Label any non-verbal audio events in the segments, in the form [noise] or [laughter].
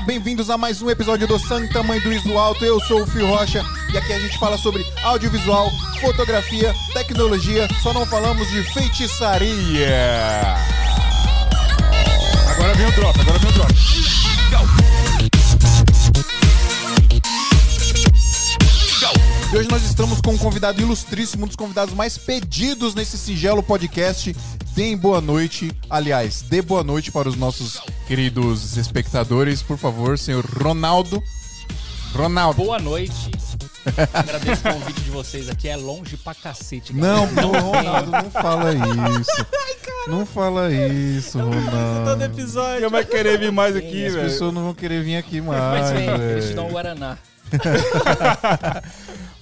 Bem-vindos a mais um episódio do Santa Mãe do Iso Alto. Eu sou o Fio Rocha e aqui a gente fala sobre audiovisual, fotografia, tecnologia, só não falamos de feitiçaria. Agora vem o drop, agora vem o drop. E hoje nós estamos com um convidado ilustríssimo, um dos convidados mais pedidos nesse singelo podcast. Deem boa noite, aliás, dê boa noite para os nossos queridos espectadores, por favor, senhor Ronaldo. Ronaldo. Boa noite. Agradeço o convite de vocês aqui. É longe pra cacete. cara. Não, não, Ronaldo, não fala [laughs] isso. Não fala isso, Ronaldo. episódio. Quem vai querer vir mais aqui, As velho? pessoas não vão querer vir aqui Mas mais. vem, eles te dão um. Guaraná. [laughs]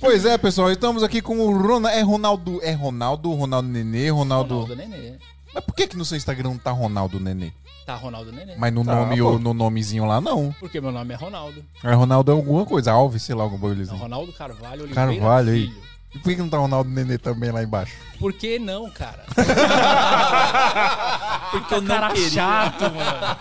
Pois é, pessoal, estamos aqui com o Ronaldo. É Ronaldo. É Ronaldo, Ronaldo Nenê, Ronaldo. Ronaldo Nenê. Mas por que, que no seu Instagram não tá Ronaldo Nenê? Tá, Ronaldo Nenê. Mas no Tá, nome pô. ou no nomezinho lá, não. Porque meu nome é Ronaldo. É Ronaldo alguma coisa, Alves, sei lá, algum É bagulhozinho. Ronaldo Carvalho Oliveira Carvalho aí. Filho. E por que que não tá Ronaldo Nenê também lá embaixo? Por que não, cara? [laughs] Porque eu não cara queria. chato, mano.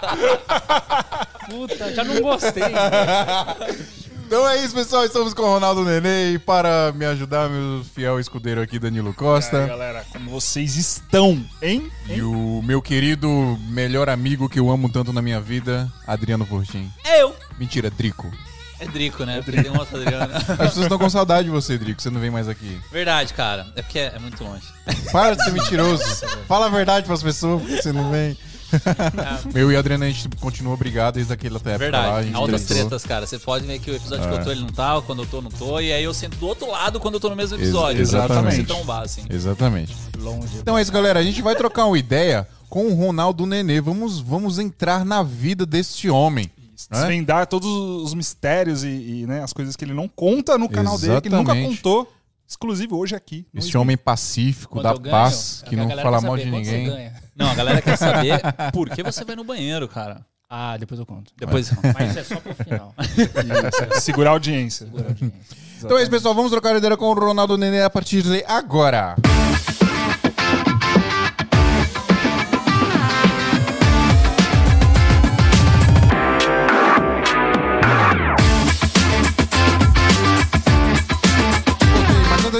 Puta, já não gostei. [laughs] Então é isso, pessoal. Estamos com o Ronaldo Nenê e para me ajudar, meu fiel escudeiro aqui, Danilo E aí, Costa. galera, como vocês estão, hein? E o meu querido melhor amigo que eu amo tanto na minha vida, Adriano Fortin. Eu. Mentira, Drico. É Drico, né? Porque tem um outro Adriano. [laughs] As pessoas estão com saudade de você, Drico. Você não vem mais aqui. Verdade, cara. É porque é, é muito longe. Para de ser mentiroso. [laughs] Fala a verdade pras pessoas, porque você não vem. [laughs] Eu e a Adriana, a gente continua brigado desde aquela época É lá. A verdade. gente Altas tretou. tretas, cara. Você pode ver que o episódio que É. eu tô, ele não tá. Quando eu tô, não tô. E aí eu sento do outro lado quando eu tô no mesmo episódio. Ex- Pra não exatamente. se trombar, assim. Exatamente. Longe. Então é isso, galera. A gente vai trocar uma ideia com o Ronaldo Nenê. Vamos, vamos entrar na vida deste homem. né? Desvendar todos os mistérios e, e, né, as coisas que ele não conta no canal dele, que ele nunca Exatamente. contou. Exclusivo hoje aqui. Ismi. homem pacífico, Quando da ganho, paz, a que não fala mal de ninguém. Não, a galera quer saber por que você vai no banheiro, cara. Ah, depois eu conto. Depois. Mas é só pro final. Isso, [laughs] segurar a audiência. Segura a audiência. Então é isso, pessoal. Vamos trocar ideia com o Ronaldo Nenê a partir de agora. Mas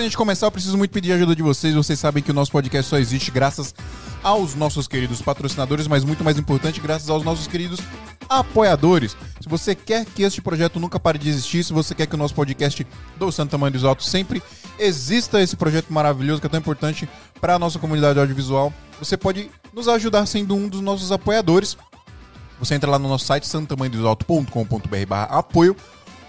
gente começar, eu preciso muito pedir a ajuda de vocês. Vocês sabem que o nosso podcast só existe graças aos nossos queridos patrocinadores, mas muito mais importante, graças aos nossos queridos apoiadores. Se você quer que este projeto nunca pare de existir, se você quer que o nosso podcast do Santo Tamanho dos Altos sempre exista esse projeto maravilhoso que é tão importante para a nossa comunidade audiovisual, você pode nos ajudar sendo um dos nossos apoiadores. Você entra lá no nosso site santamanhodosalto.com.br barra apoio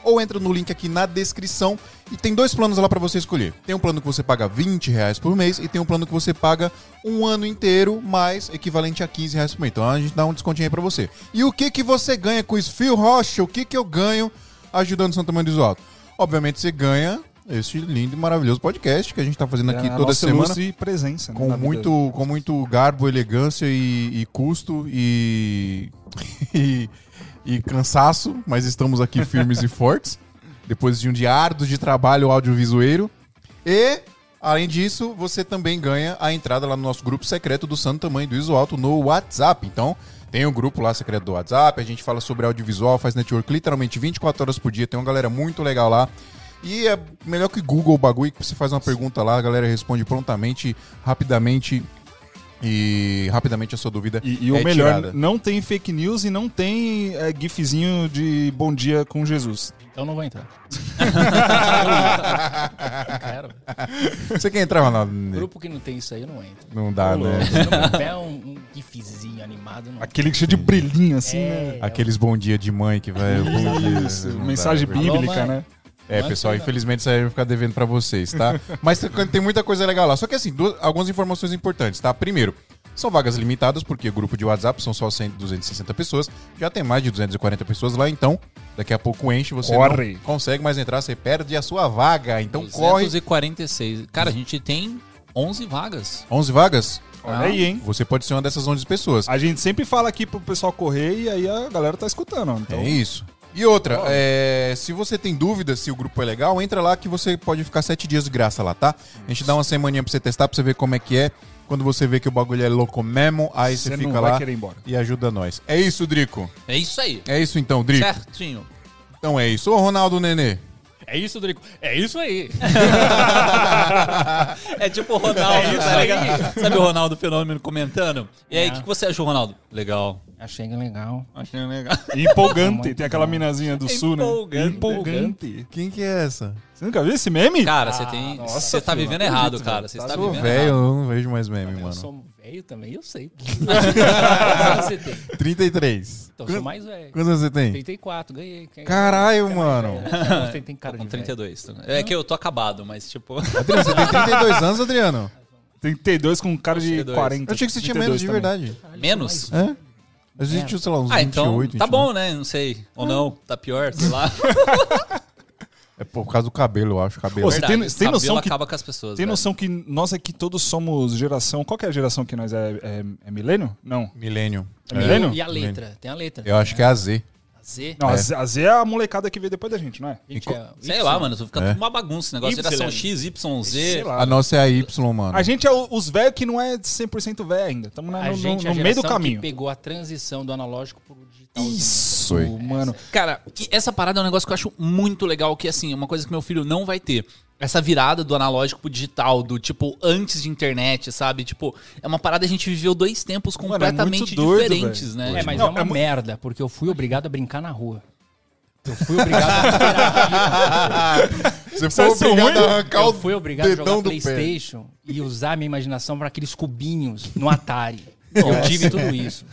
ou entra no link aqui na descrição e tem dois planos lá para você escolher. Tem um plano que você paga 20 reais por mês e tem um plano que você paga um ano inteiro, mais equivalente a 15 reais por mês. Então a gente dá um descontinho aí pra você. E o que que você ganha com isso? Phil Rocha, o que que eu ganho ajudando o Santo Tamanho do Alto? Obviamente você ganha este lindo e maravilhoso podcast que a gente tá fazendo aqui É toda semana e presença. né, com vida muito, com muito garbo, elegância e, e custo e, [laughs] e, e cansaço, mas estamos aqui firmes e fortes, depois de um dia árduo de trabalho audiovisueiro. E, além disso, você também ganha a entrada lá no nosso grupo secreto do Santo Tamanho do Iso Alto no WhatsApp. Então, tem o grupo lá secreto do WhatsApp, a gente fala sobre audiovisual, faz network literalmente 24 horas por dia, tem uma galera muito legal lá. E é melhor que Google o bagulho, que você faz uma pergunta lá, a galera responde prontamente, rapidamente. E rapidamente a sua dúvida E, e o é melhor, tirada. não tem fake news e não tem é, gifzinho de bom dia com Jesus. Então não vou entrar. Não [laughs] quero. Você quer entrar, Ronaldo? Grupo que não tem isso aí, eu não entro. Não dá, né? Se não um, um gifzinho animado, não Aquele cheio de brilhinho assim, né? É, Aqueles bom dia de mãe que vai. Bom. Isso, dá, mensagem é verdade. bíblica, Alô, né? É, pessoal, é que infelizmente isso aí vai ficar devendo pra vocês, tá? [laughs] Mas tem- tem muita coisa legal lá. Só que assim, duas- algumas informações importantes, tá? Primeiro, são vagas limitadas, porque grupo de WhatsApp são só 100, 260 pessoas. Já tem mais de 240 pessoas lá, então daqui a pouco enche, você Corre. não consegue mais entrar, você perde a sua vaga. Então corre. 246. Cara, a gente tem 11 vagas. 11 vagas? Olha Ah. aí, hein? Você pode ser uma dessas 11 pessoas. A gente sempre fala aqui pro pessoal correr e aí a galera tá escutando. Então, É isso. E outra, é, se você tem dúvida se o grupo é legal, entra lá que você pode ficar sete dias de graça lá, tá? A gente dá uma semaninha pra você testar, pra você ver como é que é. Quando você vê que o bagulho é louco mesmo, aí você, Você fica lá e ajuda nós. É isso, Drico. É isso aí. É isso então, Drico. Certinho. Então é isso. Ô, Ronaldo Nenê. É isso, Drico. É isso aí. [laughs] É tipo o Ronaldo, tá ligado? Sabe o Ronaldo Fenômeno comentando? E aí, o É. que, que você achou, Ronaldo? Legal. Achei legal. Achei legal. [laughs] Empolgante. Tem aquela minazinha do sul, né? Empolgante. Empolgante. Quem que é essa? Você nunca viu esse meme? Cara, você tem. nossa, Você tá filho, vivendo errado, acredito, cara. Você Tá está Sou vivendo velho, eu errado. não vejo mais meme, Eu mano. sou velho também, eu sei. Quantos você tem? 33. Então, eu sou mais velho. Quantos anos você tem? 34, ganhei. Quem- Caralho, é mais mano. velho? Você tem cara Com de velho. 32. É que eu tô acabado, mas tipo. Adriano, você tem 32 anos, Adriano? 32 com cara de 32. 40. Eu achei que você tinha 32 menos, de verdade. Caralho, Menos? É? A gente tinha, sei lá, uns Ah, 28, então 29. tá bom, né? Não sei. Ou não, tá pior, sei lá. [laughs] É por causa do cabelo, eu acho. Cabelo. Ô, Você tem- Verdade, tem cabelo noção que- acaba com as pessoas. Tem velho. noção que nós aqui todos somos geração. Qual que é a geração que nós é? É, é milênio? Não. Milênio. É milênio? E a letra? Tem a letra. Eu acho que é a Z. A Z. Não, É. a Z- a Z é a molecada que veio depois da gente, não é? Gente, é Sei lá, mano, tô ficando É. uma bagunça esse negócio. Y. Geração X, Y, Z. Sei lá. A nossa é a Y, mano. A gente é o- os velhos que não é 100% velho ainda. Estamos A no, gente é no a meio do geração caminho. que pegou a transição do analógico pro digital. Isso, Foi. mano. Cara, essa parada é um negócio que eu acho muito legal, que assim, é uma coisa que meu filho não vai ter. Essa virada do analógico pro digital, do tipo, antes de internet, sabe? Tipo, é uma parada que a gente viveu dois tempos Mano, é completamente muito doido, diferentes, né? É, mas Não, é uma é merda, porque eu fui obrigado a brincar na rua. Eu fui obrigado a Você Você foi é obrigado a arrancar Eu o fui obrigado a dedão jogar. Playstation e usar a minha imaginação para aqueles cubinhos no Atari. Eu tive tudo isso.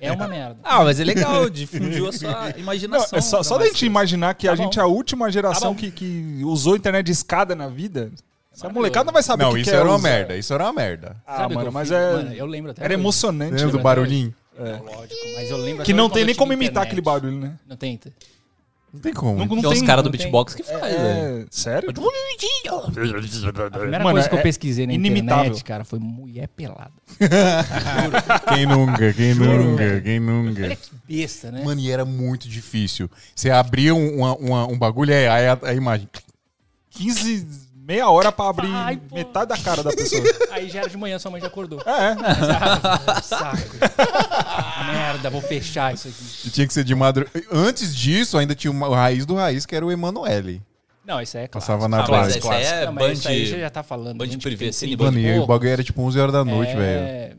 É uma merda. Ah, mas é legal, difundiu a sua Não, imaginação. é só, só da gente imaginar que Tá a gente bom. é a última geração Tá que, que usou internet de escada na vida. Essa molecada vai saber o Não, que isso que é era uma usar. merda. Isso era uma merda. Ah, Sabe mano, eu mas é. Mano, eu lembro até Era hoje. emocionante. Lembra do velho. barulhinho? Lógico, mas eu lembro Que não tem nem como imitar internet. aquele barulho, né? Não tenta. Não tem como. Não, não Tem uns tem- caras do não tem. beatbox que faz, velho. É, sério? A primeira Mano, coisa que eu é pesquisei na inimitável. internet, cara, foi mulher pelada. [laughs] Quem nunca, quem nunca, velho. quem nunca. Olha que besta, né? Mano, e era muito difícil. Você abria um, uma- uma- um bagulho, aí a, a imagem. 15, meia hora pra abrir metade da cara da pessoa. [laughs] Aí já era de manhã, sua mãe já acordou. É, Ah, [laughs] saco. Merda, vou fechar isso aqui. E tinha que ser de madrugada. Antes disso, ainda tinha uma, o raiz do raiz, que era o Emanuele. Não, isso aí é clássico. Passava na Ah, mas base. esse aí é Não, band, mas isso aí já tá falando. band gente que privê, tem cine 30 Mano, e o bagulho era tipo 11 horas da noite, velho. É...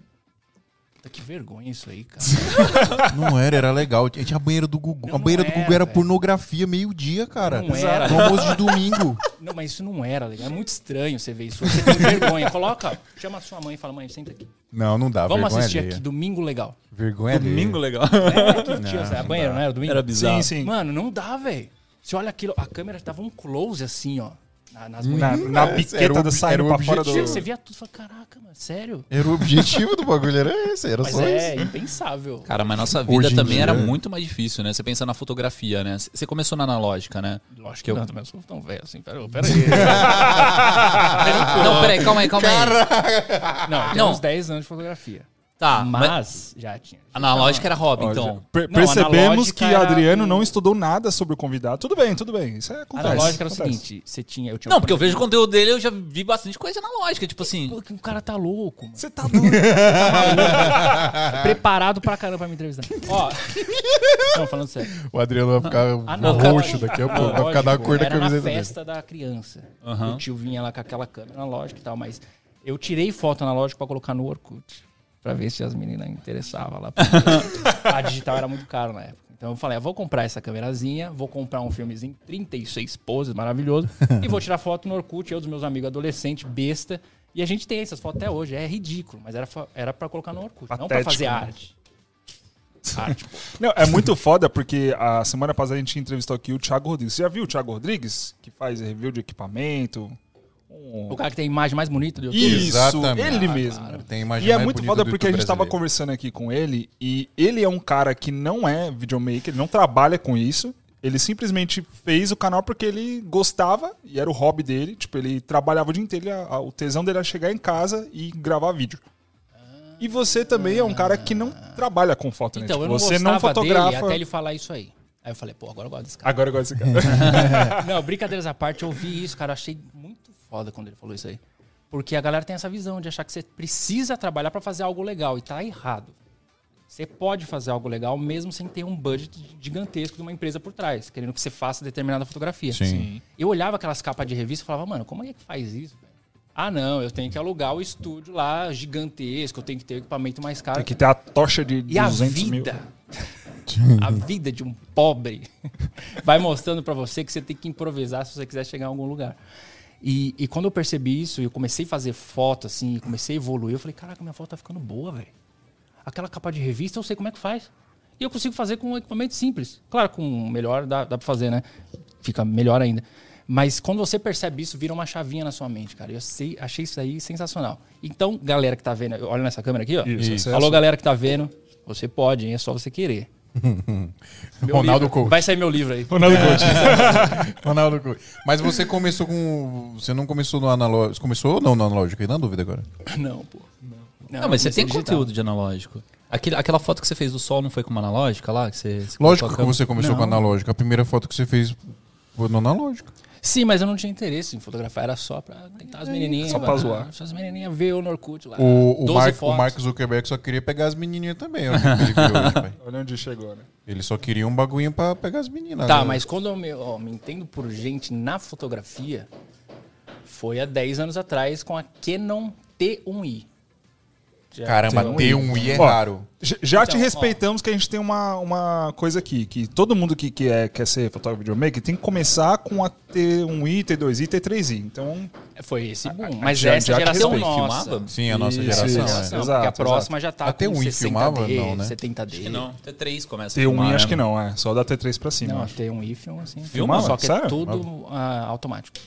Puta, Que vergonha isso aí, cara. [laughs] Não era, era legal. Tinha a banheira do Gugu. Não, a banheira não do Gugu era, pornografia meio-dia, cara. Não era. No almoço de domingo. [laughs] Não, mas isso não era legal. É muito estranho você ver isso. Você tem vergonha. Coloca, chama a sua mãe e fala, mãe, senta aqui. Não, não dá. Vamos assistir alheia. aqui, Domingo Legal. Vergonha Domingo alheia. legal. É, que [laughs] tinha, Não, a não banheira, dá. não era domingo? Era bizarro. sim, sim. Mano, não dá, velho. Você olha aquilo, a câmera dava um close assim, ó. Na- nas Na, mulheres. na o- do saindo era o pra fora do. objetivo. Você via tudo e fala, caraca, mano, sério? Era o objetivo do bagulho, era esse, era Mas só é isso. impensável. Cara, mas nossa Hoje vida em também dia- era muito mais difícil, né? Você pensa na fotografia, né? Você começou na analógica, né? Lógico que eu- não, também eu sou tão velho assim. Pera, pera [laughs] aí. Não, peraí, calma aí, calma aí. Não, tem Não. uns 10 anos de fotografia. Tá, mas mas já tinha. analógica era hobby, então. per- Não, percebemos que era Adriano não estudou nada sobre o convidado. Tudo bem, tudo bem. Isso é A acontece. analógica era o acontece. seguinte, você tinha... Eu tinha Não, um- porque eu vejo o conteúdo dele, eu já vi bastante coisa analógica, tipo assim. Pô, que o cara tá louco, mano. Você tá doido. [laughs] Preparado pra caramba pra me entrevistar. Ó. Não, falando sério. O Adriano vai ficar Analógico. roxo daqui a pouco. Vai ficar da cor da camiseta dele. festa da criança. Aham. O tio vinha lá com aquela câmera analógica e tal, mas eu tirei foto analógica pra colocar no Orkut. Pra ver se as meninas interessavam lá. [laughs] a digital era muito caro na época. Então eu falei, ah, vou comprar essa câmerazinha, vou comprar um filmezinho 36 poses, maravilhoso, e vou tirar foto no Orkut, eu dos meus amigos adolescentes, besta. E a gente tem essas fotos até hoje, é ridículo, mas era, era pra colocar no Orkut, não pra Patético, fazer né? arte. Arte, pô. [laughs] Não, é muito foda porque a semana passada a gente entrevistou aqui o Thiago Rodrigues. Você já viu o Thiago Rodrigues? Que faz review de equipamento. O cara que tem a imagem mais bonita do YouTube. Isso, Exatamente. ele Ah, mesmo. cara, tem a imagem E é mais muito foda porque a gente YouTube tava brasileiro. conversando aqui com ele e ele é um cara que não é videomaker, ele não trabalha com isso. Ele simplesmente fez o canal porque ele gostava e era o hobby dele. Tipo, ele trabalhava o dia inteiro, ele- a- o tesão dele era chegar em casa e gravar vídeo. E você também é um cara que não trabalha com foto, né? Então, Tipo, eu não você não fotografa. dele até ele falar isso aí. Aí eu falei, pô, agora eu gosto desse cara. Agora eu gosto desse cara. [laughs] Não, brincadeiras à parte, eu ouvi isso, cara. eu Achei foda quando ele falou isso aí. Porque a galera tem essa visão de achar que você precisa trabalhar pra fazer algo legal. E tá errado. Você pode fazer algo legal mesmo sem ter um budget gigantesco de uma empresa por trás, querendo que você faça determinada fotografia. Sim. Eu olhava aquelas capas de revista e falava, mano, como é que faz isso? Ah, não, eu tenho que alugar o estúdio lá gigantesco, eu tenho que ter o equipamento mais caro. Tem que ter a tocha de E a 200 mil. vida, [laughs] a vida de um pobre, [laughs] vai mostrando pra você que você tem que improvisar se você quiser chegar em algum lugar. E, e quando eu percebi isso, e eu comecei a fazer foto, assim, e comecei a evoluir, eu falei, caraca, minha foto tá ficando boa, velho. Aquela capa de revista eu sei como é que faz. E eu consigo fazer com um equipamento simples. Claro, com melhor dá, dá pra fazer, né? Fica melhor ainda. Mas quando você percebe isso, vira uma chavinha na sua mente, cara. Eu sei, achei isso aí sensacional. Então, galera que tá vendo, olha nessa câmera aqui, ó. Isso, é a Alô, galera que tá vendo, você pode, hein? É só você querer. [laughs] Meu Ronaldo livro- Couto. Vai sair meu livro aí. Ronaldo Couto. [laughs] Ronaldo Couto. Mas você começou com. Você não começou no analógico. Você começou ou não no analógico? Fiquei na dúvida agora. [laughs] Não, pô. Não, Não, mas você tem digital. conteúdo de analógico. Aquele, aquela foto que você fez do sol não foi com uma analógica lá? Que você, você Lógico que você começou Não. com analógico. A primeira foto que você fez foi no analógico. Sim, mas eu não tinha interesse em fotografar, era só pra tentar as menininhas. Só pra mano. zoar. Só as menininhas ver o Norkut lá. O, o, 12 Mark, o. Mark Zuckerberg só queria pegar as menininhas também. ele viu hoje. [laughs] Olha onde chegou, né? Ele só queria um bagulho pra pegar as meninas. Tá, né? mas quando eu me, ó, me entendo por gente na fotografia, foi há 10 anos atrás com a Canon T1i. Caramba, tem T1i é Ó, raro. Já- Já te Então, ó. respeitamos que a gente tem uma, uma coisa aqui, que todo mundo que, que é, quer ser fotógrafo videomaker tem que começar com a T1i, T2i, T3i. Então, Foi esse boom. Mas já- essa já geração respeito. nossa. Filmava? Sim, a nossa Isso, geração. isso. é. Exato, porque a próxima já tá Até com o i 60D, filmava? Não, né? 70D. Acho que não. T3 começa a T1i filmar, acho né? que não, é. Só da T3 pra cima. Não, acho. tem um i filma assim. Filmava? Só que Sério? é tudo ah, automático.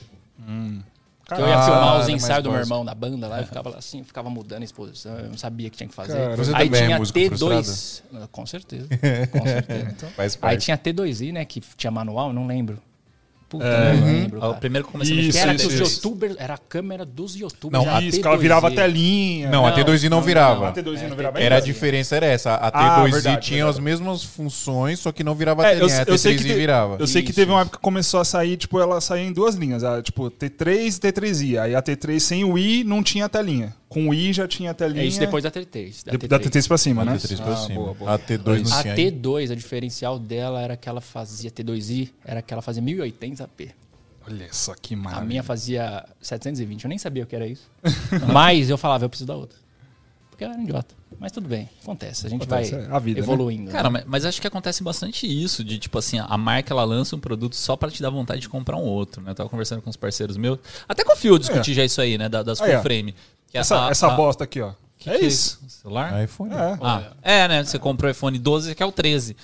Eu ia filmar os ensaios do meu irmão na banda lá, eu ficava lá assim, ficava mudando a exposição, eu não sabia o que tinha que fazer. Cara, Você Aí é tinha músico T2. Ah, Com certeza. Com certeza. [laughs] Faz Aí tinha T2i, né? Que tinha manual, não lembro. Puta, É. não lembro. Ah, O cara. primeiro que comecei a Isso, Que mexer era isso, dos isso. youtubers, era a câmera dos youtubers. Não, a Isso, que ela virava T2i. telinha. Não, a Não, T2i não não, virava. A T2i não virava Era a diferença era essa. A Ah, T2i verdade, tinha verdade. as mesmas funções, só que não virava É, eu, telinha. a eu sei T3i que te- virava. eu sei que Isso, teve uma época que começou a sair, tipo, ela saía em duas linhas. A, tipo, T3 e T3i. Aí a T3 sem o i não tinha telinha. Com o i já tinha telinha. É isso depois da T3. Da de- da T3. T3 pra cima, né? A T3 pra Ah, cima. boa, boa. A T2 não A tinha. T2, a diferencial dela era que ela fazia T2i, era que ela fazia 1080p. Olha só que A maravilha. minha fazia 720, eu nem sabia o que era isso. [laughs] Mas eu falava, eu preciso da outra. Porque eu era um idiota. Mas tudo bem, acontece. A gente Acontece, vai é a vida, né? evoluindo. Cara, né? mas, mas acho que acontece bastante isso, de tipo assim, a marca ela lança um produto só pra te dar vontade de comprar um outro, né? Eu tava conversando com uns parceiros meus, até com o Fio eu discuti É. já isso aí, né? da- Das Aí, full ó. frame. Que Essa, a- essa a- bosta aqui, ó. que é que isso. Celular? iPhone. É. Ah, é, né? Você comprou o iPhone 12, que é o 13.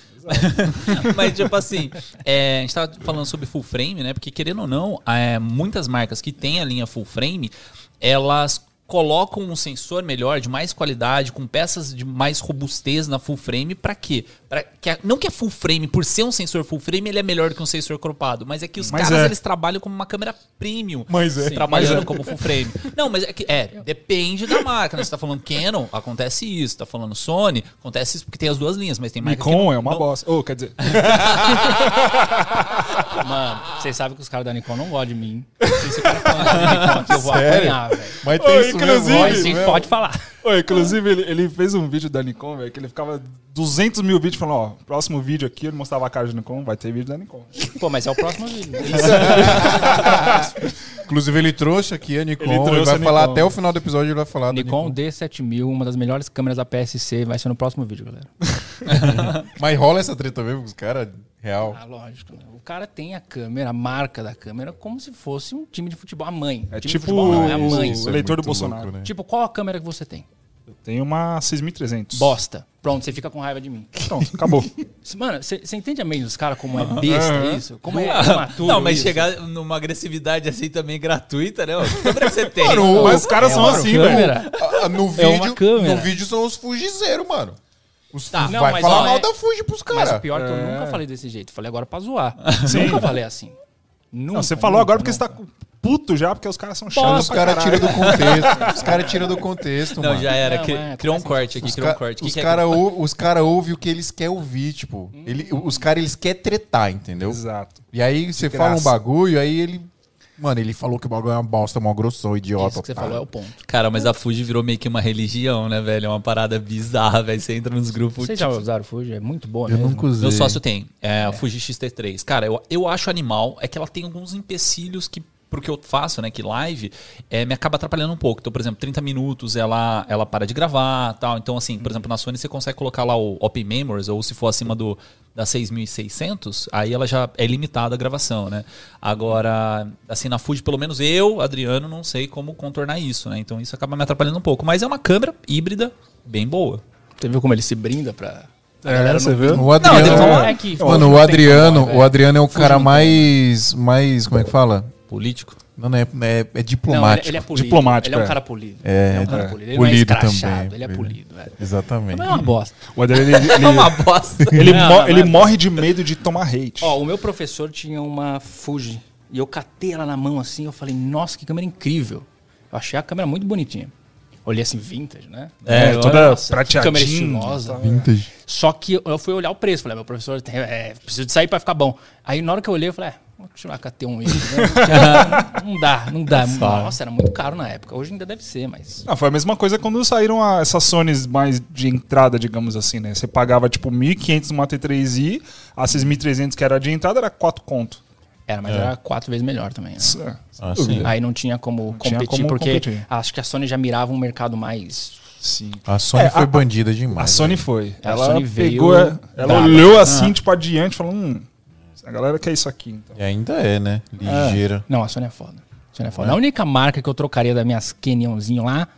Mas, tipo assim, é, a gente tava falando sobre full frame, né? Porque, querendo ou não, é, muitas marcas que têm a linha full frame, elas colocam um sensor melhor, de mais qualidade, com peças de mais robustez na full frame, pra quê? Pra que a- não que é full frame, por ser um sensor full frame, ele é melhor do que um sensor cropado, mas é que os Mas caras, é. eles trabalham como uma câmera premium. Mas é. Trabalhando Mas é. como full frame. [laughs] Não, mas é que, é, depende da marca, né? Você tá falando Canon, acontece isso. Tá falando Sony, acontece isso porque tem as duas linhas, mas tem marca Nikon não- é uma não- bosta. Ô, quer dizer, [laughs] Mano, vocês sabem que os caras da Nikon não gostam de mim. Se cara falar da Nikon eu vou Sério? apanhar, velho. Mas Ô, tem isso inclusive- mesmo. Mas isso sim, mesmo. pode falar. Ô, inclusive, ele, ele fez um vídeo da Nikon, velho, que ele ficava 200 mil vídeos falando, ó, próximo vídeo aqui, ele mostrava a cara de Nikon, vai ter vídeo da Nikon. Pô, mas é o próximo vídeo. né? [laughs] Inclusive, ele trouxe aqui a Nikon. Ele Ele, vai falar Nikon. até o final do episódio, ele vai falar da Nikon D7000, uma das melhores câmeras da PSC, vai ser no próximo vídeo, galera. [laughs] Mas rola essa treta mesmo com os caras, real. Ah, lógico. Né? O cara tem a câmera, a marca da câmera, como se fosse um time de futebol. A mãe. É tipo futebol não, é a mãe. o eleitor do muito Bolsonaro. louco, né? Tipo, qual a câmera que você tem? Tem uma 6300. Bosta. Pronto, você fica com raiva de mim. Pronto, acabou. [laughs] Mano, você entende a mente dos caras como é besta Aham. isso? Como é imaturo Não, mas isso? chegar numa agressividade assim também gratuita, né? Que câmera você tem? Mano, Mas os caras É são assim, velho. câmera. Ah, no, É uma vídeo, câmera. no vídeo são os fugizeiros, mano. Os Tá. Não, vai mas falar ó, mal é- da Fuji pros Mas caras. o pior é que eu É. nunca falei desse jeito. Falei agora pra zoar. [laughs] Sim. Nunca falei assim. Nunca, Não, você falou nunca, agora porque nunca. você tá puto já, porque os caras são Os chatos. pra caras tiram do contexto. [laughs] Os caras tiram do contexto, Não, mano. já era. Não, é, criou um corte aqui, Os, criou um corte. Os é caras ou, os cara ouvem o que eles querem ouvir, tipo. Ele, os caras, eles querem tretar, entendeu? Exato. E aí você De fala um bagulho, aí ele Mano, ele falou que o bagulho é uma bosta, mal grossão, idiota. Isso que você otário. falou é o ponto. Cara, mas a Fuji virou meio que uma religião, né, velho? É uma parada bizarra, velho. Você entra nos grupos. Vocês já usaram o Fuji? É muito boa Eu mesmo. nunca usei. Meu sócio tem, é a Fuji X-T3. Cara, eu, eu acho animal, é que ela tem alguns empecilhos que, porque eu faço, né, que live, é, me acaba atrapalhando um pouco. Então, por exemplo, 30 minutos ela, ela para de gravar tal. Então, assim, por exemplo, na Sony você consegue colocar lá o Open Memories, ou se for acima do da 6600, aí ela já é limitada a gravação, né? Agora, assim, na Fuji, pelo menos eu, Adriano, não sei como contornar isso, né? Então isso acaba me atrapalhando um pouco. Mas é uma câmera híbrida bem boa. Você viu como ele se brinda pra. a É, galera você não- viu? O Adriano, Não, é que- mano, o Adriano, o. Adriano é o cara mais, mais, como é que fala? Político. Não, não é, é, é Não, diplomático. ele, ele é polido. Diplomático, Ele é um é. cara polido. É, ele é um cara é. polido. Ele Polido não é escrachado, também. ele é polido, velho. Exatamente. Não é uma bosta. [laughs] O ele, ele, [laughs] É uma bosta. ele, Não, mo- não, ele não é. morre de medo de tomar hate. Ó, o meu professor tinha uma Fuji. E eu catei ela na mão assim, eu falei, nossa, que câmera incrível. Eu achei a câmera muito bonitinha. Olhei assim, vintage, né? É, Eu, toda nossa, prateadinha, Câmera estilosa. Vintage. Só que eu fui olhar o preço. Falei, meu professor, é, preciso de sair pra ficar bom. Aí na hora que eu olhei, eu falei, é, vou continuar com a T1 aí. né? [laughs] não dá, não dá. Nossa, era muito caro na época. Hoje ainda deve ser, mas... Não, foi a mesma coisa quando saíram a- essas Sonys mais de entrada, digamos assim, né? Você pagava tipo 1.500 numa T3i, a 6.300 que era de entrada era 4 conto. Era, mas era quatro vezes melhor também. né? É. Ah. Aí não tinha como tinha competir, como porque competir. acho que a Sony já mirava um mercado mais... Sim. A Sony É, foi a- bandida A demais. Sony velho. foi. A ela Sony veio pegou, ela olhou assim, tipo, adiante, e falou: hum, a galera quer isso aqui. Então. E ainda é, né? Ligeira. Não, a Sony é foda. A Sony é foda. A única marca que eu trocaria das minhas Canyonzinho lá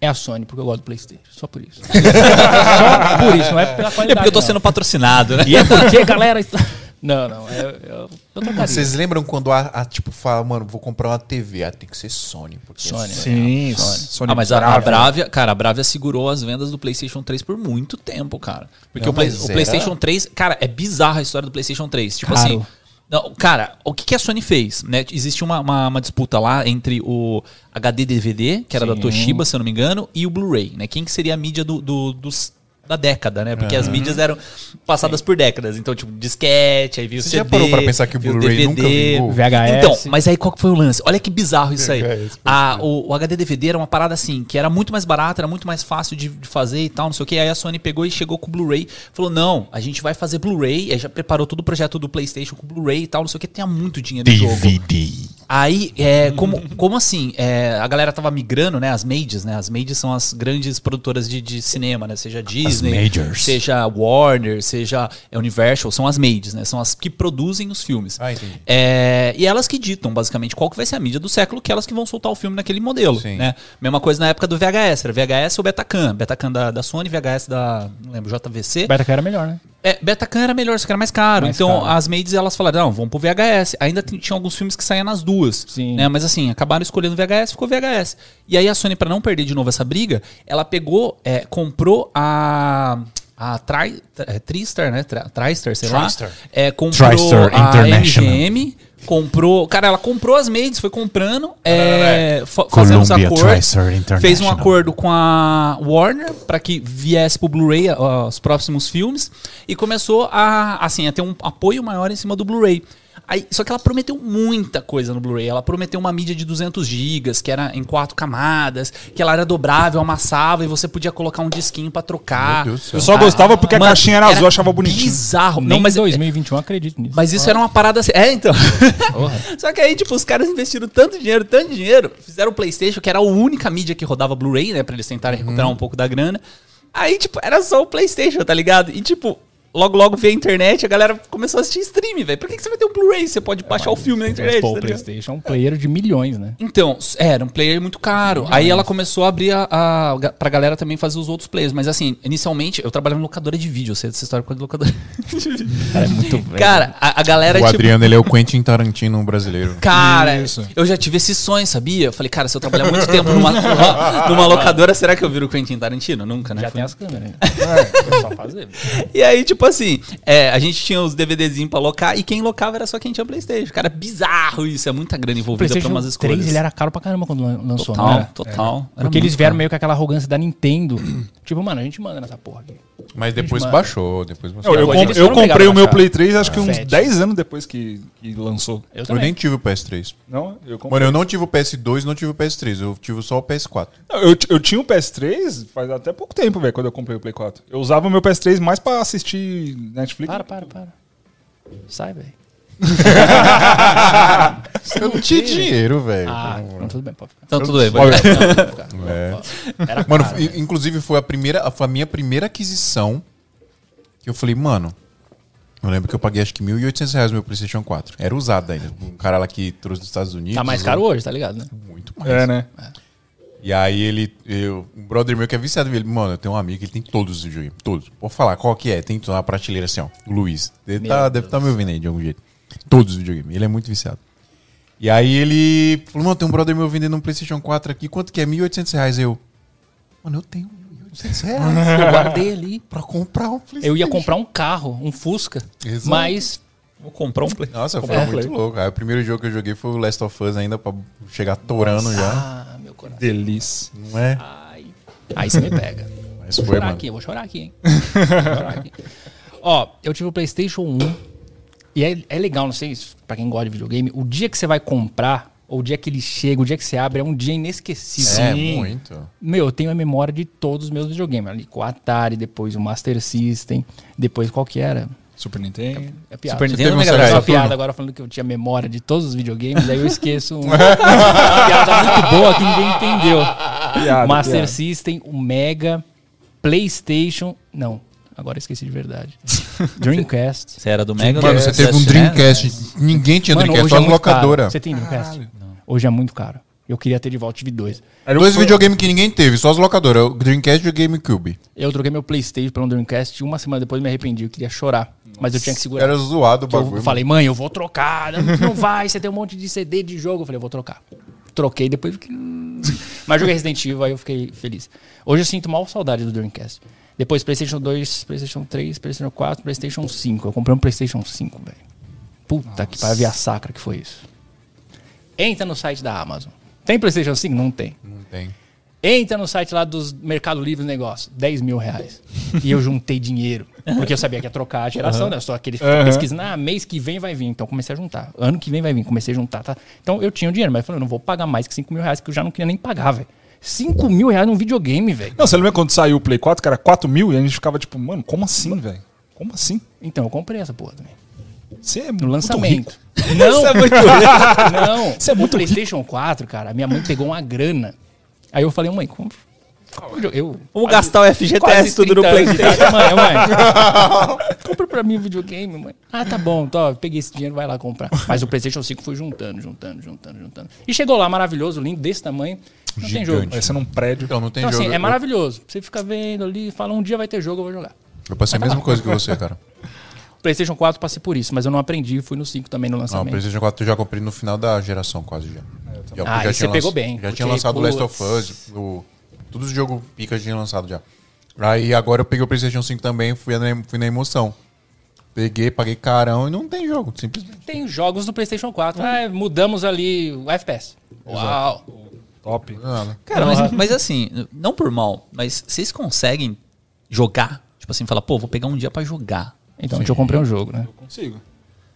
é a Sony, porque eu gosto do Playstation. Só por isso. [laughs] Só por isso, não é pela qualidade. É porque eu tô não. sendo patrocinado, né? E é porque, galera... [laughs] Não, não. Eu, eu, eu. Vocês lembram quando a, a, tipo fala, mano, vou comprar uma TV, ah, tem que ser Sony, porque Sony, é né? Sim, Sony. Sony Ah, mas a, a Bravia. Cara, a Bravia segurou as vendas do PlayStation 3 por muito tempo, cara. Porque Não, o, Play- o era- PlayStation 3, cara, é bizarra a história do PlayStation 3. Tipo Caro. assim. Não, cara, o que, que a Sony fez? Né? Existe uma, uma, uma disputa lá entre o HD DVD, que era da Sim. Toshiba, se eu não me engano, e o Blu-ray, né? Quem que seria a mídia do, do- dos, da década, né? Porque as mídias eram passadas por décadas. Então, tipo, disquete, aí veio o Você CD. já parou pra pensar que o Blu-ray nunca vingou? VHS. Então, mas aí qual que foi o lance? Olha que bizarro isso aí. VHS, A, o, o HD DVD era uma parada assim, que era muito mais barato, era muito mais fácil de, de fazer e tal, não sei o que. Aí a Sony pegou e chegou com o Blu-ray. Falou, não, a gente vai fazer Blu-ray. Aí já preparou todo o projeto do Playstation com Blu-ray e tal, não sei o que. Tinha muito dinheiro no jogo. Aí, é, como, como assim? É, a galera tava migrando, né? As majors, né? As majors são as grandes produtoras de, de cinema, né? Seja Disney, seja Warner, seja Universal, são as majors, né? São as que produzem os filmes. Ah. É, e elas que ditam, basicamente, qual que vai ser a mídia do século, que elas que vão soltar o filme naquele modelo, Sim. né? Mesma coisa na época do VHS, era VHS ou Betacam. Betacam da, da Sony, VHS da, não lembro, JVC. Betacam era melhor, né? É, Betacam era melhor, só que era mais caro. Mais então caro. as maids elas falaram, não, vamos pro VHS. Ainda tinha alguns filmes que saíam nas duas. Sim. Né? Mas assim, acabaram escolhendo VHS, ficou VHS. E aí a Sony, pra não perder de novo essa briga, ela pegou, é, comprou a. A Tri, é, Tristar, né? Tra- Tristar, sei TriStar. lá. É, comprou TriStar a. MGM, comprou. Cara, ela comprou as maids, foi comprando, é, fa- fazendo os acordos. Fez um acordo com a Warner para que viesse pro Blu-ray os próximos filmes e começou a assim a ter um apoio maior em cima do Blu-ray. Aí, só que ela prometeu muita coisa no Blu-ray. Ela prometeu uma mídia de 200 gigas, que era em quatro camadas, que ela era dobrável, amassava e você podia colocar um disquinho para trocar. Meu Deus do céu. Eu só gostava porque a Mano, caixinha era azul, eu achava bonitinho. Bizarro. Nem Não, mas em 2021 eu acredito nisso. mas isso era uma parada assim. É, então. [laughs] Só que aí, tipo, os caras investiram tanto dinheiro, tanto dinheiro, fizeram o PlayStation, que era a única mídia que rodava Blu-ray, né? Pra eles tentarem recuperar um pouco da grana. Aí, tipo, era só o PlayStation, tá ligado? E, tipo. Logo, logo veio a internet, a galera começou a assistir stream, velho. Por que, que você vai ter um Blu-ray? Você pode baixar o filme na internet, Pô, tá o? PlayStation é um player de milhões, né? Então, s- era um player muito caro. Aí ela começou a abrir a, a, pra galera também fazer os outros players. Mas assim, inicialmente, eu trabalhava em locadora de vídeo. Eu sei dessa história com a locadora de [laughs] vídeo. Cara, é muito velho. Cara, a, a galera, O tipo... Adriano, ele é o Quentin Tarantino brasileiro. Cara, Isso. eu já tive esse sonho, sabia? Eu falei, cara, se eu trabalhar muito tempo numa, numa, numa locadora, será que eu viro Quentin Tarantino? Nunca, né? Já Foi- tem as câmeras. É, é só fazer. [laughs] E aí, tipo, tipo assim, é, a gente tinha os DVDzinhos pra locar e quem locava era só quem tinha Playstation. Cara, é bizarro isso, é muita grana O envolvida pra umas 3 escolhas. ele era caro pra caramba quando lan- lançou, Total, era? total. Era Porque eles vieram caro. meio com aquela arrogância da Nintendo. [clears throat] tipo, mano, a gente manda nessa porra aqui. Mas depois baixou, depois baixou. Eu, eu, eu comprei o meu Play 3 acho que uns Fat. 10 anos depois que, que lançou. Eu Eu nem tive o PS3. Não, eu comprei. Mano, eu não tive o PS2, não tive o PS3. Eu tive só o PS4. Não, Eu, eu tinha o PS3 faz até pouco tempo, velho, quando eu comprei o Play 4. Eu usava o meu PS3 mais pra assistir Netflix. Para, para, para. Sai, velho. [laughs] Eu não tinha dinheiro, velho. Ah, não, tudo bem, pode ficar. Então tudo bem, pode ficar. É. Era Mano, caro. i- inclusive foi a primeira, foi a minha primeira aquisição que eu falei, mano. Eu lembro que eu paguei acho que 1.800 reais no meu PlayStation 4. Era usado ainda. Um cara lá que trouxe dos Estados Unidos. Tá mais usou caro hoje, tá ligado, né? Muito mais. É, né? E aí ele, eu, um brother meu que é viciado, ele, mano, eu tenho um amigo que ele tem todos os videogames, todos. Pode falar qual que é, tem na prateleira assim, ó. O Luiz. Deve Meu tá, deve estar me ouvindo aí de algum jeito. Todos os videogames. Ele é muito viciado. E aí ele falou, mano, tem um brother meu vendendo um PlayStation 4 aqui, quanto que é? 1.800 reais. Eu, mano, eu tenho 1.800 reais [laughs] Eu guardei ali. pra comprar um PlayStation. Eu ia comprar um carro, um Fusca. Exato. Mas Vou comprar um Play. Nossa, foi um muito Play. louco. Aí o primeiro jogo que eu joguei foi o Last of Us ainda, pra chegar torando já. Meu coração. Delícia. Não é? Ai. Aí você me pega. [laughs] Mas Vou foi, chorar mano. aqui, eu vou chorar aqui, hein? Vou chorar aqui. [laughs] Ó, eu tive o PlayStation 1. E é, é legal, não sei se pra quem gosta de videogame, o dia que você vai comprar, ou o dia que ele chega, o dia que você abre, é um dia inesquecível. É, Sim. muito. Meu, eu tenho a memória de todos os meus videogames. Ali com o Atari, depois o Master System, depois qual que era? Super Nintendo. É piada. Super Nintendo um Mega Drive. uma piada agora falando que eu tinha memória de todos os videogames, aí eu esqueço um- [laughs] uma piada muito boa que ninguém entendeu. Piada, Master piada. System, o Mega, PlayStation. Não, agora eu esqueci de verdade. Dreamcast. Você era do Mega? Mano, você teve um Dreamcast. né? Ninguém tinha Mano, Dreamcast, hoje só é as muito caro. locadoras. Você tem Dreamcast? Hoje é muito caro. Eu queria ter de volta, tive dois. Era Dois o- videogames que ninguém teve, só as locadoras. O Dreamcast e o GameCube. Eu troquei meu PlayStation pelo Dreamcast e uma semana depois me arrependi. Eu queria chorar. Mas eu tinha que segurar. Era zoado o Que eu bagulho. falei, mãe, eu vou trocar. Não, não vai, você tem um monte de CD de jogo. Eu falei, eu vou trocar. Troquei, depois fiquei... hum. Mas joguei Resident Evil, aí eu fiquei feliz. Hoje eu sinto mal saudade do Dreamcast. Depois PlayStation 2, PlayStation 3, PlayStation 4, PlayStation 5. Eu comprei um PlayStation 5, velho. Puta que pariu, a sacra que foi isso. Entra no site da Amazon. Tem PlayStation 5? Não tem. Não tem. Entra no site lá dos Mercado Livre Negócio, 10 mil reais. E eu juntei dinheiro. Porque eu sabia que ia trocar a geração, né? Só aquele Aham. pesquisando, ah, mês que vem vai vir. Então comecei a juntar. Ano que vem vai vir, comecei a juntar. Tá? Então eu tinha o dinheiro, mas eu falei, eu não vou pagar mais que 5 mil reais, que eu já não queria nem pagar, velho. 5 mil reais num videogame, velho. Não, você lembra quando saiu o Play 4, que era 4 mil, e a gente ficava tipo, mano, como assim, velho? Como assim? Então eu comprei essa porra também. Você é No muito lançamento. rico. [laughs] Não, Você é muito não. Você é muito o PlayStation 4, cara, a minha mãe pegou uma grana. Aí eu falei, mãe, como. Eu, Vamos gastar o FGTS tudo no 30 anos de PlayStation. Mãe, mãe. [laughs] Compra pra mim o videogame, mãe. Ah, tá bom, tô, peguei esse dinheiro, vai lá comprar. Mas o PlayStation 5 foi juntando, juntando, juntando, juntando. E chegou lá, maravilhoso, lindo, desse tamanho. Não tem Gigante. jogo. Vai ser num prédio. Então, não tem Então, jogo. assim, é Eu- maravilhoso. Você fica vendo ali, fala, um dia vai ter jogo, eu vou jogar. Eu passei a mesma coisa que você, cara. [laughs] PlayStation 4 passei por isso, mas eu não aprendi, fui no 5 também no Não, o lançamento. PlayStation 4 eu já comprei no final da geração, quase já. Já Ah, aí você tinha pegou lanç- bem, Já tinha lançado o Last of Us, o, todos os jogos pica tinha lançado já. Aí agora eu peguei o PlayStation 5 também, fui na, fui na emoção. Peguei, paguei carão e não tem jogo, simplesmente. Tem jogos do PlayStation 4. Ah, mudamos ali o FPS. Uau! Top. Nada. Cara, mas, mas assim, não por mal, mas vocês conseguem jogar? Tipo assim, falar, pô, vou pegar um dia pra jogar. Então, deixa eu comprei um jogo, né? Consigo.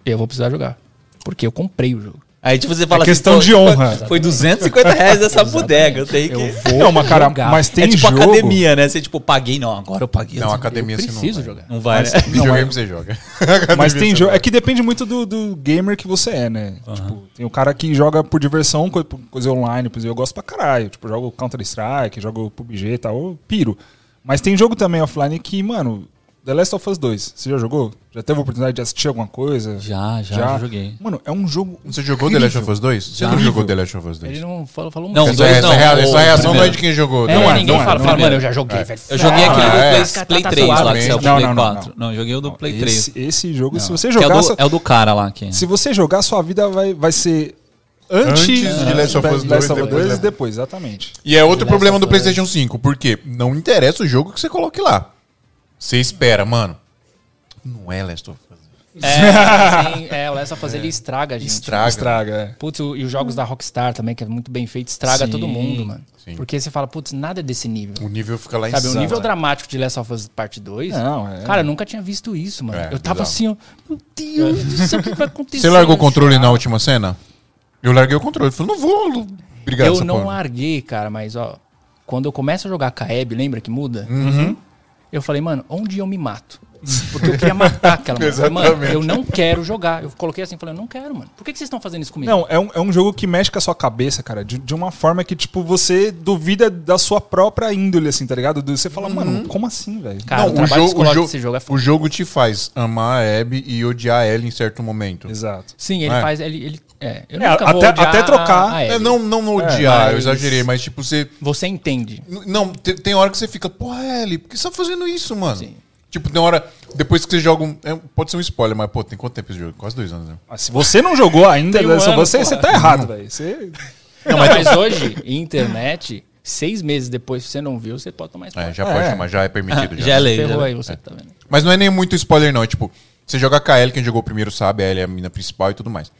Eu vou precisar jogar. Porque eu comprei o jogo. Aí, tipo, você fala É questão assim, de honra. [laughs] Foi 250 reais essa bodega, eu tenho que... Eu vou Não, mas cara, jogar. mas tem é tipo jogo. academia, né? Você, tipo, paguei, não, agora eu paguei. Não, Eu academia assim eu não preciso vai. jogar. Não vai, né? Videogame você joga. [laughs] Mas tem jogo. você É que depende muito do, do gamer que você é, né? Tipo, tem o cara que joga por diversão, co- coisa online, por exemplo, eu gosto pra caralho. Tipo, jogo Counter-Strike, jogo PUBG e tal, eu piro. Mas tem jogo também offline que, mano, The Last of Us 2, você já jogou? Já teve a oportunidade de assistir alguma coisa? Já, já, já joguei. Mano, é um jogo. Você jogou The Last of Us 2? Você não Incrível. jogou The Last of Us 2? Ele não falou, falou Não. Essa, dois essa, não, essa reação não é de quem jogou. É, não é, ninguém não é, fala, não fala, é. mano, eu já joguei, velho. Eu joguei Ah, aquele do é. Play, Tá- Play tá 3 lá, que saiu pro Não, Play não, não, 4. Não, não. eu joguei o do Play 3. Esse, jogo, se você é, jogar. o sua- do, é o do cara lá que... Se você jogar, sua vida vai, vai ser antes, Antes de Last of Us 2, Last of Us depois 2 da- e depois, exatamente. E é outro Last problema do. PlayStation 5, porque não interessa o jogo que você coloque lá. Você espera, mano. Não é Last of Us. É, [laughs] sim, é, o Last of Us ele estraga, gente. Estraga. Estraga, é. Putz, o- e os jogos da Rockstar também, que é muito bem feito, estraga Sim, todo mundo, mano. sim. Porque você fala, putz, nada é desse nível. O nível fica lá em Sabe, o cima. nível dramático de Last of Us Parte 2. Não, é. Cara, eu nunca tinha visto isso, mano. É, eu tava bizarro. assim, ó. Meu Deus do céu, o que vai acontecer? Você largou o Eu controle na última cena? Eu larguei o controle. Falei, não vou brigar Eu não porra. larguei, cara, mas ó, quando eu começo a jogar com a Abby, lembra que muda? Uhum. Eu falei, mano, onde eu me mato? Porque eu queria matar aquela [laughs] mulher. Mano, Exatamente. eu não quero jogar. Eu coloquei assim, falei, eu não quero, mano. Por que, que vocês estão fazendo isso comigo? Não, é um, é um jogo que mexe com a sua cabeça, cara, de, de uma forma que, tipo, você duvida da sua própria índole, assim, tá ligado? Você fala, mano, como assim, velho? Cara, Não, o o trabalho jogo, o, psicológico jogo, desse jogo é o foda. jogo te faz amar a Abby e odiar ela em certo momento. Exato. Sim, ele É. faz. Ele, ele, é, eu É, até- odiar até trocar. É, não, não odiar, eu mas- exagerei, mas tipo, você. Você entende. Não, te- tem hora que você fica, porra, Ellie, por que você tá fazendo isso, mano? Sim. Tipo, tem hora. Depois que você joga um. é, pode ser um spoiler, mas, pô, tem quanto tempo esse jogo? Quase dois anos, né? Ah, se você não jogou ainda, Tem um só ano, você, porra. você tá errado, [laughs] velho. Você... Não, mas, hoje, internet, seis meses depois, se você não viu, você pode tomar É, spoiler. já pode É. chamar, já é permitido. Já é lei. Ferrou já. aí você, tá vendo? Mas não é nem muito spoiler, não. É tipo, você joga com a Ellie, quem jogou primeiro sabe, a Ellie é a mina principal e tudo mais.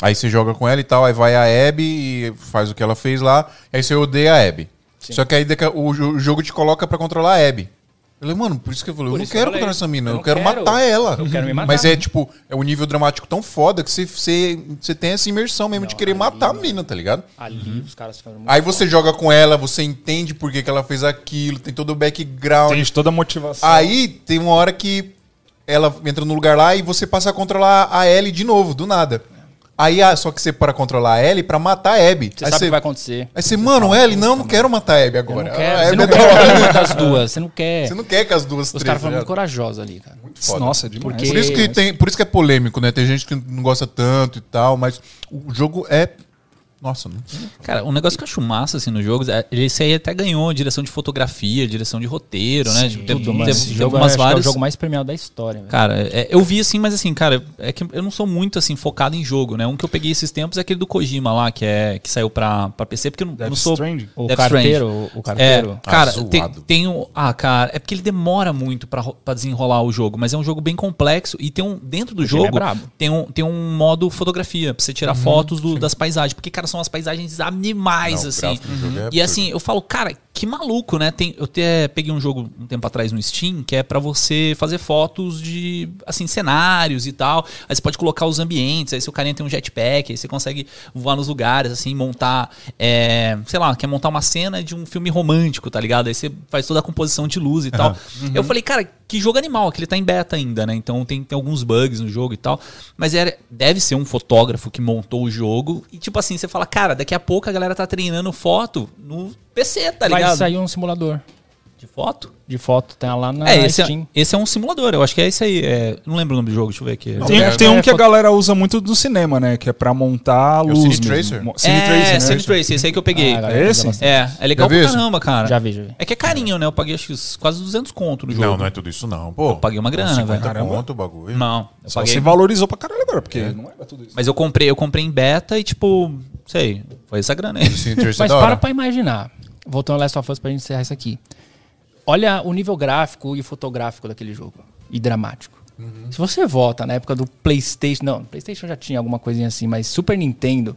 Aí você joga com ela e tal, aí vai a Abby e faz o que ela fez lá, aí você odeia a Abby. Só que aí o, jo- o jogo te coloca pra controlar a Abby. Eu falei, mano, por isso que eu falei, eu Por não eu quero falei, controlar essa mina, eu eu, não quero, quero, matar ela. eu quero me matar. Mas é tipo, é um nível dramático tão foda que você, você, você tem essa imersão mesmo de querer matar a mina, tá ligado? Ali os caras ficaram muito Aí você joga com ela, você entende por que, que ela fez aquilo, tem todo o background. Tem toda a motivação. Aí tem uma hora que ela entra no lugar lá e você passa a controlar a Ellie de novo, do nada. Aí, ah, só que você para controlar a Ellie pra matar a Abby. Você aí sabe o que vai acontecer. aí você, mano, Ellie, não, não quero matar a Abby Eu agora. não quero. Você não é quer nenhuma das duas. Você não quer. Você não quer que as duas Os caras foram tá muito corajosos ali, cara. Foda. Nossa, demais. Porque- Por isso, que tem, por isso que é polêmico, né? Tem gente que não gosta tanto e tal, mas o jogo é. Nossa, não. Cara, um negócio que eu acho massa assim nos jogos, é, esse aí até ganhou direção de fotografia, direção de roteiro, né? Tipo, teve, Tudo, mano. teve- Esse teve jogo umas acho que é o várias. jogo mais premiado da história, velho. Cara, é, eu vi assim, mas assim, cara, é que eu não sou muito assim focado em jogo, né? Um que eu peguei esses tempos é aquele do Kojima lá, que é que saiu pra, pra PC, porque eu não, Death não sou Stranding. O Death carteiro, Stranding. o- o carteiro. É, cara, Ah, tem, tem um. Ah, cara, é porque ele demora muito pra, ro- pra desenrolar o jogo, mas é um jogo bem complexo e tem um. Dentro do é jogo brabo. tem, um, tem um modo fotografia, pra você tirar fotos do- das paisagens. Porque, cara, são as paisagens animais, Não, assim. jogo é E assim, eu falo, cara, que maluco, né? Tem, eu até peguei um jogo um tempo atrás no Steam que é pra você fazer fotos de, assim, cenários e tal. Aí você pode colocar os ambientes, aí se o carinha tem um jetpack, aí você consegue voar nos lugares, assim, montar, é, sei lá, quer montar uma cena de um filme romântico, tá ligado? Aí você faz toda a composição de luz e tal. [laughs] Eu falei, cara, que jogo animal, que ele tá em beta ainda, né? Então tem, tem alguns bugs no jogo e tal. Mas era, deve ser um fotógrafo que montou o jogo. E tipo assim, você fala, cara, daqui a pouco a galera tá treinando foto no PC, tá Vai ligado? sair um simulador De foto? de foto, tem lá na É, esse é, Steam. esse é um simulador, eu acho que é esse aí. é- não lembro o nome do jogo, deixa eu ver aqui. Tem, é- tem um é que a galera usa muito do cinema, né? Que é pra montar a o luz. Cine. Tracer? Cine é, Tracer, né? Cine Tracer, esse aí que eu peguei. Ah, esse? é, é legal pra caramba, cara. Já vi, já vi. É que é carinho, né? Eu paguei acho que quase 200 conto no jogo. Não, não é tudo isso, não. Pô, Eu paguei uma grana, 50 velho. Caramba. conto o bagulho. Não, eu Só paguei. se valorizou pra caralho agora, porque não era tudo isso. Mas eu comprei, eu comprei em beta e tipo, sei, foi essa grana aí. É Mas para pra imaginar. Voltando ao Last of Us pra gente encerrar isso aqui. Olha o nível gráfico e fotográfico daquele jogo. E dramático. Uhum. Se você volta na época do PlayStation. Não, PlayStation já tinha alguma coisinha assim, mas Super Nintendo.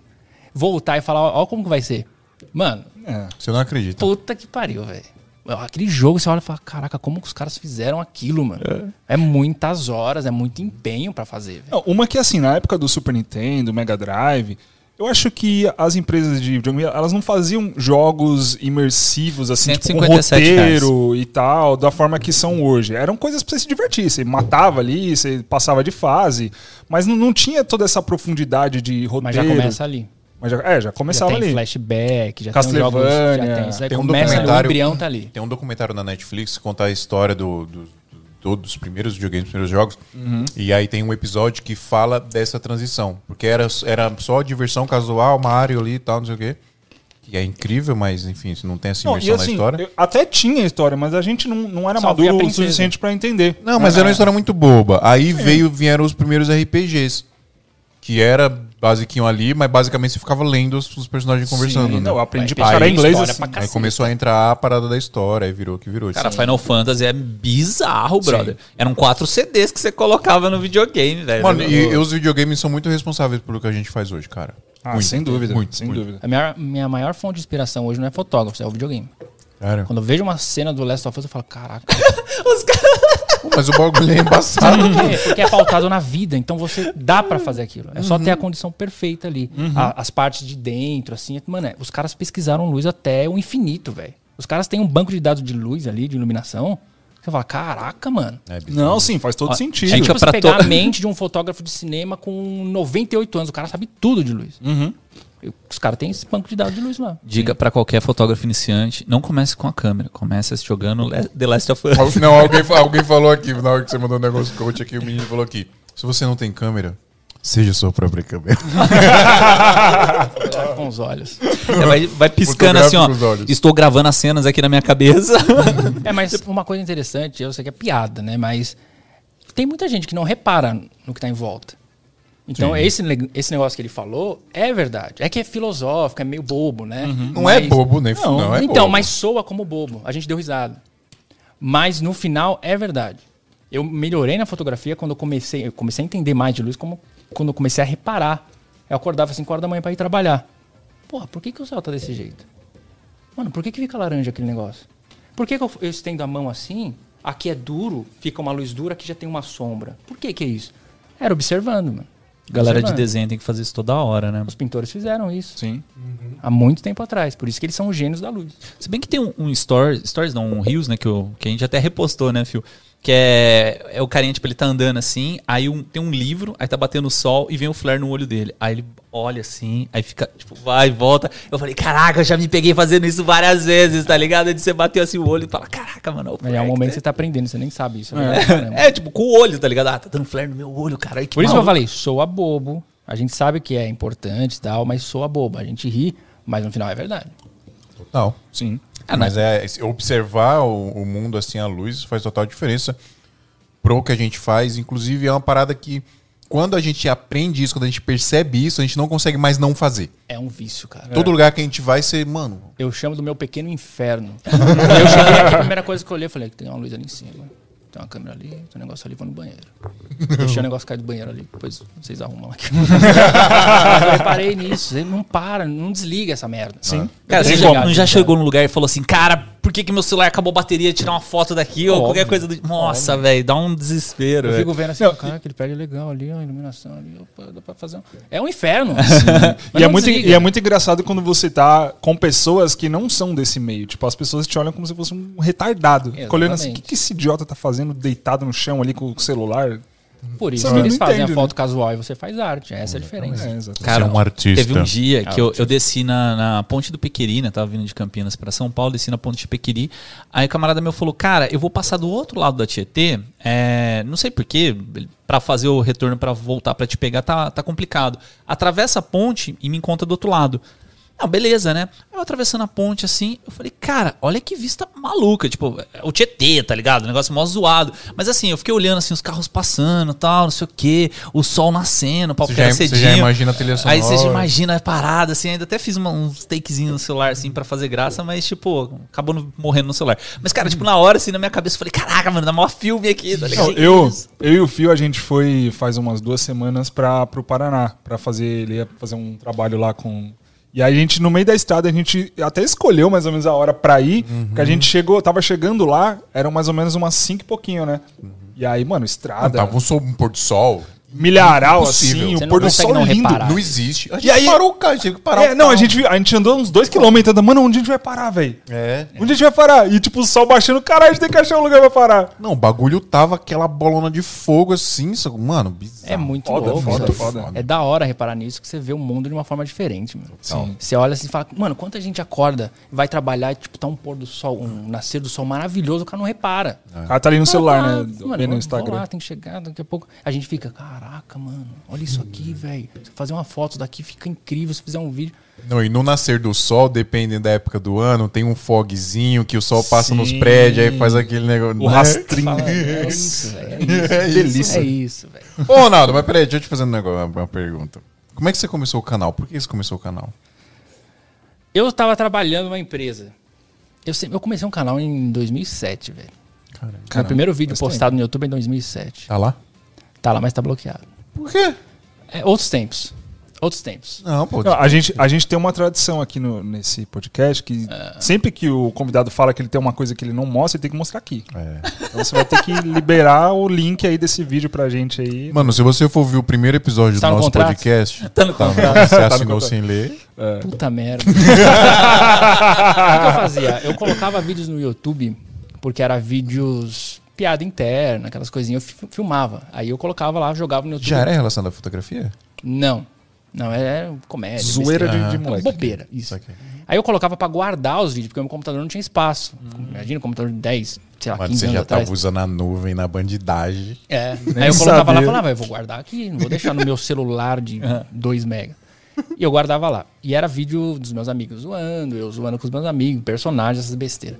Voltar e falar, ó, ó como que vai ser. Mano, É. Você não acredita. puta que pariu, velho. Aquele jogo você olha e fala, caraca, como que os caras fizeram aquilo, mano? É, muitas horas, é muito empenho pra fazer. Não, uma que assim, na época do Super Nintendo, Mega Drive, eu acho que as empresas de videogame, elas não faziam jogos imersivos, assim, tipo, com 157 roteiro e tal, da forma que são hoje. Eram coisas pra você se divertir. Você matava ali, você passava de fase, mas não, não tinha toda essa profundidade de roteiro. Mas já começa ali. Mas já, é, já Já começava tem ali. flashback, já tem os jogos. Já tem, isso tem um começa ali, o documentário- embrião tá ali. Tem um documentário na Netflix que conta a história do, do- todos os primeiros videogames, os primeiros jogos. Uhum. E aí tem um episódio que fala dessa transição. Porque era, era só diversão casual, Mario ali e tal, não sei o quê. Que é incrível, mas enfim, se não tem essa Não, imersão na assim, história. eu- até tinha história, mas a gente não, não era maduro o suficiente pra entender. Não, mas era uma história muito boba. Aí veio, vieram os primeiros RPGs. Que era basiquinho ali, mas basicamente você ficava lendo os, os personagens conversando. Sim, né? não, eu aprendi pra caralho inglês história assim. Aí começou a entrar a parada da história, aí virou o que virou. Cara, Final Fantasy é bizarro, brother. Eram quatro CDs que você colocava no videogame, velho. Mano, e, e os videogames são muito responsáveis pelo que a gente faz hoje, cara. Ah, Muito, sem dúvida. muito, sem muito. dúvida. A minha, minha maior fonte de inspiração hoje não é fotógrafo, é o videogame. Cara. Quando eu vejo uma cena do Last of Us, eu falo, caraca. [laughs] Os caras. Mas o bagulho é embaçado. Por quê? Porque é pautado na vida, então você dá pra fazer aquilo. É só ter a condição perfeita ali. A- as partes de dentro, assim. Mano, é, os caras pesquisaram luz até o infinito, velho. Os caras têm um banco de dados de luz ali, de iluminação. Você fala, caraca, mano. É bizarro. Não, sim, faz todo Ó, sentido. É tipo você pra pegar to- a mente de um fotógrafo de cinema com 98 anos. O cara sabe tudo de luz. Uhum. Os caras têm esse banco de dados de luz lá. Dica pra qualquer fotógrafo iniciante: não comece com a câmera, comece jogando The Last of Us. Não, alguém, alguém falou aqui, na hora que você mandou o negócio coach aqui, o menino falou aqui. Se você não tem câmera, seja sua própria câmera. [laughs] Com os olhos. É, vai, vai piscando assim, ó. Estou gravando as cenas aqui na minha cabeça. [laughs] É, mas uma coisa interessante, eu sei que é piada, né? Mas tem muita gente que não repara no que tá em volta. Então, esse, esse negócio que ele falou é verdade. É que é filosófico, é meio bobo, né? Não é Mas- bobo, nem não, não é então, bobo. mas soa como bobo. A gente deu risada. Mas no final é verdade. Eu melhorei na fotografia quando eu comecei, eu comecei a entender mais de luz, como quando eu comecei a reparar. Eu acordava às 5 horas da manhã para ir trabalhar. Porra, por que, que o céu tá desse jeito? Mano, por que, que fica laranja aquele negócio? Por que, que eu, eu estendo a mão assim? Aqui é duro, fica uma luz dura, aqui já tem uma sombra. Por que que é isso? Era observando, mano. Galera de desenho tem que fazer isso toda hora, né? Os pintores fizeram isso Sim. há muito tempo atrás. Por isso que eles são os gênios da luz. Se bem que tem um, um stories, stories não, um Reels, né, que, eu- que a gente até repostou, né, Fio? Que é, é o carinha, tipo, ele tá andando assim, aí um- tem um livro, aí tá batendo o sol e vem o flare no olho dele. Aí ele olha assim, aí fica, tipo, vai e volta. Eu falei, caraca, eu já me peguei fazendo isso várias vezes, tá ligado? Aí você bateu assim o olho e fala, caraca, mano, é o Mas é flare um momento tá- que você tá aprendendo, você nem sabe isso. né? Caramba. É, tipo, com o olho, tá ligado? Ah, tá dando flare no meu olho, cara. Por isso que eu maluco. falei, soa bobo. A gente sabe que é importante e tal, mas soa bobo. A gente ri, mas no final é verdade. Não. Sim. Ah, mas é observar o, o mundo assim à luz faz total diferença pro que a gente faz. Inclusive, é uma parada que quando a gente aprende isso, quando a gente percebe isso, a gente não consegue mais não fazer. É um vício, cara. Todo lugar que a gente vai, você, mano, Eu chamo do meu pequeno inferno. [laughs] eu cheguei aqui, a primeira coisa que eu olhei, eu falei, tem uma luz ali em cima. Tem uma câmera ali, tem um negócio ali, vou no banheiro. Deixei o negócio cair do banheiro ali, depois vocês arrumam. Mas [laughs] eu reparei nisso, ele não para, não desliga essa merda. Sim. Cara, você já, já desligado. chegou num lugar e falou assim, cara, por que, que meu celular acabou a bateria? Tirar uma foto daqui ou Óbvio. qualquer coisa do. Nossa, velho, dá um desespero. Eu velho. fico vendo assim, Não, cara, aquele prédio é legal ali, a iluminação ali, opa, dá pra fazer um... É um inferno. [laughs] E Mas é, muito, e é muito engraçado quando você tá com pessoas que não são desse meio. Tipo, as pessoas te olham como se fosse um retardado. Fica olhando assim, o que, Exatamente. que esse idiota tá fazendo deitado no chão ali com o celular? Por isso que não eles fazem entende, a foto casual e você faz arte. Essa é a diferença. É. Cara, Você é um artista. Teve um dia que É, eu, eu desci na, na ponte do Pequeri, né? Tava vindo de Campinas pra São Paulo, desci na ponte de Pequeri. Aí o camarada meu falou, cara, eu vou passar do outro lado da Tietê, é, não sei porquê, pra fazer o retorno pra voltar pra te pegar tá, tá complicado. Atravessa a ponte e me encontra do outro lado. Não, beleza, né? Eu atravessando a ponte assim, eu falei, cara, olha que vista maluca. Tipo, o Tietê, tá ligado? O negócio mó zoado. Mas assim, eu fiquei olhando assim, os carros passando tal, não sei o quê, o sol nascendo, o pau já- você cedinho. já imagina a trilha Aí você já sonora. imagina a parada, assim, ainda até fiz uma- uns takezinhos no celular, assim, pra fazer graça, mas, tipo, acabou no- morrendo no celular. Mas, cara, tipo, na hora, assim, na minha cabeça, eu falei, caraca, mano, dá maior filme aqui, tá ligado? Não, eu, eu e o Fio, a gente foi faz umas duas semanas para pro Paraná, para fazer, ele ia fazer um trabalho lá com... E aí a gente, no meio da estrada, a gente até escolheu mais ou menos a hora pra ir, que a gente chegou, tava chegando lá, eram mais ou menos umas cinco e pouquinho, né? E aí, mano, Não, estrada, tava um, sol, um pôr do sol. Milharal, Impossível. assim, Você o pôr do sol não lindo. reparar. Não existe. A gente E aí- parou o carro, tinha que parar É, o não, a gente, a gente andou uns dois quilômetros, andando, mano, onde a gente vai parar, velho? É. Onde a gente vai parar? E tipo, o sol baixando, caralho, a gente tem que achar um lugar pra parar. Não, o bagulho tava aquela bolona de fogo assim, só- mano, bizarro. É muito Foda, louco. foda, né? foda. É da hora reparar nisso, que você vê o mundo de uma forma diferente, mano. Sim. Você olha assim e fala, mano, quanta gente acorda, vai trabalhar e, tipo, tá um pôr do sol, um nascer do sol maravilhoso, o cara não repara. O cara tá ali no celular, Ah, né? mano, Vendo no Instagram. lá, tem que chegar, daqui a pouco. A gente fica, caraca, mano, olha isso aqui, velho. Fazer uma foto daqui fica incrível, se fizer um vídeo. Não, e no nascer do sol, dependendo da época do ano, tem um fogzinho que o sol passa nos Sim. prédios, aí faz aquele negócio. O né? rastrinho. Fala, é isso, velho. É isso. É isso. Delícia. É isso, velho. Ô, Ronaldo, mas peraí, deixa eu te fazer um negócio, uma, pergunta. Como é que você começou o canal? Por que você começou o canal? Eu tava trabalhando numa empresa. Eu, sempre, eu comecei um canal em 2007, velho. Meu primeiro vídeo postado no YouTube é em 2007. Tá lá? Tá lá, mas tá bloqueado. Por quê? É, outros tempos. Outros tempos. Não, pô. Não, a, gente, a gente tem uma tradição aqui no- nesse podcast que sempre que o convidado fala que ele tem uma coisa que ele não mostra, ele tem que mostrar aqui. É. Então você vai ter que liberar o link aí desse vídeo pra gente aí. Mano, se você for ouvir o primeiro episódio Tá do no nosso contrato? podcast, [laughs] Tá no tá, contrato. você no assinou contrato. sem ler. Puta merda. [laughs] o que que eu fazia? Eu colocava vídeos no YouTube, porque era vídeos piada interna, aquelas coisinhas. Eu fi- filmava. Aí eu colocava lá, jogava no YouTube. Já era relação da fotografia? Não. Não, é comédia. Zoeira besteira. de, de Ah, moleque. Bobeira, isso. Aqui. Aí eu colocava pra guardar os vídeos, porque o meu computador não tinha espaço. Imagina um computador de 10, sei lá, Mas 15 você já atrás. tava usando a nuvem na bandidagem. É. Nem Aí eu colocava lá sabia. e falava, eu vou guardar aqui, não vou deixar no meu celular de [laughs] 2 mega. E eu guardava lá. E era vídeo dos meus amigos zoando, eu zoando com os meus amigos, personagens, essas besteiras.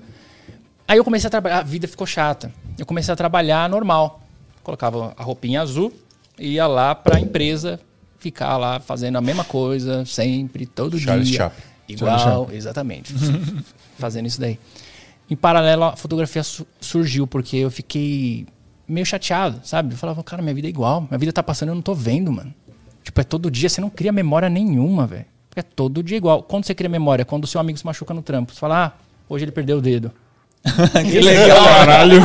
Aí eu comecei a trabalhar, a vida ficou chata. Eu comecei a trabalhar normal. Colocava a roupinha azul, ia lá pra empresa, ficar lá fazendo a mesma coisa, sempre, todo Charles dia. Chaplin. Igual, exatamente. [laughs] fazendo isso daí. Em paralelo, a fotografia su- surgiu, porque eu fiquei meio chateado, sabe? Eu falava, cara, minha vida é igual. Minha vida tá passando, eu não tô vendo, mano. Tipo, é todo dia, você não cria memória nenhuma, velho. É todo dia igual. Quando você cria memória? Quando o seu amigo se machuca no trampo. Você fala, ah, hoje ele perdeu o dedo. [laughs] que legal. Caralho.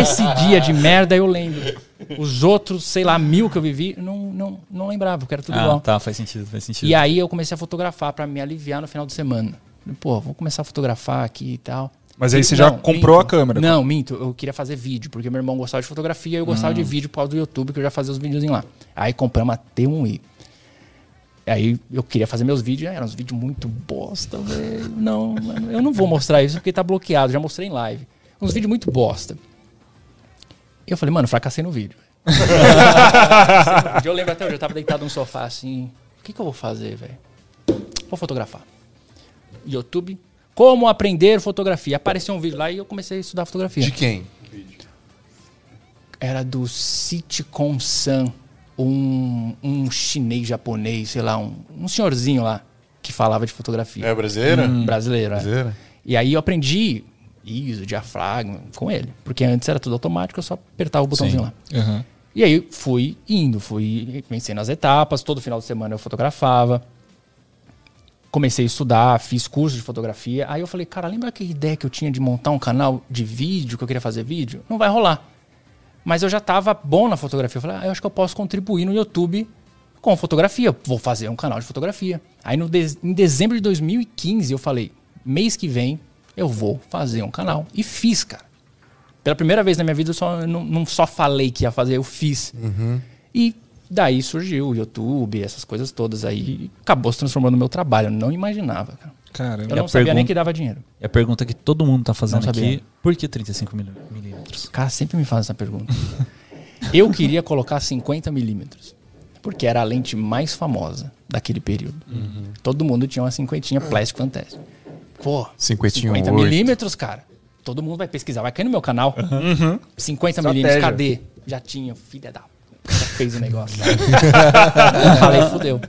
Esse dia de merda eu lembro. Os outros, sei lá, mil que eu vivi, não, não, não lembrava, porque era tudo Ah, igual. tá, faz sentido, faz sentido. E aí eu comecei a fotografar pra me aliviar no final de semana. Pô, vou começar a fotografar aqui e tal. Mas aí você já não, comprou minto. a câmera. Não, minto. Eu queria fazer vídeo, porque meu irmão gostava de fotografia e eu gostava de vídeo por causa do YouTube, que eu já fazia os videozinhos lá. Aí compramos a T1i. Aí eu queria fazer meus vídeos, eram uns vídeos muito bosta, velho. Não, mano, eu não vou mostrar isso porque tá bloqueado, já mostrei em live. Uns vídeos muito bosta. Eu falei, mano, fracassei no vídeo. [laughs] eu lembro até hoje, eu tava deitado no sofá assim. O que, que eu vou fazer, velho? Vou fotografar. YouTube. Como aprender fotografia. Apareceu um vídeo lá e eu comecei a estudar fotografia. De quem? Era do Sitcom San, um, um chinês japonês, sei lá, um, um senhorzinho lá que falava de fotografia. É brasileira? Brasileiro, é. Brasileira? E aí eu aprendi ISO, diafragma com ele. Porque antes era tudo automático, eu só apertava o botãozinho lá. Aham. E aí fui indo, fui vencendo as etapas, todo final de semana eu fotografava. Comecei a estudar, fiz curso de fotografia. Aí eu falei, cara, lembra aquela ideia que eu tinha de montar um canal de vídeo, que eu queria fazer vídeo? Não vai rolar. Mas eu já estava bom na fotografia. Eu falei, ah, eu acho que eu posso contribuir no YouTube com fotografia. Vou fazer um canal de fotografia. Aí no de- em dezembro de 2015 eu falei, mês que vem eu vou fazer um canal. E fiz, cara. Pela primeira vez na minha vida, eu só, não, não só falei que ia fazer, eu fiz. E daí surgiu o YouTube, essas coisas todas aí. Acabou se transformando no meu trabalho. Eu não imaginava, cara. Caramba. Eu não sabia nem que dava dinheiro. É a pergunta que todo mundo tá fazendo Não sabia. aqui. Por que 35 mil- milímetros? O cara sempre me faz essa pergunta. eu queria colocar 50 milímetros. Porque era a lente mais famosa daquele período. Todo mundo tinha uma cinquentinha plástico fantástico. Pô, Cinquentinho 50 oito. milímetros, cara. Todo mundo vai pesquisar. Vai cair no meu canal. 50 Estratégia. milímetros, cadê? Já tinha, filha da... Já fez o negócio. [laughs] Eu falei, fudeu.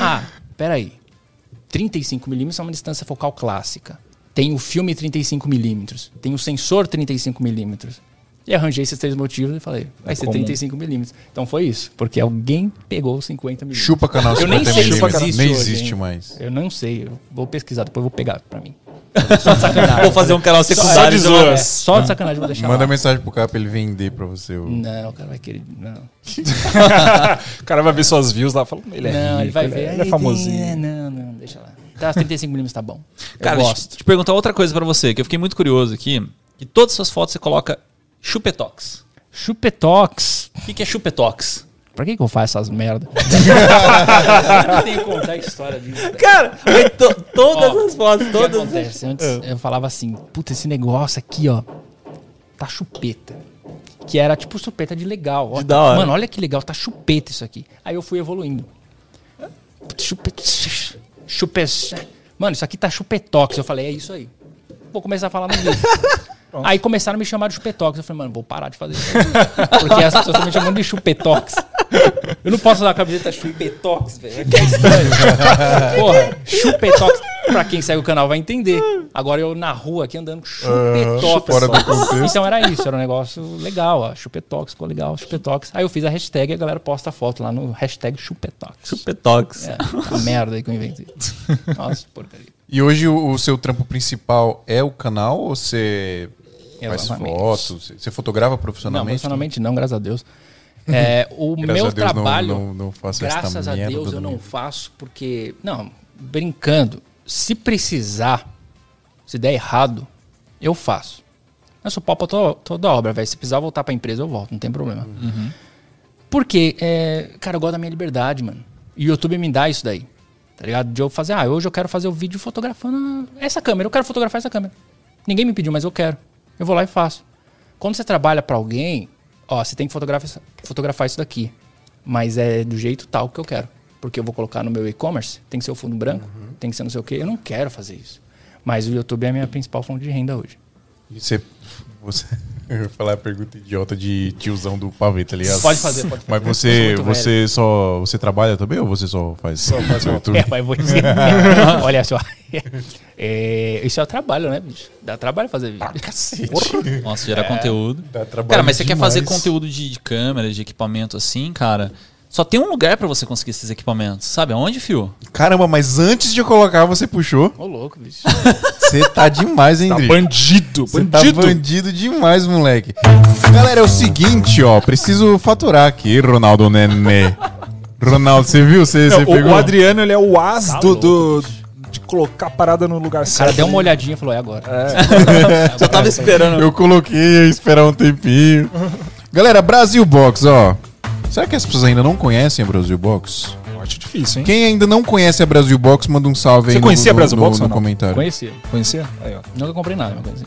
Ah, peraí. 35 milímetros é uma distância focal clássica. Tem o filme 35 milímetros. Tem o sensor 35 milímetros. E arranjei esses três motivos e falei, vai ser comum. 35 milímetros. Então foi isso. Porque alguém pegou os 50 milímetros. Chupa canal Eu nem 50 sei se existe Nem hoje, existe mais. Eu não sei. Eu vou pesquisar, depois eu vou pegar pra mim. [laughs] Só de sacanagem. Vou fazer um canal secundário. de de uma- zoa. É, só de sacanagem vou deixar Manda lá. mensagem pro cara pra ele vender pra você. o- Não, o cara vai querer. Não. [laughs] O cara vai ver suas views lá e fala, ele é não, rico, ele vai ver. é- "Ai, Ele é famosinho. é, não, deixa lá. Tá, 35 milímetros tá bom. Eu Cara, deixa eu gosto. te perguntar outra coisa pra você, que eu fiquei muito curioso aqui. Que todas as suas fotos você coloca chupetox. Chupetox. O que, que é chupetox? Pra que, que eu faço essas merdas? [laughs] eu não tenho que contar a história disso. Cara, to- todas Ó, as fotos, O que todas. acontece? Antes eu falava assim, puta, esse negócio aqui, ó, tá chupeta. Que era tipo chupeta de legal. Ó, De tá- da hora. Mano, olha que legal, tá chupeta isso aqui. Aí eu fui evoluindo. Puta, Chupeta. [laughs] Chupeta. Mano, isso aqui tá chupetox. Eu falei, é isso aí. Vou começar a falar no vídeo. [laughs] Aí começaram a me chamar de chupetox. Eu falei, mano, vou parar de fazer isso. [laughs] Porque as pessoas estão me chamando de chupetox. Eu não posso usar a camiseta Chupetox, velho. Que é estranho. [laughs] Porra, Chupetox. Pra quem segue o canal vai entender. Agora eu na rua aqui andando com Chupetox. fora do contexto. Então era isso, era um negócio legal, ó. Chupetox, ficou legal, Chupetox. Aí eu fiz a hashtag e a galera posta a foto lá no hashtag Chupetox. Chupetox. É, a merda aí que eu inventei. Nossa, porcaria. E hoje o, o seu trampo principal é o canal ou você faz Exatamente. fotos? Você fotografa Não, profissionalmente? profissionalmente não, graças a Deus. [laughs] É, o Graças meu a Deus não- trabalho, não- não faço esta graças a Deus eu não faço porque, não, brincando, se precisar, se der errado, eu faço. Eu sou pau pra toda, toda obra, velho. Se precisar voltar pra empresa, eu volto, não tem problema. Uhum. Porque, é, cara, eu gosto da minha liberdade, mano. E o YouTube me dá isso daí. Tá ligado? De eu fazer, ah, hoje eu quero fazer o vídeo fotografando essa câmera. Eu quero fotografar essa câmera. Ninguém me pediu, mas eu quero. Eu vou lá e faço. Quando você trabalha pra alguém, ó, você tem que fotografar, fotografar isso daqui. Mas é do jeito tal que eu quero. Porque eu vou colocar no meu e-commerce, tem que ser o fundo branco, tem que ser não sei o quê. Eu não quero fazer isso. Mas o YouTube é a minha principal fonte de renda hoje. E você, você, [laughs] eu ia falar a pergunta idiota de tiozão do pavê, tá ligado? Pode fazer, pode fazer. Mas você, muito você só, você trabalha também ou você só faz? Só faz [laughs] YouTube? É, mas vou dizer. [laughs] Olha só. É, isso é o trabalho, né, bicho? Dá trabalho fazer vídeo. Cacete. Nossa, gerar conteúdo. Dá trabalho Cara, mas você quer fazer conteúdo de, de câmera, de equipamento assim, cara? Só tem um lugar pra você conseguir esses equipamentos. Sabe aonde, fio? Caramba, mas antes de eu colocar, você puxou. Ô, louco, bicho. [laughs] Você tá demais, hein, Tá bandido, Você tá bandido. bandido demais, moleque. Galera, é o seguinte, ó. Preciso faturar aqui, Ronaldo Nenê. Ronaldo, você viu? Você, Não, você o, pegou? o Adriano, ele é o as Tá do, de colocar a parada no lugar O certo. cara deu uma olhadinha e falou, é agora. [laughs] Já tava esperando. Eu coloquei, ia esperar um tempinho. Galera, Brasil Box, ó. Será que as pessoas ainda não conhecem a Brasil Box? Eu acho difícil, hein? Quem ainda não conhece a Brasil Box, manda um salve aí Você no- conhecia a no, Brasil no, Box no ou não? comentário. Conhecia. Conhecia? Aí, ó. Nunca comprei nada, mas conhecia.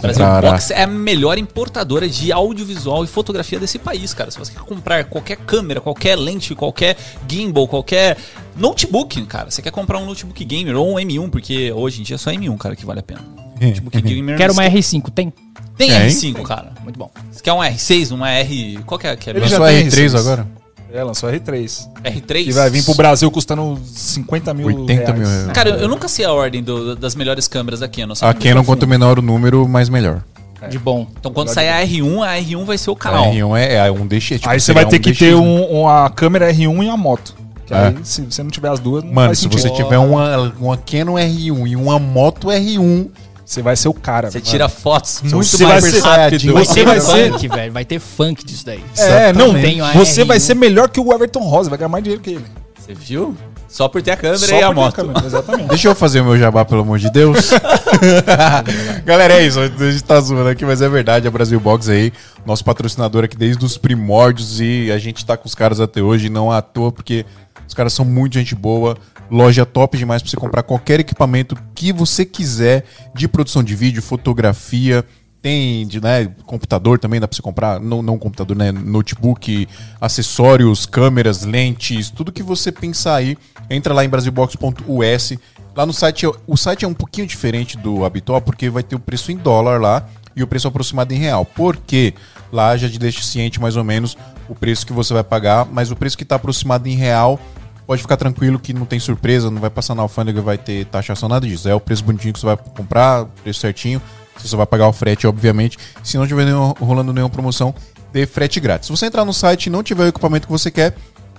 Brasil Caraca. Box é a melhor importadora de audiovisual e fotografia desse país, cara. Se você quer comprar qualquer câmera, qualquer lente, qualquer gimbal, qualquer notebook, cara. Você quer comprar um notebook gamer ou um M1, porque hoje em dia é só M1, cara, que vale a pena. Notebook gamer. [laughs] Quero uma R5, tem? Tem Tem? R5, cara. Muito bom. Você quer um R6, uma R. Qual que é? Que é Ele Eu já sou tem R3 esses. agora? É, lançou R3. R3? Que vai vir pro Brasil custando 50 mil 80 mil reais. Cara, eu, eu nunca sei a ordem do- das melhores câmeras da Canon. A? Canon, quanto menor o número, mais melhor. De bom. Então quando sair a R1, a R1 vai ser o A canal. R1 é, é um DX. tipo, Aí você seria vai ter um que DX, ter né? um, uma câmera R1 e a moto. Que É. aí, se você não tiver as duas, não Mano, faz se sentido. você tiver uma, uma Canon R1 e uma moto R1, Você vai ser o cara. Você tira fotos muito Você mais vai ser- rápido. Vai Você ter vai ser- funk, velho. Vai ter funk disso daí. É, não, Exatamente. Você vai R1. ser melhor que o Everton Rosa, vai ganhar mais dinheiro que ele. Você viu? Só por ter a câmera Só e a por ter moto. câmera, Exatamente. [laughs] Deixa eu fazer o meu jabá, pelo amor de Deus. [laughs] Galera, é isso. A gente tá zoando aqui, mas é verdade. A Brasil Box aí, nosso patrocinador aqui desde os primórdios. E a gente tá com os caras até hoje, não à toa, porque os caras são muito gente boa. Loja top demais pra você comprar qualquer equipamento que você quiser de produção de vídeo, fotografia. Tem de, né, computador também, dá pra você comprar, não, não computador, né? Notebook, acessórios, câmeras, lentes, tudo que você pensar aí. Entra lá em brasilbox.us. Lá no site, o site é um pouquinho diferente do habitual, porque vai ter o preço em dólar lá e o preço aproximado em real. Porque lá já te deixa ciente mais ou menos o preço que você vai pagar, mas o preço que está aproximado em real, pode ficar tranquilo que não tem surpresa, não vai passar na alfândega, vai ter taxação, nada disso. É o preço bonitinho que você vai comprar, preço certinho. Você só vai pagar o frete, obviamente. Se não tiver nenhum- rolando nenhuma promoção, dê frete grátis. Se você entrar no site e não tiver o equipamento que você quer,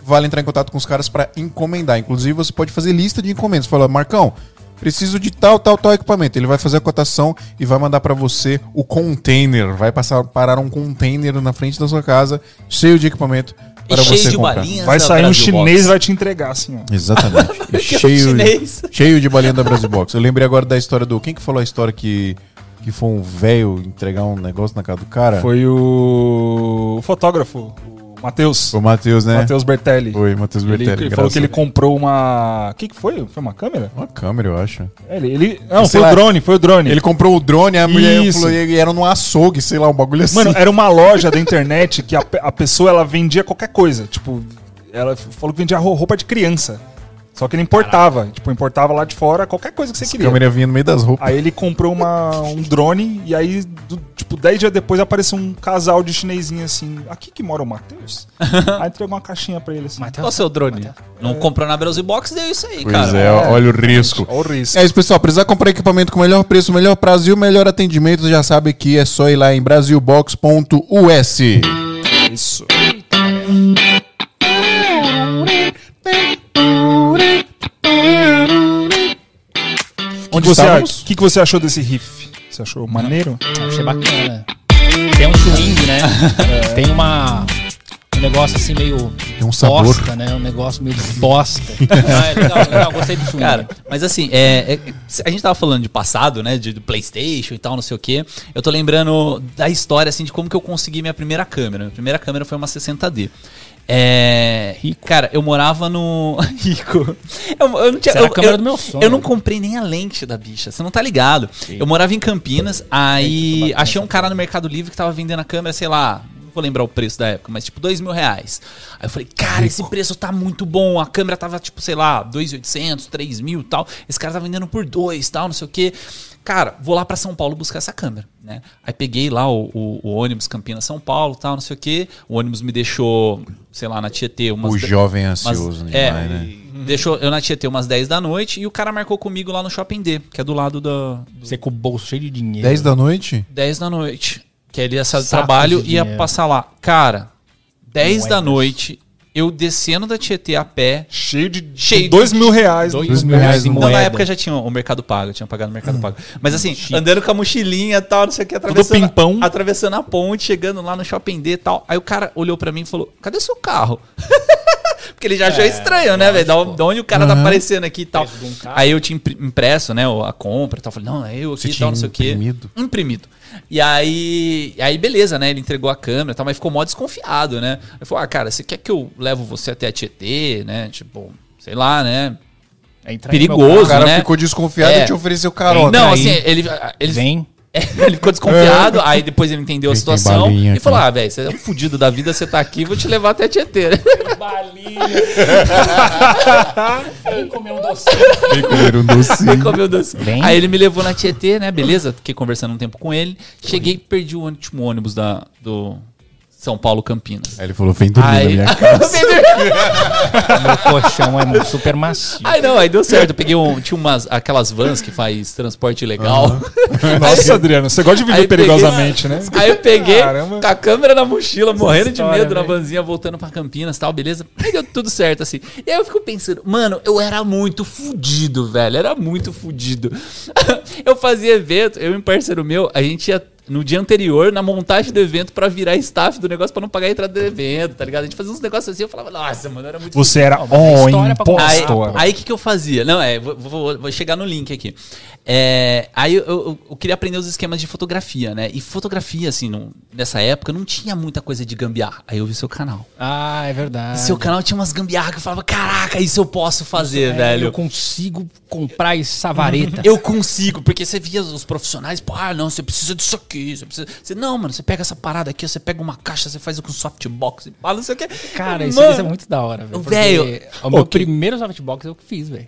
vale entrar em contato com os caras para encomendar. Inclusive, você pode fazer lista de encomendas. Fala, Marcão, preciso de tal, tal, tal equipamento. Ele vai fazer a cotação e vai mandar para você o container. Vai passar parar um container na frente da sua casa, cheio de equipamento para cheio você de comprar. balinhas Vai da sair um chinês Box. vai te entregar, assim, ó. Exatamente. [laughs] E é um cheio, cheio de balinha da Brasil Box. Eu lembrei agora da história do. Quem que falou a história que, que foi um velho entregar um negócio na casa do cara? Foi o, o fotógrafo, o Matheus. O Matheus, né? Matheus Bertelli. Foi, Matheus Ele, Bertelli. ele falou que ele comprou uma. O que, que foi? Foi uma câmera? Uma câmera, eu acho. É, Ele, ele- Não, Sei foi lá. o drone, foi o drone. Ele comprou o drone, a mulher Isso. falou, e era num açougue, sei lá, um bagulho assim. Mano, era uma loja da internet que a, a pessoa ela vendia qualquer coisa. Tipo, ela falou que vendia ro- roupa de criança. Só que ele importava. Tipo, importava lá de fora qualquer coisa que você a queria. câmera vinha no meio das roupas. Aí ele comprou uma, um drone e aí, do- tipo, tipo, 10 dias depois apareceu um casal de chinesinho assim. Aqui que mora o Matheus? [laughs] Aí entregou uma caixinha pra ele assim. Matheus, Qual o seu drone? Não comprou na Brasil Box, deu isso aí, Pois cara. é, olha o risco. Olha o risco. É isso, pessoal. Precisar comprar equipamento com melhor preço, melhor prazo e o melhor atendimento, já sabe que é só ir lá em brasilbox.us. Isso. O Onde que, você, estávamos? que, que você achou desse riff? Você achou maneiro? Achei bacana. Tem um swing, né? [laughs] Tem uma. Um negócio assim meio. Tem um sabor. Bosta, né? Um negócio meio bosta. [laughs] Ah, é legal, legal. Gostei do swing. Cara, mas assim, é, é- a gente tava falando de passado, né? De, do Playstation e tal, não sei o quê. Eu tô lembrando da história, assim, de como que eu consegui minha primeira câmera. Minha primeira câmera foi uma 60D. É. Cara, eu morava no. [laughs] Rico. Eu, eu não tinha. Eu, a câmera eu- do meu sonho. Eu não comprei nem a lente da bicha, você não tá ligado. Eu morava em Campinas, aí achei um cara no Mercado Livre que tava vendendo a câmera, sei lá, não vou lembrar o preço da época, mas tipo dois mil reais. Aí eu falei, cara, esse preço tá muito bom. A câmera tava tipo, sei lá, 2.800, 3 mil e tal. Esse cara tá vendendo por dois tal, não sei o quê. Cara, vou lá pra São Paulo buscar essa câmera, né? Aí peguei lá o, o- o ônibus Campinas São Paulo tal, não sei o quê. O ônibus me deixou, sei lá, na Tietê umas O de- jovem umas- ansioso é, demais, né? Deixou eu na Tietê umas 10 da noite e o cara marcou comigo lá no Shopping D, que é do lado da Você com o bolso cheio de dinheiro. 10 da noite? 10 da noite. Que ele ia sair do Saco trabalho e ia dinheiro. passar lá. Cara, 10 da Moedas. noite, eu descendo da Tietê a pé. Cheio de. Cheio dois de- mil reais. Dois Dois mil reais em Não, Não, na moeda. época já tinha o Mercado Pago, eu tinha pagado no Hum. Mercado Pago. Mas assim, andando com a mochilinha e tal, não sei o que, atravessando, pimpão. atravessando a ponte, chegando lá no Shopping D e tal. Aí o cara olhou pra mim e falou: Cadê seu carro? [laughs] Porque ele já achou estranho, né, velho? Da on- da onde o cara tá aparecendo aqui e tal. Um. Aí eu tinha impre- impresso, né, a compra e tal. Falei, não, é eu Você aqui e tal, não sei o quê. imprimido? Imprimido. E aí, aí, beleza, né? Ele entregou a câmera e tal, mas ficou mó desconfiado, né? Eu falei, ah, cara, você quer que eu levo você até a Tietê, né? Tipo, sei lá, né? Meu Perigoso, O cara né? ficou desconfiado É. e te ofereceu carona. Não, aí. assim, ele, ele, Vem. [laughs] ele ficou desconfiado, aí depois ele entendeu a situação balinha, e falou? Ah, velho, você é um fudido da vida, você tá aqui, vou te levar até a Tietê. [laughs] né? Balinha. Vem comer um docinho. Vem comer um docinho. Vai comer o doce. Vem. Aí ele me levou na Tietê, né? Beleza, fiquei conversando um tempo com ele. Cheguei e perdi o último ônibus da, do São Paulo Campinas. Aí ele falou, vem dormir na Aí, minha [laughs] casa. [laughs] Meu colchão é super macio. aí não, aí deu certo. Eu peguei um, tinha umas aquelas vans que faz transporte legal. [laughs] Nossa, Adriano, você gosta de viver Aí peguei- perigosamente, né? Aí eu peguei Caramba. com a câmera na mochila, morrendo de história, medo na velho. vanzinha, voltando pra Campinas e tal, beleza? Aí deu tudo certo, assim. E aí eu fico pensando, mano, eu era muito fudido, velho. Era muito fudido. eu fazia evento, eu e um parceiro meu, a gente ia no dia anterior, na montagem do evento, pra virar staff do negócio pra não pagar a entrada do evento, tá ligado? A gente fazia uns negócios assim, eu falava, nossa, mano, era muito Você era mas on história pra contar. Aí impostor. aí o que, que eu fazia? Não, é, vou, vou- vou chegar no link aqui. É, aí eu, eu- eu queria aprender os esquemas de fotografia, né? E fotografia, assim, no- nessa época não tinha muita coisa de gambiarra. Aí eu vi seu canal. Ah, é verdade. seu canal tinha umas gambiarra que eu falava, caraca, isso eu posso fazer, É, velho. Eu consigo comprar essa vareta. [laughs] Eu consigo, porque você via os profissionais, pô, ah, não, você precisa disso aqui, você precisa. Você, não, mano, você pega essa parada aqui, você pega uma caixa, você faz com softbox e fala, não sei o que. Cara, isso, Mano, isso é muito da hora, velho. Velho, O meu ok. primeiro softbox eu que fiz, velho.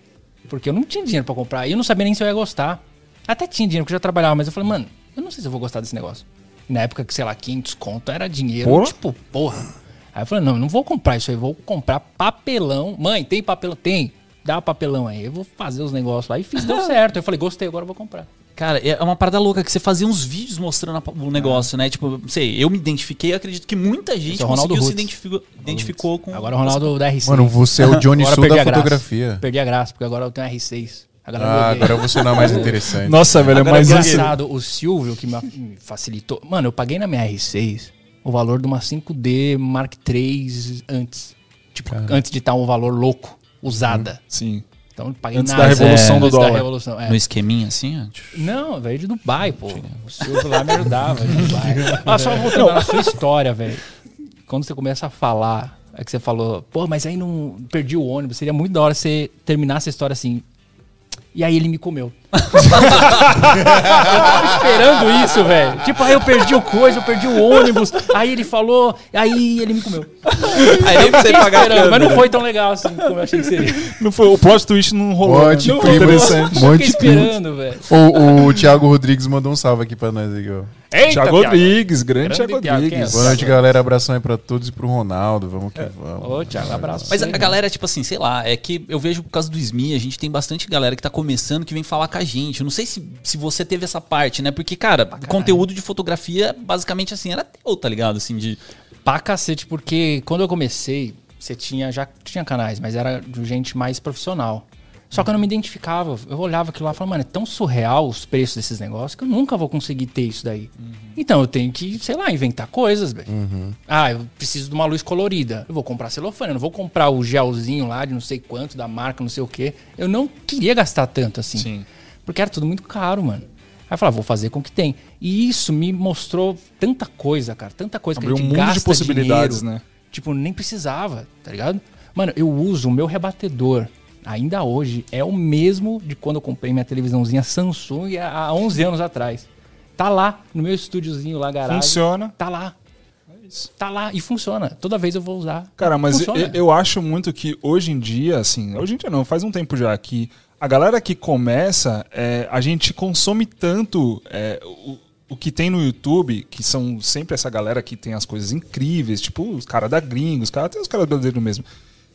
Porque eu não tinha dinheiro pra comprar. E eu não sabia nem se eu ia gostar. Até tinha dinheiro, porque eu já trabalhava, mas eu falei, mano, eu não sei se eu vou gostar desse negócio. E na época que, sei lá, 500 conto era dinheiro, Porra. tipo, porra. Aí eu falei, não, eu não vou comprar isso aí, vou comprar papelão. Mãe, tem papelão? Tem. Dá papelão aí. Eu vou fazer os negócios lá. E fiz, deu [laughs] certo. Eu falei, gostei, agora eu vou comprar. Cara, é uma parada louca que você fazia uns vídeos mostrando o negócio, né? Tipo, não sei, eu me identifiquei, eu acredito que muita gente é o Ronaldo conseguiu se identificou, identificou com. Agora o Ronaldo da R6. Mano, você é o [laughs] Johnny Agora Sul da a graça. fotografia. Perdi a graça, porque agora eu tenho R6. Agora eu Ah, agora você não é mais interessante. Nossa, velho, Agora mas eu isso. engraçado, o Silvio que me me facilitou. Mano, eu paguei na minha R6 o valor de uma 5D Mark III antes. Tipo, antes de estar um valor louco, usada. Sim. Então paguei Antes na da revolução do antes dólar. Da revolução, é. No esqueminha assim, ó. Não, veio de Dubai, pô. O Silvio lá me ajudava, de Dubai. Ah, só voltando na sua história, velho. Quando você começa a falar, é que você falou, pô, mas aí não perdi o ônibus. Seria muito da hora você terminar essa história assim. E aí ele me comeu. Eu tava esperando isso, velho. Tipo, aí eu perdi o coisa, eu perdi o ônibus. Aí ele falou, aí ele me comeu. Aí nem precisei pagar mas não foi tão legal assim como eu achei que seria. Não foi, o plot twist não rolou. Monte né? Primo. interessante. Fiquei Monte esperando, velho. O, o Thiago Rodrigues mandou um salve aqui pra nós aqui, ó. Eita, Thiago. Rodrigues, grande, Grande Thiago é? Rodrigues. Boa noite, galera. Abração aí pra todos e pro Ronaldo. Vamos que vamos. Ô, Thiago, abraço. Mas a você, galera, tipo assim, sei lá, é que eu vejo por causa do SMI, a gente tem bastante galera que tá começando que vem falar com a gente. Eu não sei se, se você teve essa parte, né? Porque, cara, conteúdo de fotografia, basicamente assim, era teu, tá ligado? Assim, de. Pra cacete, porque quando eu comecei, você tinha, já tinha canais, mas era de gente mais profissional. Só que eu não me identificava. Eu olhava aquilo lá e falava, mano, é tão surreal os preços desses negócios que eu nunca vou conseguir ter isso daí. Então eu tenho que, sei lá, inventar coisas, velho. Ah, eu preciso de uma luz colorida. Eu vou comprar celofane, eu não vou comprar o gelzinho lá de não sei quanto, da marca, não sei o quê. Eu não queria gastar tanto assim. Sim. Porque era tudo muito caro, mano. Aí eu falava, vou fazer com o que tem. E isso me mostrou tanta coisa, cara. Tanta coisa Abriu que a um gente mundo de possibilidades, dinheiro. né? Tipo, nem precisava, tá ligado? Mano, eu uso o meu rebatedor. Ainda hoje é o mesmo de quando eu comprei minha televisãozinha Samsung há 11 anos atrás. Tá lá no meu estúdiozinho lá, garagem. Funciona. Tá lá. É isso. Tá lá e funciona. Toda vez eu vou usar. Cara, mas eu, eu acho muito que hoje em dia, assim, hoje em dia não, faz um tempo já que a galera que começa, é, a gente consome tanto é, o, o que tem no YouTube, que são sempre essa galera que tem as coisas incríveis, tipo os caras da gringos, os caras, até os caras brasileiros mesmo.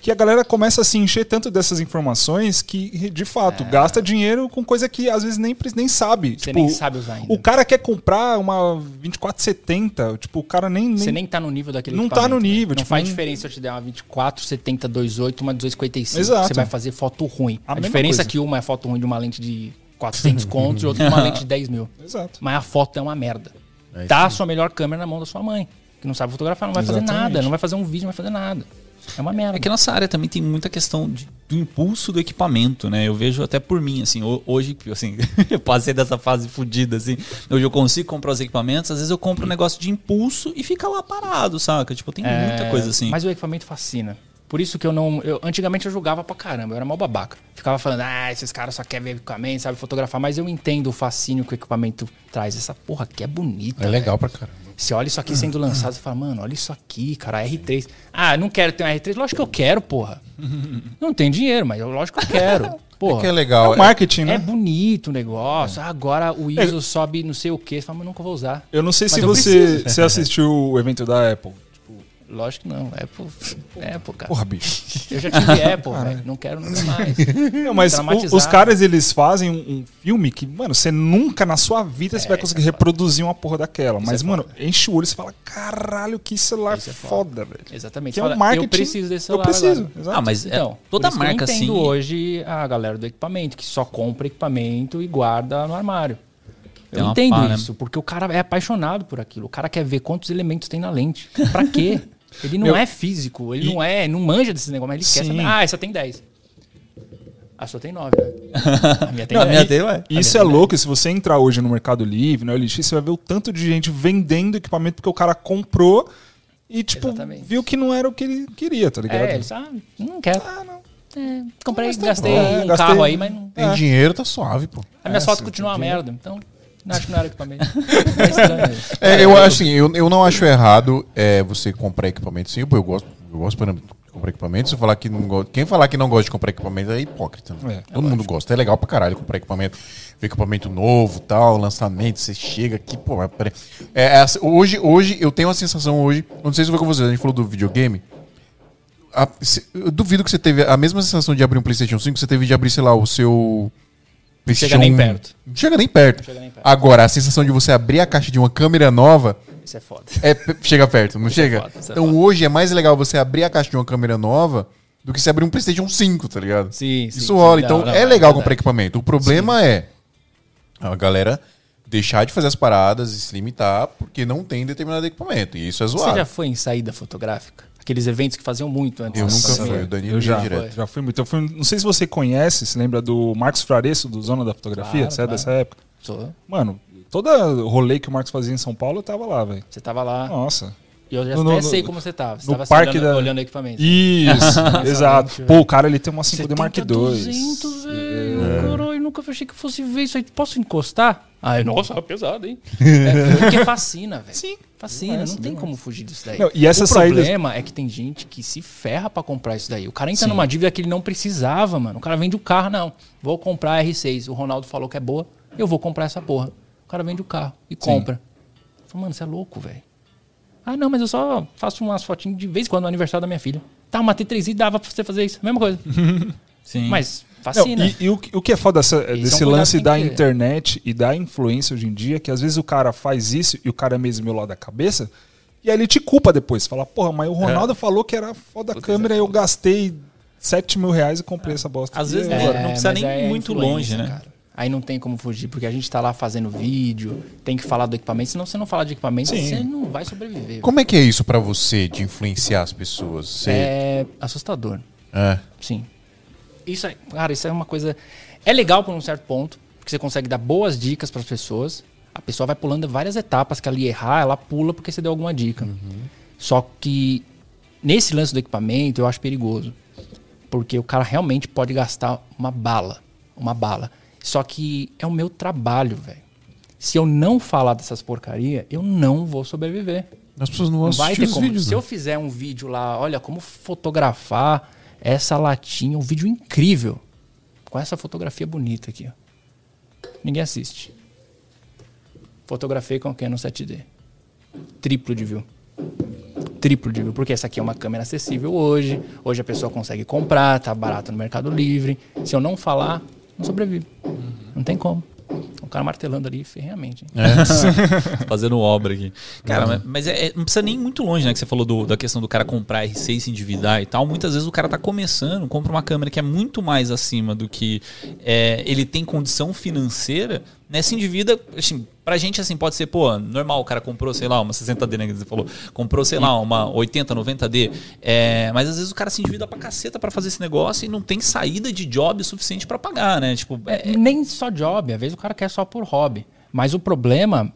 Que a galera começa a se encher tanto dessas informações que, de fato, gasta dinheiro com coisa que às vezes nem, nem sabe. É. Você Tipo, nem sabe usar ainda. O cara quer comprar uma 2470, tipo, o cara nem. nem Você nem tá no nível daquele Não tá no nível, né? Não tipo, faz não- diferença eu te der uma 24, 70, 28, uma 1855. Exato. Você vai fazer foto ruim. A A, diferença coisa. é que uma é foto ruim de uma lente de 400 [laughs] contos e outra de uma lente de 10 mil. Exato. Mas a foto é uma merda. É Dá a sua melhor câmera na mão da sua mãe, que não sabe fotografar, não vai fazer Exatamente. nada, não vai fazer um vídeo, não vai fazer nada. É uma merda. É que a nossa área também tem muita questão de- do impulso do equipamento, né? Eu vejo até por mim, assim, ho- hoje, assim, [laughs] eu passei dessa fase fodida, assim. Hoje eu consigo comprar os equipamentos, às vezes eu compro um negócio de impulso e fica lá parado, saca? Tipo, tem É, muita coisa assim. Mas o equipamento fascina. Por isso que eu não. Eu, antigamente eu julgava pra caramba, eu era mal babaca. Ficava falando, ah, esses caras só querem ver equipamento, sabe fotografar, mas eu entendo o fascínio que o equipamento traz. Essa porra aqui é bonita. É legal pra caramba. Você olha isso aqui sendo lançado, você fala, mano, olha isso aqui, cara, R3. Ah, não quero ter um R3. Lógico que eu quero, porra. [laughs] Não tem dinheiro, mas eu, lógico que eu quero. [laughs] Porra. Que é legal. É o marketing, né? É bonito o negócio. Ah, agora o ISO sobe não sei o que. Você fala, mas nunca vou usar. Eu não sei Mas se você, preciso. você assistiu o evento da Apple. Lógico que não. Apple, Apple cara. porra, bicho. Eu já tive [laughs] Apple, velho. Não quero nunca mais. [laughs] Não, mas o- os caras, eles fazem um, um filme que, mano, você nunca na sua vida você vai conseguir reproduzir uma porra daquela. Mas, é mano, enche o olho e você fala, caralho, que celular Isso é foda, velho. Exatamente. Que é um Fala, marketing- Eu preciso desse Eu celular preciso, agora. exato. Ah, mas é, Então, toda por isso que marca eu entendo assim. hoje a galera do equipamento, que só compra equipamento e guarda no armário. Tem Eu entendo pá, né? isso, porque o cara é apaixonado por aquilo. O cara quer ver quantos elementos tem na lente. Pra quê? [laughs] Ele não Meu, é físico, ele e- não é, não manja desse negócio, mas ele quer Sim. saber. Ah, essa tem 10. A sua tem 9, né? [laughs] A minha tem Não, a 10. minha tem, ué. Isso é louco, se você entrar hoje no Mercado Livre, no LX, você vai ver o tanto de gente vendendo equipamento porque o cara comprou e, tipo, Exatamente. viu que não era o que ele queria, tá ligado? É, ele sabe, não quero. Ah, não. É, comprei, gastei bom. um Gastei- carro aí, mas não. Tem É. dinheiro, tá suave, pô. A minha É, foto continua uma merda, então. Não acho que não era equipamento. [laughs] É estranho isso. É, eu acho assim, eu, eu não acho errado é, você comprar equipamento sim, eu gosto, eu gosto por exemplo, de comprar equipamento. Se falar que não gosta, quem falar que não gosta de comprar equipamento é hipócrita. né? É, Todo mundo gosta, é legal pra caralho comprar equipamento, ver equipamento novo, tal, lançamento, você chega aqui, pô, mas peraí. É, é assim, hoje, hoje eu tenho uma sensação hoje, não sei se foi com vocês, a gente falou do videogame. A- se- eu duvido que você teve a mesma sensação de abrir um PlayStation 5 que você teve de abrir, sei lá, o seu Chega nem perto. Não chega nem perto. chega nem perto. Agora, a sensação de você abrir a caixa de uma câmera nova Isso é foda. é, chega perto, não chega? foda, isso é então foda. hoje é mais legal você abrir a caixa de uma câmera nova do que você abrir um PlayStation 5, tá ligado? Sim, sim, Isso sim. rola. Não, Então não, é é legal verdade. comprar equipamento. O problema é a galera deixar de fazer as paradas e se limitar porque não tem determinado equipamento. E isso é Você zoado. já foi em saída fotográfica? Aqueles eventos que faziam muito antes. Eu nunca fui, o Danilo Eu já, direto. já fui muito. Eu fui, não sei se você conhece, se lembra do Marcos Fraresso, do Zona da Fotografia, Claro, você é claro. dessa época? Sou. Mano, todo rolê que o Marcos fazia em São Paulo, eu tava lá, velho. Você tava lá. Nossa. E eu já No- até no- sei como você tava. Você no tava parque olhando, da- olhando o equipamento. Isso, [laughs] exato. Pô, o cara ele tem uma 5D Mark II. 200, velho. Caralho, nunca achei que fosse ver isso aí. Posso encostar? Ai, nossa, pesado, hein? [laughs] é, porque fascina, velho. Sim. Fascina, não tem como fugir disso daí. Não, e essa o saída- problema é que tem gente que se ferra pra comprar isso daí. O cara entra numa dívida que ele não precisava, mano. O cara vende o carro, não. Vou comprar a R6. O Ronaldo falou que é boa, eu vou comprar essa porra. O cara vende o carro e compra. Eu falo, mano, você é louco, velho. Ah, não, mas eu só faço umas fotinhas de vez em quando no aniversário da minha filha. Tá, uma T3i dava pra você fazer isso. Mesma coisa. [laughs] Sim. Mas Não, fascina. e, e o, que- o que é foda dessa- é um desse lance da internet e da influência hoje em dia, que às vezes o cara faz isso e o cara é mesmo meu lado da cabeça, e aí ele te culpa depois. Fala, porra, mas o Ronaldo falou que era foda a câmera e eu gastei 7 mil reais e comprei essa bosta. Às vezes agora? não precisa mas nem aí é muito longe, né? cara. Aí não tem como fugir, porque a gente tá lá fazendo vídeo, tem que falar do equipamento. Senão você não falar de equipamento, Sim. você não vai sobreviver. Como é que é isso pra você de influenciar as pessoas? Você... É assustador. É. Sim. Isso é, cara, isso é uma coisa. É legal por um certo ponto, porque você consegue dar boas dicas para as pessoas. A pessoa vai pulando várias etapas que ia errar, ela pula porque você deu alguma dica. Só que nesse lance do equipamento eu acho perigoso. Porque o cara realmente pode gastar uma bala. Uma bala. Só que é o meu trabalho, velho. Se eu não falar dessas porcaria, eu não vou sobreviver. As pessoas não vão Não vai ter como. vídeos. Se né? eu fizer um vídeo lá, olha como fotografar essa latinha, um vídeo incrível, com essa fotografia bonita aqui, ó. Ninguém assiste. Fotografei com o Canon 7D. Triplo de view. Triplo de view, porque essa aqui é uma câmera acessível hoje. Hoje a pessoa consegue comprar, tá barato no Mercado Livre. Se eu não falar, não sobrevive. Não tem como. O cara martelando ali ferreamente. hein? [laughs] Fazendo obra aqui. Cara, mas, mas é- é- não precisa nem ir muito longe, né? Que você falou do- da questão do cara comprar R6 se endividar e tal. Muitas vezes o cara tá começando, compra uma câmera que é muito mais acima do que é, ele tem condição financeira, né? Se endivida, assim, pra gente, assim, pode ser, pô, normal, o cara comprou, sei lá, uma 60D, né? Que você falou. Comprou, sei lá, uma 80, 90D. É, mas às vezes o cara se endivida pra caceta pra fazer esse negócio e não tem saída de job suficiente pra pagar, né? Tipo, é- É, nem só job, às vezes o cara quer só por hobby. Mas o problema.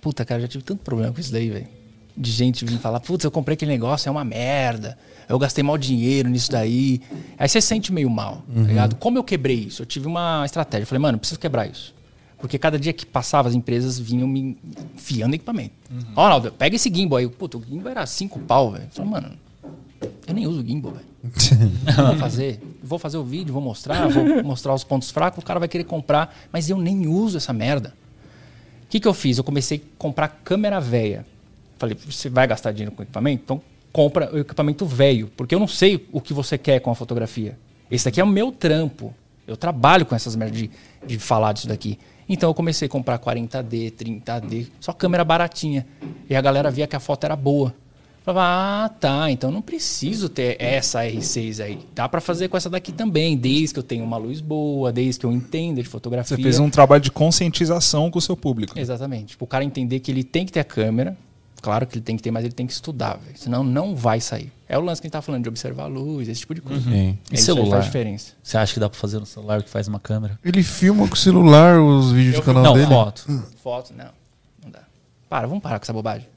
Puta, cara, eu já tive tanto problema com isso daí, velho. De gente vir falar, putz, eu comprei aquele negócio, é uma merda. Eu gastei mal dinheiro nisso daí. Aí você sente meio mal, tá ligado? Como eu quebrei isso? Eu tive uma estratégia. Eu falei, mano, eu preciso quebrar isso. Porque cada dia que passava, as empresas vinham me enfiando equipamento. Ó, Ronaldo, pega esse gimbal aí. Puta, o gimbal era cinco pau, velho. Eu falei, mano, eu nem uso gimbal, velho. [laughs] vou fazer, vou fazer o vídeo, vou mostrar, vou mostrar os pontos fracos, o cara vai querer comprar, mas eu nem uso essa merda. O que, que eu fiz? Eu comecei a comprar câmera velha. Falei, você vai gastar dinheiro com equipamento? Então compra o equipamento velho, porque eu não sei o que você quer com a fotografia. Esse daqui é o meu trampo. Eu trabalho com essas merdas de, de falar disso daqui. Então eu comecei a comprar 40D, 30D, só câmera baratinha. E a galera via que a foto era boa. Falava, ah, tá, então não preciso ter essa R6 aí. Dá pra fazer com essa daqui também, desde que eu tenha uma luz boa, desde que eu entenda de fotografia. Você fez um trabalho de conscientização com o seu público. Exatamente. Tipo, o cara entender que ele tem que ter a câmera. Claro que ele tem que ter, mas ele tem que estudar, velho. Senão não vai sair. É o lance que a gente tá falando de observar a luz, esse tipo de coisa. Sim. É E celular? faz diferença. Você acha que dá pra fazer no celular o que faz uma câmera? Ele filma com o celular os vídeos do canal não, dele. foto. Foto, não. Não dá. Para, vamos parar com essa bobagem.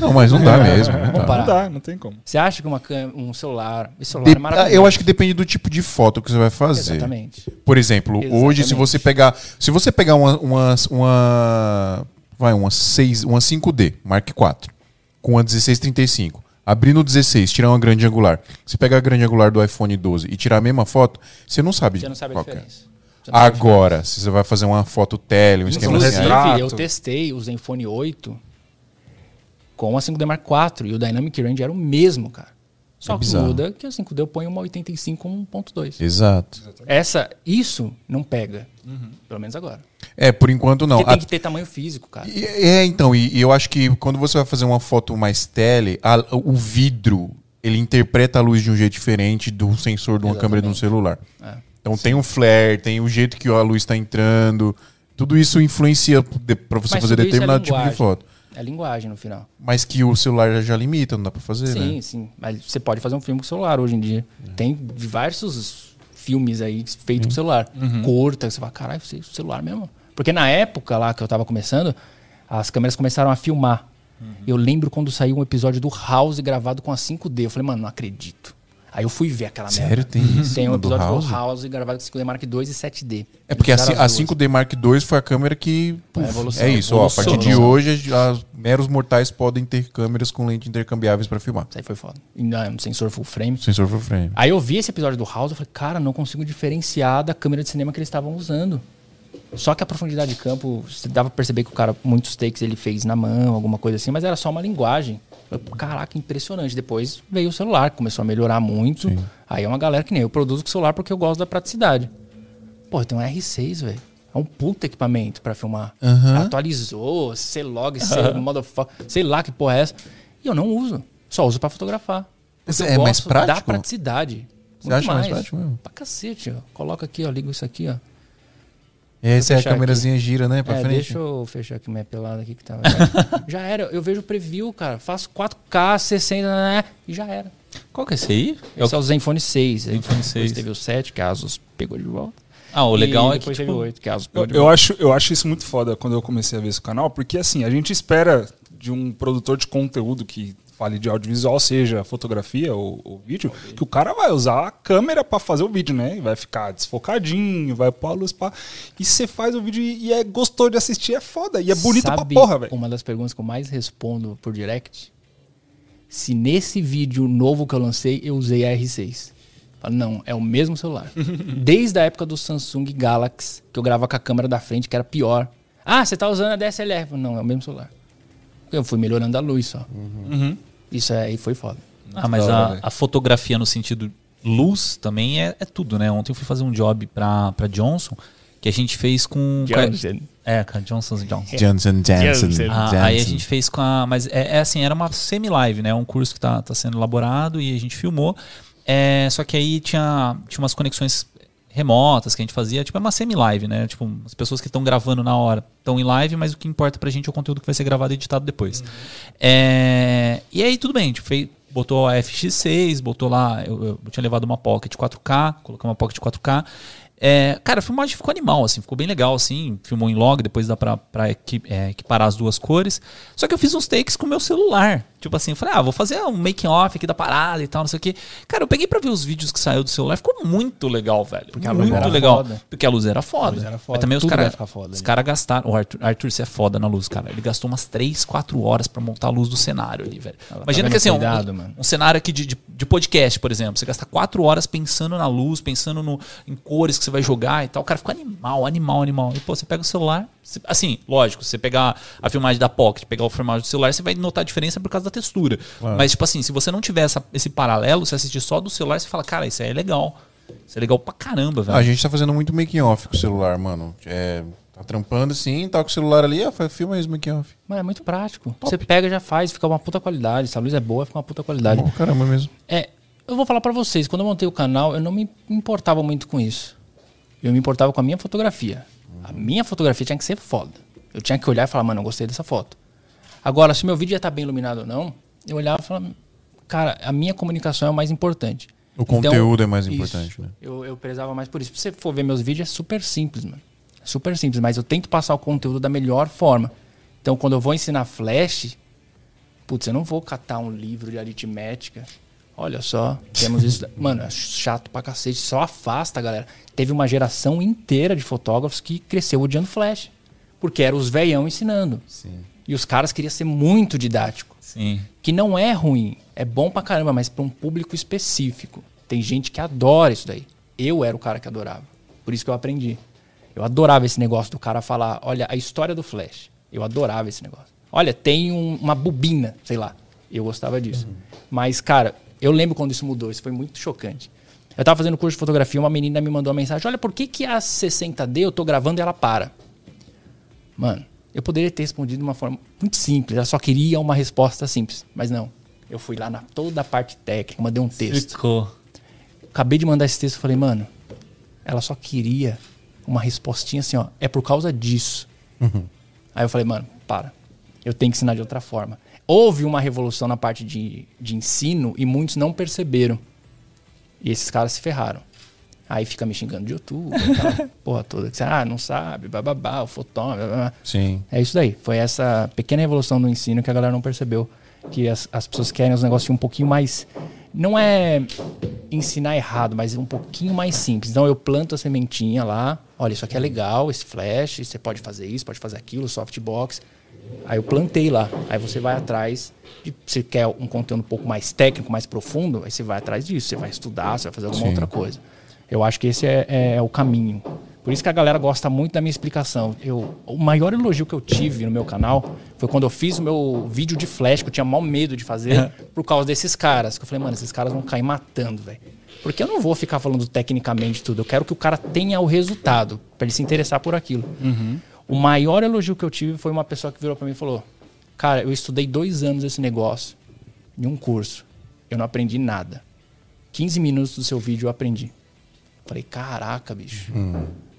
Não, mas não dá mesmo. não Vamos dá. parar. Não dá, não tem como. Você acha que uma câmera, um celular. Esse celular De- é maravilhoso. eu acho que depende do tipo de foto que você vai fazer. Exatamente. Por exemplo, hoje se Exatamente. você pegar, se você pegar uma uma, uma vai uma 6, uma 5D Mark IV com uma 1635, abrir no 16, tirar uma grande angular. Você pega a grande angular do iPhone 12 e tirar a mesma foto, você não sabe, Você não sabe a é. diferença. A Agora, se você vai fazer uma foto tele, um esquema Inclusive, assim, retrato. Inclusive, eu testei o Zenfone 8 com a 5D Mark IV e o Dynamic Range era o mesmo, cara. Só É que muda que a 5D eu ponho uma 85 com 1.2. Exato. Essa, isso não pega. Pelo menos agora. É, por enquanto não. Porque A- tem que ter tamanho físico, cara. E- É, então, e, e eu acho que quando você vai fazer uma foto mais tele, a- o vidro, ele interpreta a luz de um jeito diferente do sensor de uma câmera de um celular. É. Então tem um flare, tem o jeito que a luz está entrando, tudo isso influencia para você Mas fazer é determinado tipo de foto. É linguagem no final. Mas que o celular já, já limita, não dá para fazer, Sim, né? sim. Mas você pode fazer um filme com celular hoje em dia. Tem diversos filmes aí feitos com celular. Curta, você fala, caralho, você celular mesmo. Porque na época lá que eu tava começando, as câmeras começaram a filmar. Eu lembro quando saiu um episódio do House gravado com a 5D. Eu falei, mano, não acredito. Aí eu fui ver aquela Sério? merda. Tem isso? Tem um no do episódio House? do House gravado com 5D Mark II e 7D. É porque a, a as duas. 5D Mark II foi a câmera que. puf, evolução, é isso, ó. A evolução, partir de evolução. hoje, as meros mortais podem ter câmeras com lente intercambiáveis pra filmar. Isso aí foi foda. Ainda um sensor full frame. Sensor full frame. Aí eu vi esse episódio do House e falei, cara, não consigo diferenciar da câmera de cinema que eles estavam usando. Só que a profundidade de campo, você dava pra perceber que o cara, muitos takes ele fez na mão, alguma coisa assim, mas era só uma linguagem. Eu, Caraca, impressionante. Depois veio o celular, começou a melhorar muito. Aí é uma galera que nem eu produzo com celular porque eu gosto da praticidade. Pô, tem um R6, velho. É um puta equipamento pra filmar. Atualizou, C-Log, C motherfucker, sei lá que porra é essa. E eu não uso. Só uso pra fotografar. É mais gosto da prático? praticidade. Você acha mais prático mesmo? Pra cacete, ó. Coloca aqui, ó. Ligo isso aqui, ó. E essa é a câmerazinha gira, né? Pra é, frente. deixa eu fechar aqui minha pelada aqui que tava. [laughs] já era. Eu vejo o preview, cara. Faço 4K, 60, né? E já era. Qual que é esse aí? É o- Esse é o Zenfone 6. Aí Zenfone Depois 6. teve o 7, que a Asus pegou de volta. Ah, o legal e é que. depois Tipo, teve o 8, que a Asus Eu, pegou de eu volta. acho, eu acho isso muito foda quando eu comecei a ver esse canal, porque assim, a gente espera de um produtor de conteúdo que fale de audiovisual, seja fotografia ou, ou vídeo, que o cara vai usar a câmera pra fazer o vídeo, né? E vai ficar desfocadinho, vai pôr a luz pra. E você faz o vídeo e, é gostoso de assistir, é foda. E é bonito Sabe pra porra, velho. Uma das perguntas que eu mais respondo por direct. Se nesse vídeo novo que eu lancei, eu usei a R6. Falo, não, é o mesmo celular. [laughs] Desde a época do Samsung Galaxy, que eu gravava com a câmera da frente, que era pior. Ah, você tá usando a DSLR. Não, é o mesmo celular. Eu fui melhorando a luz só. Isso aí foi foda. Ah, mas a, a fotografia no sentido luz também é, é tudo, né? Ontem eu fui fazer um job pra, pra Johnson que a gente fez com. Johnson. É, com a Johnson Johnson. Johnson Johnson. Johnson. Ah, aí a gente fez com a. Mas é, é assim, era uma semi-live, né? Um curso que tá, tá sendo elaborado e a gente filmou. É, só que aí tinha, tinha umas conexões remotas que a gente fazia, tipo, é uma semi-live, né? Tipo, as pessoas que estão gravando na hora estão em live, mas o que importa pra gente é o conteúdo que vai ser gravado e editado depois. É, e aí tudo bem, a gente fez, botou a FX6, botou lá, eu, eu tinha levado uma Pocket 4K, colocamos uma Pocket 4K. É, cara, a filmagem ficou animal, assim, ficou bem legal, assim. Filmou em log, depois dá pra, pra é, equiparar as duas cores. Só que eu fiz uns takes com o meu celular. Tipo assim, eu falei, ah, vou fazer um making off aqui da parada e tal, não sei o quê. Cara, eu peguei pra ver os vídeos que saiu do celular, ficou muito legal, velho. Porque a luz muito era legal. foda. Porque a luz era foda. luz era foda. Mas também os caras os ali. cara gastaram. O Arthur, Arthur, você é foda na luz, cara. Ele gastou umas 3, 4 horas pra montar a luz do cenário ali, velho. Ela tá Imagina vendo que assim, um- cuidado, mano. um cenário aqui de, de, de podcast, por exemplo. Você gasta quatro horas pensando na luz, pensando no, em cores que você vai jogar e tal. O cara fica animal, animal, animal. E pô, você pega o celular. você- assim, lógico, você pegar a filmagem da Pocket, pegar o filmagem do celular, você vai notar a diferença por causa da textura. Mas, tipo assim, se você não tiver essa- esse paralelo, você assistir só do celular, você fala, cara, isso aí é legal. Isso é legal pra caramba, velho. A gente tá fazendo muito making off com o celular, mano. É, tá trampando assim, tá com o celular ali, ó, filma isso making off. Mano, é muito prático. Você pega e já faz, fica uma puta qualidade. Se a luz é boa, fica uma puta qualidade. Bom, caramba mesmo. É, eu vou falar pra vocês, quando eu montei o canal, eu não me importava muito com isso. Eu me importava com a minha fotografia. A minha fotografia tinha que ser foda. Eu tinha que olhar e falar, mano, eu gostei dessa foto. Agora, se meu vídeo ia estar bem iluminado ou não, eu olhava e falava, cara, a minha comunicação é o mais importante. O conteúdo é mais isso. importante, né? Eu, eu prezava mais por isso. Se você for ver meus vídeos, é super simples, mano. Super simples, mas eu tento passar o conteúdo da melhor forma. Então, quando eu vou ensinar Flash, putz, eu não vou catar um livro de aritmética. Olha só, temos isso. Mano, é chato pra cacete. Só afasta, galera. Teve uma geração inteira de fotógrafos que cresceu odiando Flash. Porque eram os veião ensinando. Sim. E os caras queriam ser muito didático Sim. que não é ruim, é bom pra caramba, mas pra um público específico. Tem gente que adora isso daí. Eu era o cara que adorava. Por isso que eu aprendi. Eu adorava esse negócio do cara falar, olha, a história do Flash. Eu adorava esse negócio. Olha, tem um- uma bobina, sei lá. Eu gostava disso. Mas, cara, eu lembro quando isso mudou, isso foi muito chocante. Eu tava fazendo curso de fotografia, uma menina me mandou uma mensagem, olha, por que, que a 60D eu tô gravando e ela para? Mano, eu poderia ter respondido de uma forma muito simples. Eu só queria uma resposta simples. Mas não. Eu fui lá na toda a parte técnica, mandei um texto. Ficou. Acabei de mandar esse texto e falei, mano, ela só queria uma respostinha assim, ó. É por causa disso. Aí eu falei, mano, para. Eu tenho que ensinar de outra forma. Houve uma revolução na parte de, de ensino e muitos não perceberam. E esses caras se ferraram. Aí fica me xingando de YouTube, aquela [laughs] porra toda. que você, Ah, não sabe, bababá, o fotômetro, bababá. Sim. É isso daí. Foi essa pequena revolução no ensino que a galera não percebeu. Que as, as pessoas querem os negócios um pouquinho mais. Não é ensinar errado, mas um pouquinho mais simples. Então eu planto a sementinha lá, olha, isso aqui é legal, esse flash, você pode fazer isso, pode fazer aquilo, softbox. Aí eu plantei lá. Aí você vai atrás. De, se quer um conteúdo um pouco mais técnico, mais profundo, aí você vai atrás disso. Você vai estudar, você vai fazer alguma Sim. outra coisa. Eu acho que esse é, é- é o caminho. Por isso que a galera gosta muito da minha explicação. Eu, o maior elogio que eu tive no meu canal foi quando eu fiz o meu vídeo de flash, que eu tinha mal medo de fazer, por causa desses caras. Que eu falei, mano, esses caras vão cair matando, velho. Porque eu não vou ficar falando tecnicamente tudo. Eu quero que o cara tenha o resultado, pra ele se interessar por aquilo. O maior elogio que eu tive foi uma pessoa que virou pra mim e falou: Cara, eu estudei dois anos esse negócio, em um curso. Eu não aprendi nada. 15 minutos do seu vídeo eu aprendi. Falei, caraca, bicho.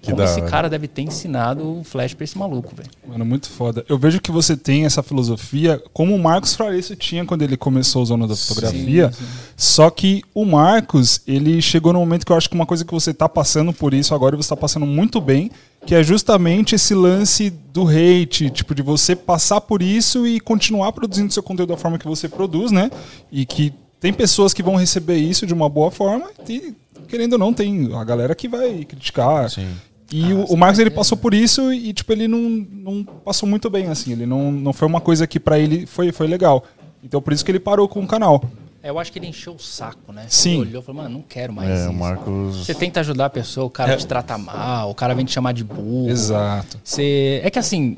que Como esse cara deve ter ensinado o Flash pra esse maluco, velho. Mano, muito foda. Eu vejo que você tem essa filosofia, como o Marcos Fraício tinha quando ele começou usando da fotografia. Só que o Marcos, ele chegou no momento que eu acho que uma coisa que você tá passando por isso agora, e você tá passando muito bem, que é justamente esse lance do hate, tipo, de você passar por isso e continuar produzindo seu conteúdo da forma que você produz, né? E que tem pessoas que vão receber isso de uma boa forma e, querendo ou não, tem a galera que vai criticar. Sim. E o, o Marcos ele passou por isso e tipo ele não, não passou muito bem assim, ele não, não foi uma coisa que pra ele foi, foi legal. Então por isso que ele parou com o canal. É, Eu acho que ele encheu o saco, né? Sim. Ele olhou e falou, mano, não quero mais É, isso. o Marcos. Você tenta ajudar a pessoa, o cara te trata mal, o cara vem te chamar de burro. Exato. Você... É que assim.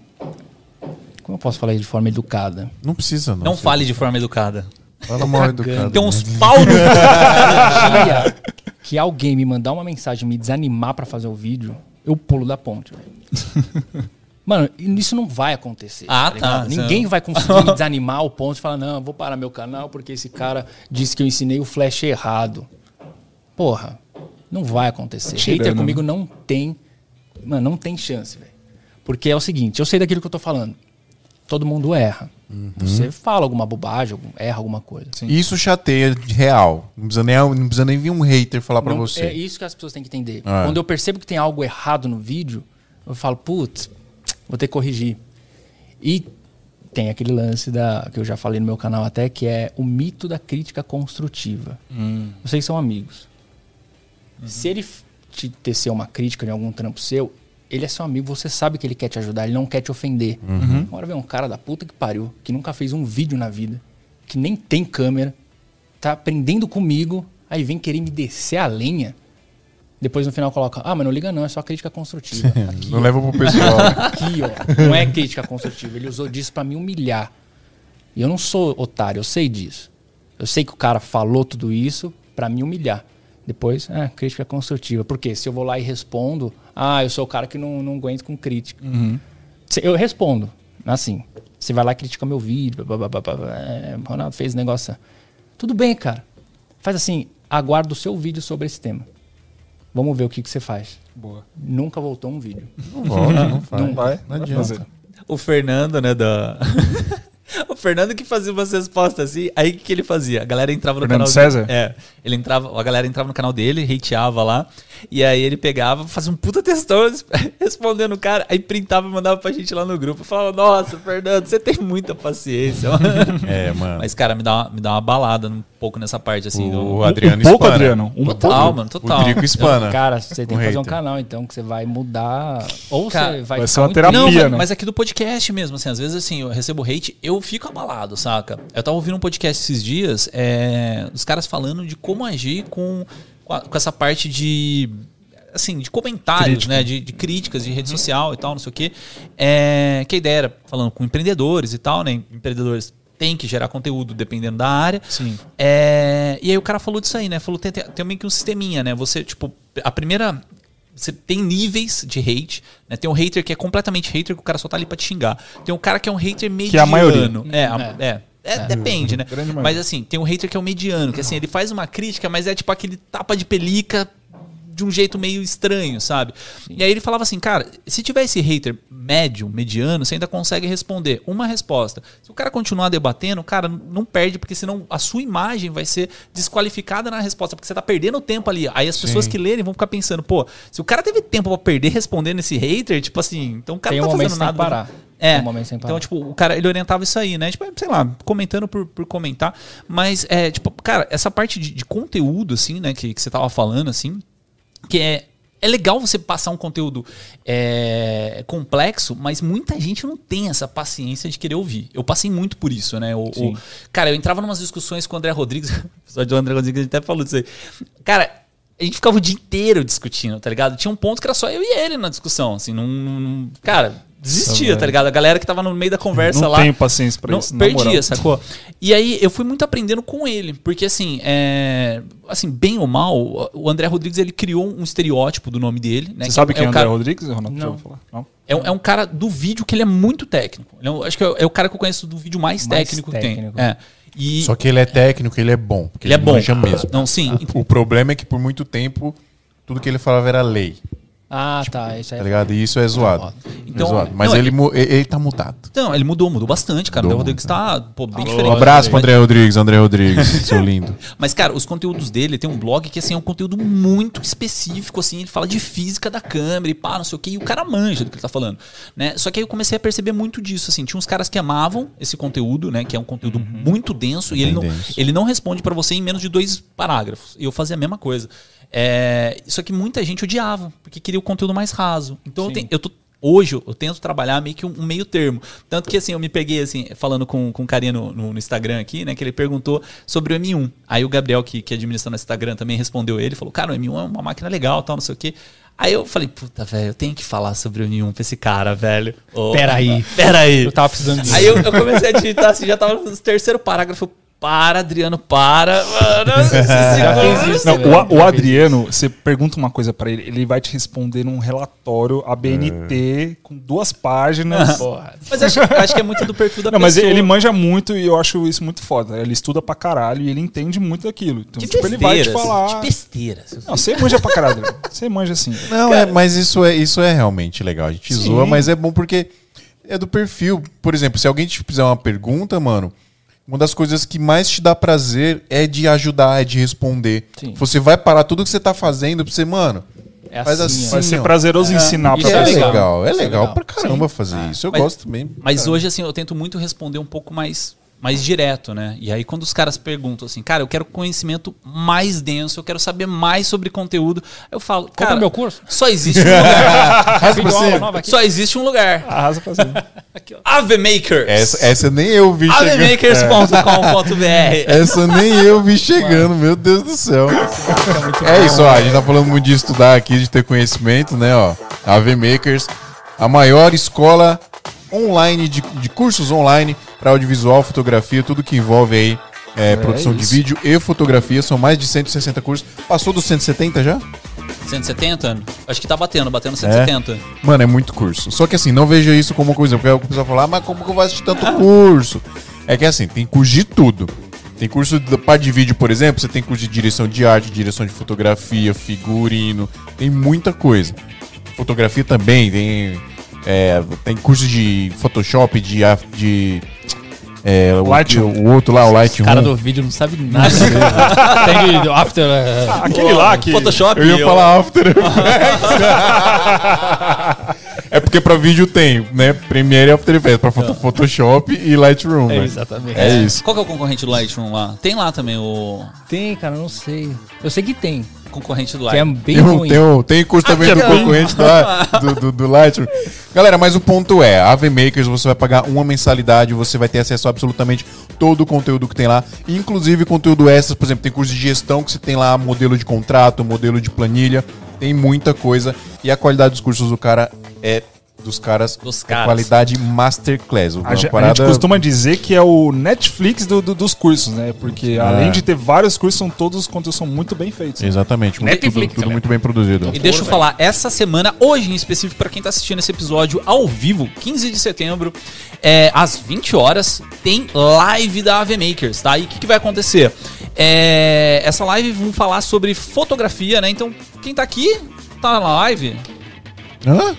Como eu posso falar isso de forma educada? Não precisa, não. Não fale de forma educada. Fala mal educado. Tem uns né? pau no... O [laughs] dia que alguém me mandar uma mensagem me desanimar pra fazer o vídeo, eu pulo da ponte, velho. Mano, isso não vai acontecer. Ah, ligado? tá. Ninguém vai conseguir me [laughs] desanimar ao ponto de falar, não, vou parar meu canal porque esse cara disse que eu ensinei o flash errado. Porra, não vai acontecer. tirando, Hater né? comigo não tem. Mano, não tem chance, velho. Porque é o seguinte, eu sei daquilo que eu tô falando. Todo mundo erra. Você fala alguma bobagem, erra alguma coisa. Isso chateia de real. Não precisa nem, não precisa nem vir um hater falar pra Não- você. É isso que as pessoas têm que entender. É. Quando eu percebo que tem algo errado no vídeo, eu falo, putz, vou ter que corrigir. E tem aquele lance da que eu já falei no meu canal até, que é o mito da crítica construtiva. Vocês são amigos. Se ele te tecer uma crítica de algum trampo seu, ele é seu amigo, você sabe que ele quer te ajudar, ele não quer te ofender. Agora vem um cara da puta que pariu, que nunca fez um vídeo na vida, que nem tem câmera, tá aprendendo comigo, aí vem querer me descer a lenha. Depois no final coloca, ah, mas não liga não, é só crítica construtiva. [laughs] Aqui, Não ó. leva pro pessoal. [laughs] Aqui, ó. Não é crítica construtiva. Ele usou disso pra me humilhar. E eu não sou otário, eu sei disso. Eu sei que o cara falou tudo isso pra me humilhar. Depois, é, crítica construtiva. Porque se eu vou lá e respondo, ah, eu sou o cara que não, não aguento com crítica. Se- Eu respondo, assim. Você vai lá e critica meu vídeo, blá, blá, blá, blá, blá, é, Ronaldo fez negócio. Tudo bem, cara. Faz assim, aguardo o seu vídeo sobre esse tema. Vamos ver o que, que você faz. Boa. Nunca voltou um vídeo. Não volta, não [laughs] faz. Não vai, Não adianta. O Fernando, né, da... [laughs] [laughs] o Fernando que fazia umas respostas assim, aí o que, que ele fazia? A galera entrava no Fernando canal César? dele. É, ele entrava, a galera entrava no canal dele, hateava lá, e aí ele pegava, fazia um puta textão [laughs] respondendo o cara, aí printava e mandava pra gente lá no grupo. Eu falava, nossa, Fernando, você tem muita paciência. [laughs] É, mano. Mas, cara, me dá, uma, me dá uma balada um pouco nessa parte, assim. o do... Adriano um pouco, espana. Adriano, um Total, pouco. mano, O total. Drico espana. Cara, você tem Com que fazer um canal, então, que você vai mudar. Ou Cara, você vai, vai ser uma terapia, Não, né? mas, aqui do podcast mesmo, assim, às vezes assim, eu recebo hate, eu fico abalado, saca? Eu tava ouvindo um podcast esses dias, é, os caras falando de como agir com, com, a- com essa parte de. Assim, de comentários, Crítica. né? De, de críticas de rede social e tal, não sei o quê. É, que a ideia era falando com empreendedores e tal, né? Empreendedores têm que gerar conteúdo dependendo da área. Sim. É, e aí o cara falou disso aí, né? Falou tem, tem, tem meio que um sisteminha, né? Você, tipo, a primeira. Você tem níveis de hate, né? Tem um hater que é completamente hater, que o cara só tá ali pra te xingar. Tem um cara que é um hater mediano. Que é a maioria. É, a- é. É, depende, né? Mas assim, tem um hater que é o mediano, que assim, ele faz uma crítica, mas é tipo aquele tapa de pelica de um jeito meio estranho, sabe? E aí ele falava assim, cara, se tiver esse hater médio, mediano, você ainda consegue responder uma resposta. Se o cara continuar debatendo, cara, não perde, porque senão a sua imagem vai ser desqualificada na resposta, porque você tá perdendo tempo ali. Aí as pessoas que lerem vão ficar pensando, pô, se o cara teve tempo pra perder respondendo esse hater, tipo assim, então o cara Tem não um tá fazendo nada. parar. É. Um. Então, tipo, o cara, ele orientava isso aí, né? Tipo, sei lá, comentando por, por comentar. Mas, é, tipo, cara, essa parte de, de conteúdo, assim, né, que, que você tava falando, assim, que é. É legal você passar um conteúdo é, complexo, mas muita gente não tem essa paciência de querer ouvir. Eu passei muito por isso, né? O, o- cara, eu entrava em umas discussões com o André Rodrigues, [laughs] episódio do André Rodrigues a gente até falou disso aí. Cara, a gente ficava o dia inteiro discutindo, tá ligado? Tinha um ponto que era só eu e ele na discussão, assim, não- cara, desistia, tá ligado? A galera que tava no meio da conversa Não lá. tenho paciência pra Não, isso. na moral. perdia, sacou? E aí eu fui muito aprendendo com ele, porque assim, é, assim, bem ou mal, o André Rodrigues ele criou um estereótipo do nome dele, né? Você sabe quem é o André cara, Rodrigues, Ronaldo? Não. falar? Não? é, um, é um cara do vídeo que ele é muito técnico. Ele é um- acho que é, o- é o cara que eu conheço do vídeo mais, Mais técnico, técnico. que tem. É. E Só que ele é técnico, ele é bom. porque ele é bom. manja mesmo. Não, sim. O problema é que por muito tempo tudo que ele falava era lei, Ah, tá. Isso aí. tá ligado? E isso é zoado. Então, é zoado. Mas não, ele, ele- ele, tá mutado. Não, ele mudou, mudou bastante, cara. O André Rodrigues tá pô, bem Um diferente. abraço pro André Rodrigues, André Rodrigues, [laughs] seu lindo. Mas, cara, os conteúdos dele, tem um blog que, assim, é um conteúdo muito específico, assim, ele fala de física da câmera e pá, não sei o que, e o cara manja do que ele tá falando, né? Só que aí eu comecei a perceber muito disso, assim, tinha uns caras que amavam esse conteúdo, né, que é um conteúdo muito denso, e ele não, Bem denso. ele não responde pra você em menos de dois parágrafos, e eu fazia a mesma coisa. É, só que muita gente odiava, porque queria o conteúdo mais raso. Então eu, tenho- eu tô Hoje eu tento trabalhar meio que um, um meio termo. Tanto que assim, eu me peguei assim, falando com, com um carinha no, no- no Instagram aqui, né? Que ele perguntou sobre o M1. Aí o Gabriel, que, que administra no Instagram, também respondeu ele, falou, cara, o M1 é uma máquina legal, tal, não sei o quê. Aí eu falei, puta, velho, eu tenho que falar sobre o M1 pra esse cara, velho. Ô, Peraí. Peraí. Eu tava precisando disso. Aí eu, eu comecei a digitar assim, já tava no terceiro parágrafo. Para, Adriano, para. Mano, [laughs] isso, Não, o, o Adriano, você pergunta uma coisa pra ele, ele vai te responder num relatório ABNT com duas páginas. [laughs] Porra. Mas acho, acho que é muito do perfil da Não, mas pessoa. ele manja muito e eu acho isso muito foda. Ele estuda pra caralho e ele entende muito daquilo. Então, De tipo, ele vai te falar. De besteiras. Não, você manja pra caralho. Adriano. Você manja assim. Não, é, mas isso é, isso é realmente legal. A gente Sim. zoa, mas é bom porque é do perfil. Por exemplo, se alguém te fizer uma pergunta, mano, uma das coisas que mais te dá prazer é de ajudar, é de responder. Sim. Você vai parar tudo que você tá fazendo pra você, mano. É Faz assim, assim. Vai ser ó. prazeroso ensinar E pra é é pessoa. legal, é Isso é legal legal. pra caramba fazer isso. Eu Mas- gosto também. Mas hoje, assim, eu tento muito responder um pouco mais, mais direto, né? E aí, quando os caras perguntam assim, cara, eu quero conhecimento mais denso, eu quero saber mais sobre conteúdo, eu falo, Compra cara, meu curso. só existe um lugar. [laughs] Aqui. só existe um lugar. Arrasa pra cima. [laughs] Ave Makers. Essa, essa nem eu vi chegando. Avemakers.com.br. [laughs] Essa nem eu vi chegando, meu Deus do céu. É isso, ó. A gente tá falando muito de estudar aqui, de ter conhecimento, né, ó. A AV Makers, a maior escola online de, de cursos online para audiovisual, fotografia, tudo que envolve aí é, produção de vídeo e fotografia. São mais de 160 cursos. Passou dos 170 já? 170? Acho que tá batendo, batendo 170. Mano, é muito curso. Só que assim, não veja isso como coisa, porque o pessoal fala, ah, mas como que eu vou assistir tanto curso? É que assim, tem curso de tudo. Tem curso da parte de vídeo, por exemplo, você tem curso de direção de arte, direção de fotografia, figurino, tem muita coisa. Fotografia também, tem, é, tem curso de Photoshop, de. de é, o, o outro lá, o Lightroom. O cara do vídeo não sabe nada. [laughs] Tem after. é, Aquele lá que. Photoshop. Eu ia eu- falar After [laughs] Effects. é porque pra vídeo tem, né? Premiere e After Effects. Pra foto, Photoshop e Lightroom, é, né? exatamente. É isso. Qual que é o concorrente do Lightroom lá? Tem lá também o Tem, cara, não sei. Eu sei que tem. Concorrente do Que é Lightroom. bem Tem, ruim. tem, um, tem curso também do concorrente da- do, do, do Lightroom. Galera, mas o ponto é, a AV Makers você vai pagar uma mensalidade, você vai ter acesso a absolutamente todo o conteúdo que tem lá, inclusive conteúdo extras, por exemplo, tem curso de gestão que você tem lá modelo de contrato, modelo de planilha, tem muita coisa e a qualidade dos cursos do cara é dos caras, Dos é caras. qualidade masterclass. A gente, a parada- gente costuma dizer que é o Netflix do- do- dos cursos, né? Porque além de ter vários cursos, são todos os conteúdos são muito bem feitos. Exatamente, muito, tudo, Netflix, tudo né? muito bem produzido. E deixa eu falar, essa semana, hoje em específico, pra quem tá assistindo esse episódio ao vivo, 15 de setembro, é, às 20 horas, tem live da AV Makers, tá? E o que, que vai acontecer? É, essa live vamos falar sobre fotografia, né? Então, quem tá aqui, tá na live. Hã?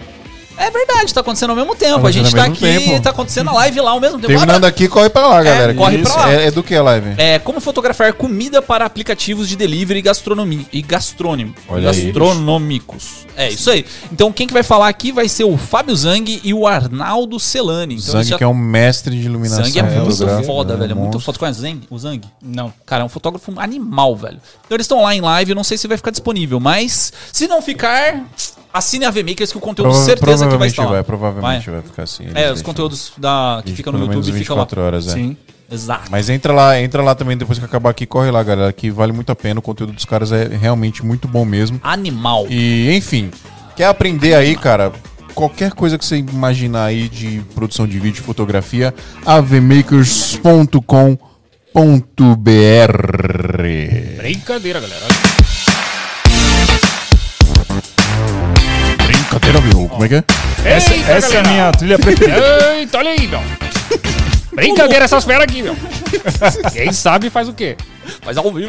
É verdade, tá acontecendo ao mesmo tempo. Tá a gente tá aqui, tempo. tá acontecendo a live lá ao mesmo tempo. Terminando aqui, corre pra lá, galera. corre que pra isso lá. É, é do que a live? É, como fotografar comida para aplicativos de delivery e, gastronomi e gastrônimo, Olha aí. gastronômicos. É isso aí. Então quem que vai falar aqui vai ser o Fábio Zang e o Arnaldo Celani. Então, Zang, já- que é um mestre de iluminação. Zang é muito fotográfica, foda, né? velho. É muito foda. Conhece o Zang? O Zang? Não. Cara, é um fotógrafo animal, velho. Então eles estão lá em live, eu não sei se vai ficar disponível, mas se não ficar, assine a VMakers que o conteúdo Prova- certeza que vai estar lá. vai, provavelmente vai, ficar assim. É, os conteúdos da, que ficam no YouTube ficam lá. 24 horas, é. Sim. Exato. Mas entra lá, entra lá também depois que acabar aqui, corre lá, galera, que vale muito a pena. O conteúdo dos caras é realmente muito bom mesmo. Animal. E, enfim, quer aprender aí, cara? Qualquer coisa que você imaginar aí de produção de vídeo e fotografia, avmakers.com.br. Brincadeira, galera. Viu? Como é que é? Essa, Eita, essa é a minha trilha preferida. Eita, olha aí, meu. Brincadeira essas feras aqui, meu. Quem sabe faz o quê? Mas ao vivo.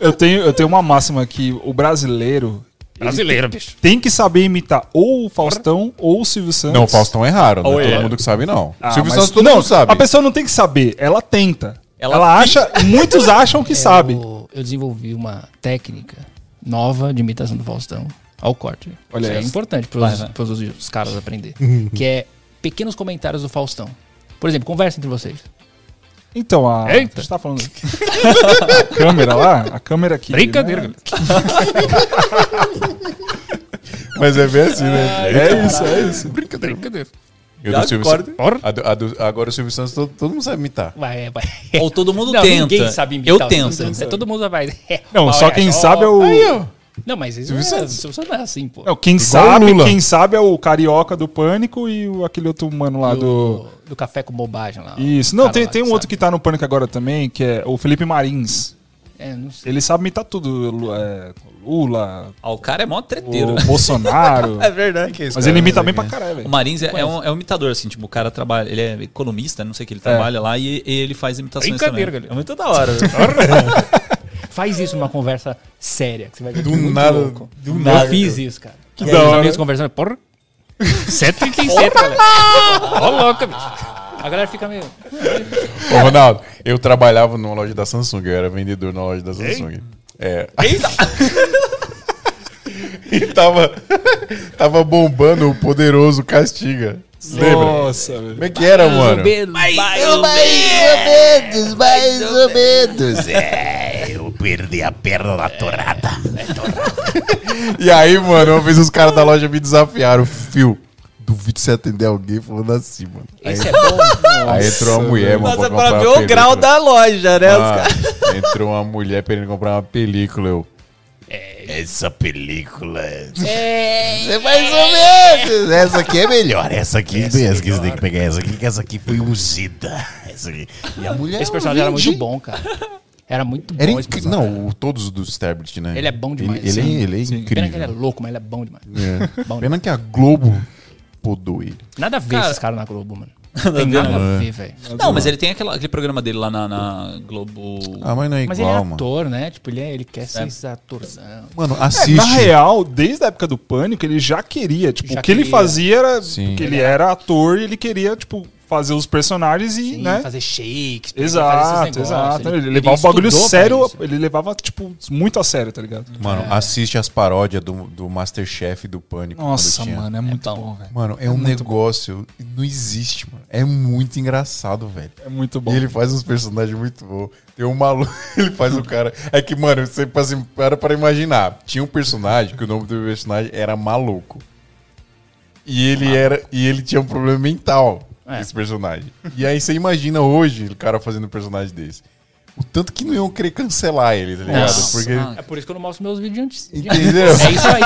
eu, tenho, eu tenho uma máxima que o brasileiro Brasileiro, bicho. tem que saber imitar ou o Faustão ou o Silvio Santos. Não, o Faustão é raro, não Oh, é todo é. mundo que sabe, não. Ah, Silvio Santos todo não, mundo sabe. A pessoa não tem que saber, ela tenta. Ela Ela, acha, muitos acham que [laughs] sabe. Eu, eu desenvolvi uma técnica nova de imitação do Faustão ao corte. Olha Isso é importante para os, caras aprender. [laughs] que é pequenos comentários do Faustão. Por exemplo, conversa entre vocês. Então, a. Eita. A gente tá falando. a [laughs] câmera lá, a câmera aqui. Brincadeira, né? [laughs] Mas é bem assim, né? É isso, é isso. Brincadeira. Brincadeira. Já do Silvio. Santos- a do- a do- agora o Silvio Santos todo, todo mundo sabe imitar. Vai, vai. Ou todo mundo [laughs] Não, tenta. ninguém sabe imitar. Eu tento. É, todo mundo vai. [laughs] Não, só quem sabe é o. Não, mas isso Silvio não é, Santos. Silvio Santos não é assim, pô. Não, quem Igual sabe, quem sabe é o carioca do pânico e o, aquele outro mano lá do. do, do café com bobagem lá. Isso. Não, tem, lá tem um sabe. outro que tá no pânico agora também, que é o Felipe Marins. É, não sei. Ele sabe imitar tudo. Lu- é, Lula, Ah, o cara é mó treteiro. o Bolsonaro. [laughs] É verdade. Mas ele imita bem pra caralho, O velho. Marins é, é um, é um imitador, assim, tipo, o cara trabalha, ele é economista, não sei o que, ele trabalha lá e, e ele faz imitações Brincadeira, também. galera. É muito da hora. [laughs] Faz isso numa conversa séria, que você vai ver Do que é nada, do Eu nada. fiz isso, cara. Que da e os hora. amigos conversando, porra. 737, galera. Ó, louca, bicho. A galera fica meio. Ô, Ronaldo, eu trabalhava numa loja da Samsung, eu era vendedor na loja da Samsung. É. Eita! [laughs] E tava, tava bombando o poderoso Castiga. Lembra? Nossa, velho. Como é que era, mano? Mais ou menos, mais ou menos. É, perdi a perna na torrada. [laughs] E aí, mano, uma vez os caras da loja me desafiaram. Fio, duvido você atender alguém falando assim, mano. Aí, Esse é bom. aí entrou uma mulher, mano, Nossa, é comprar pra uma ver o película. grau da loja, né? Ah, [laughs] entrou uma mulher querendo comprar uma película, eu... Essa película é É. mais ou menos. Essa aqui é melhor. Essa aqui, essa, aqui você tem que pegar essa aqui, que essa aqui foi ungida. Essa aqui. E a mulher. Esse personagem era muito bom, cara. Era muito bom Era inc... Não, todos do Starbit, né? Ele é bom demais, Ele, ele, é, ele é Pena incrível. que ele é louco, mas ele é bom demais. É. Bom Pena que a Globo podou ele. Nada a ver Cara- esses caras na Globo, mano. [laughs] Tem nada a ver, velho. Não, mas ele tem aquela- aquele programa dele lá na, na Globo. Ah, mas não é Mas ele é igual, mano. ator, né? Tipo, ele, é, ele quer ser esse atorzão. Mano, É, assiste. na real, desde a época do Pânico, ele já queria. Tipo, Já o que ele queria. fazia era. Sim. que ele era ator e ele queria, tipo, fazer os personagens e, Sim, né? fazer shakes. Exato, exato. Ele, levava o bagulho sério, ele levava, tipo, muito a sério, tá ligado? Mano, assiste as paródias do, do Masterchef e do Pânico. Nossa, mano, é muito bom. bom, velho. Mano, é, um negócio. Não existe, mano. É muito engraçado, velho. É muito bom. E ele faz uns personagens muito bons. Tem um maluco, [laughs] ele faz o cara. É que, mano, você assim, para para imaginar. Tinha um personagem que o nome do personagem era Maluco. E ele era. E ele tinha um problema mental, É. esse personagem. E aí você imagina hoje o cara fazendo um personagem desse. O tanto que não iam querer cancelar ele, tá ligado? Nossa. Porque. É por isso que eu não mostro meus vídeos antes. de- Entendeu? É isso aí.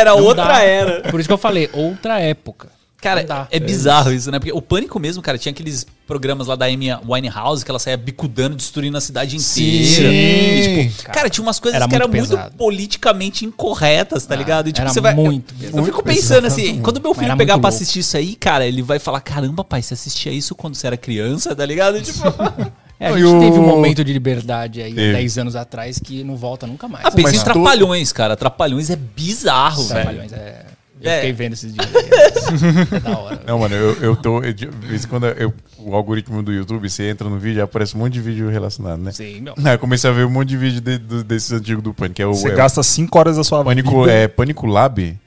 Era Não outra dá. era. Por isso que eu falei, outra época. Cara, é bizarro isso, né? Porque o Pânico mesmo, cara, tinha aqueles programas lá da Amy Winehouse que ela saía bicudando, destruindo a cidade inteira. E, tipo, cara, tinha umas coisas Era que eram muito muito politicamente incorretas, tá ligado? E, tipo, era você vai. muito eu, pesado. eu fico Muito pensando pesado. assim, quando meu filho era pegar muito pra assistir isso aí, cara, ele vai falar: caramba, pai, você assistia isso quando você era criança, tá ligado? Tipo, [laughs] É, a gente o- teve um momento de liberdade aí, Teve. 10 anos atrás, que não volta nunca mais. Ah, pensa em Trapalhões, cara. Trapalhões é bizarro, velho. Trabalhões, é. Eu É. fiquei vendo esses dias aí. [laughs] É da hora. Não, mano, eu, eu tô. eu- De [laughs] vez em quando eu- o algoritmo do YouTube, você entra no vídeo, aparece um monte de vídeo relacionado, né? Sim, meu. Aí eu comecei a ver um monte de vídeo de- do- desses antigos do Pânico. É o, Você é gasta 5 horas da sua Pânico, vida. é Pânico Lab.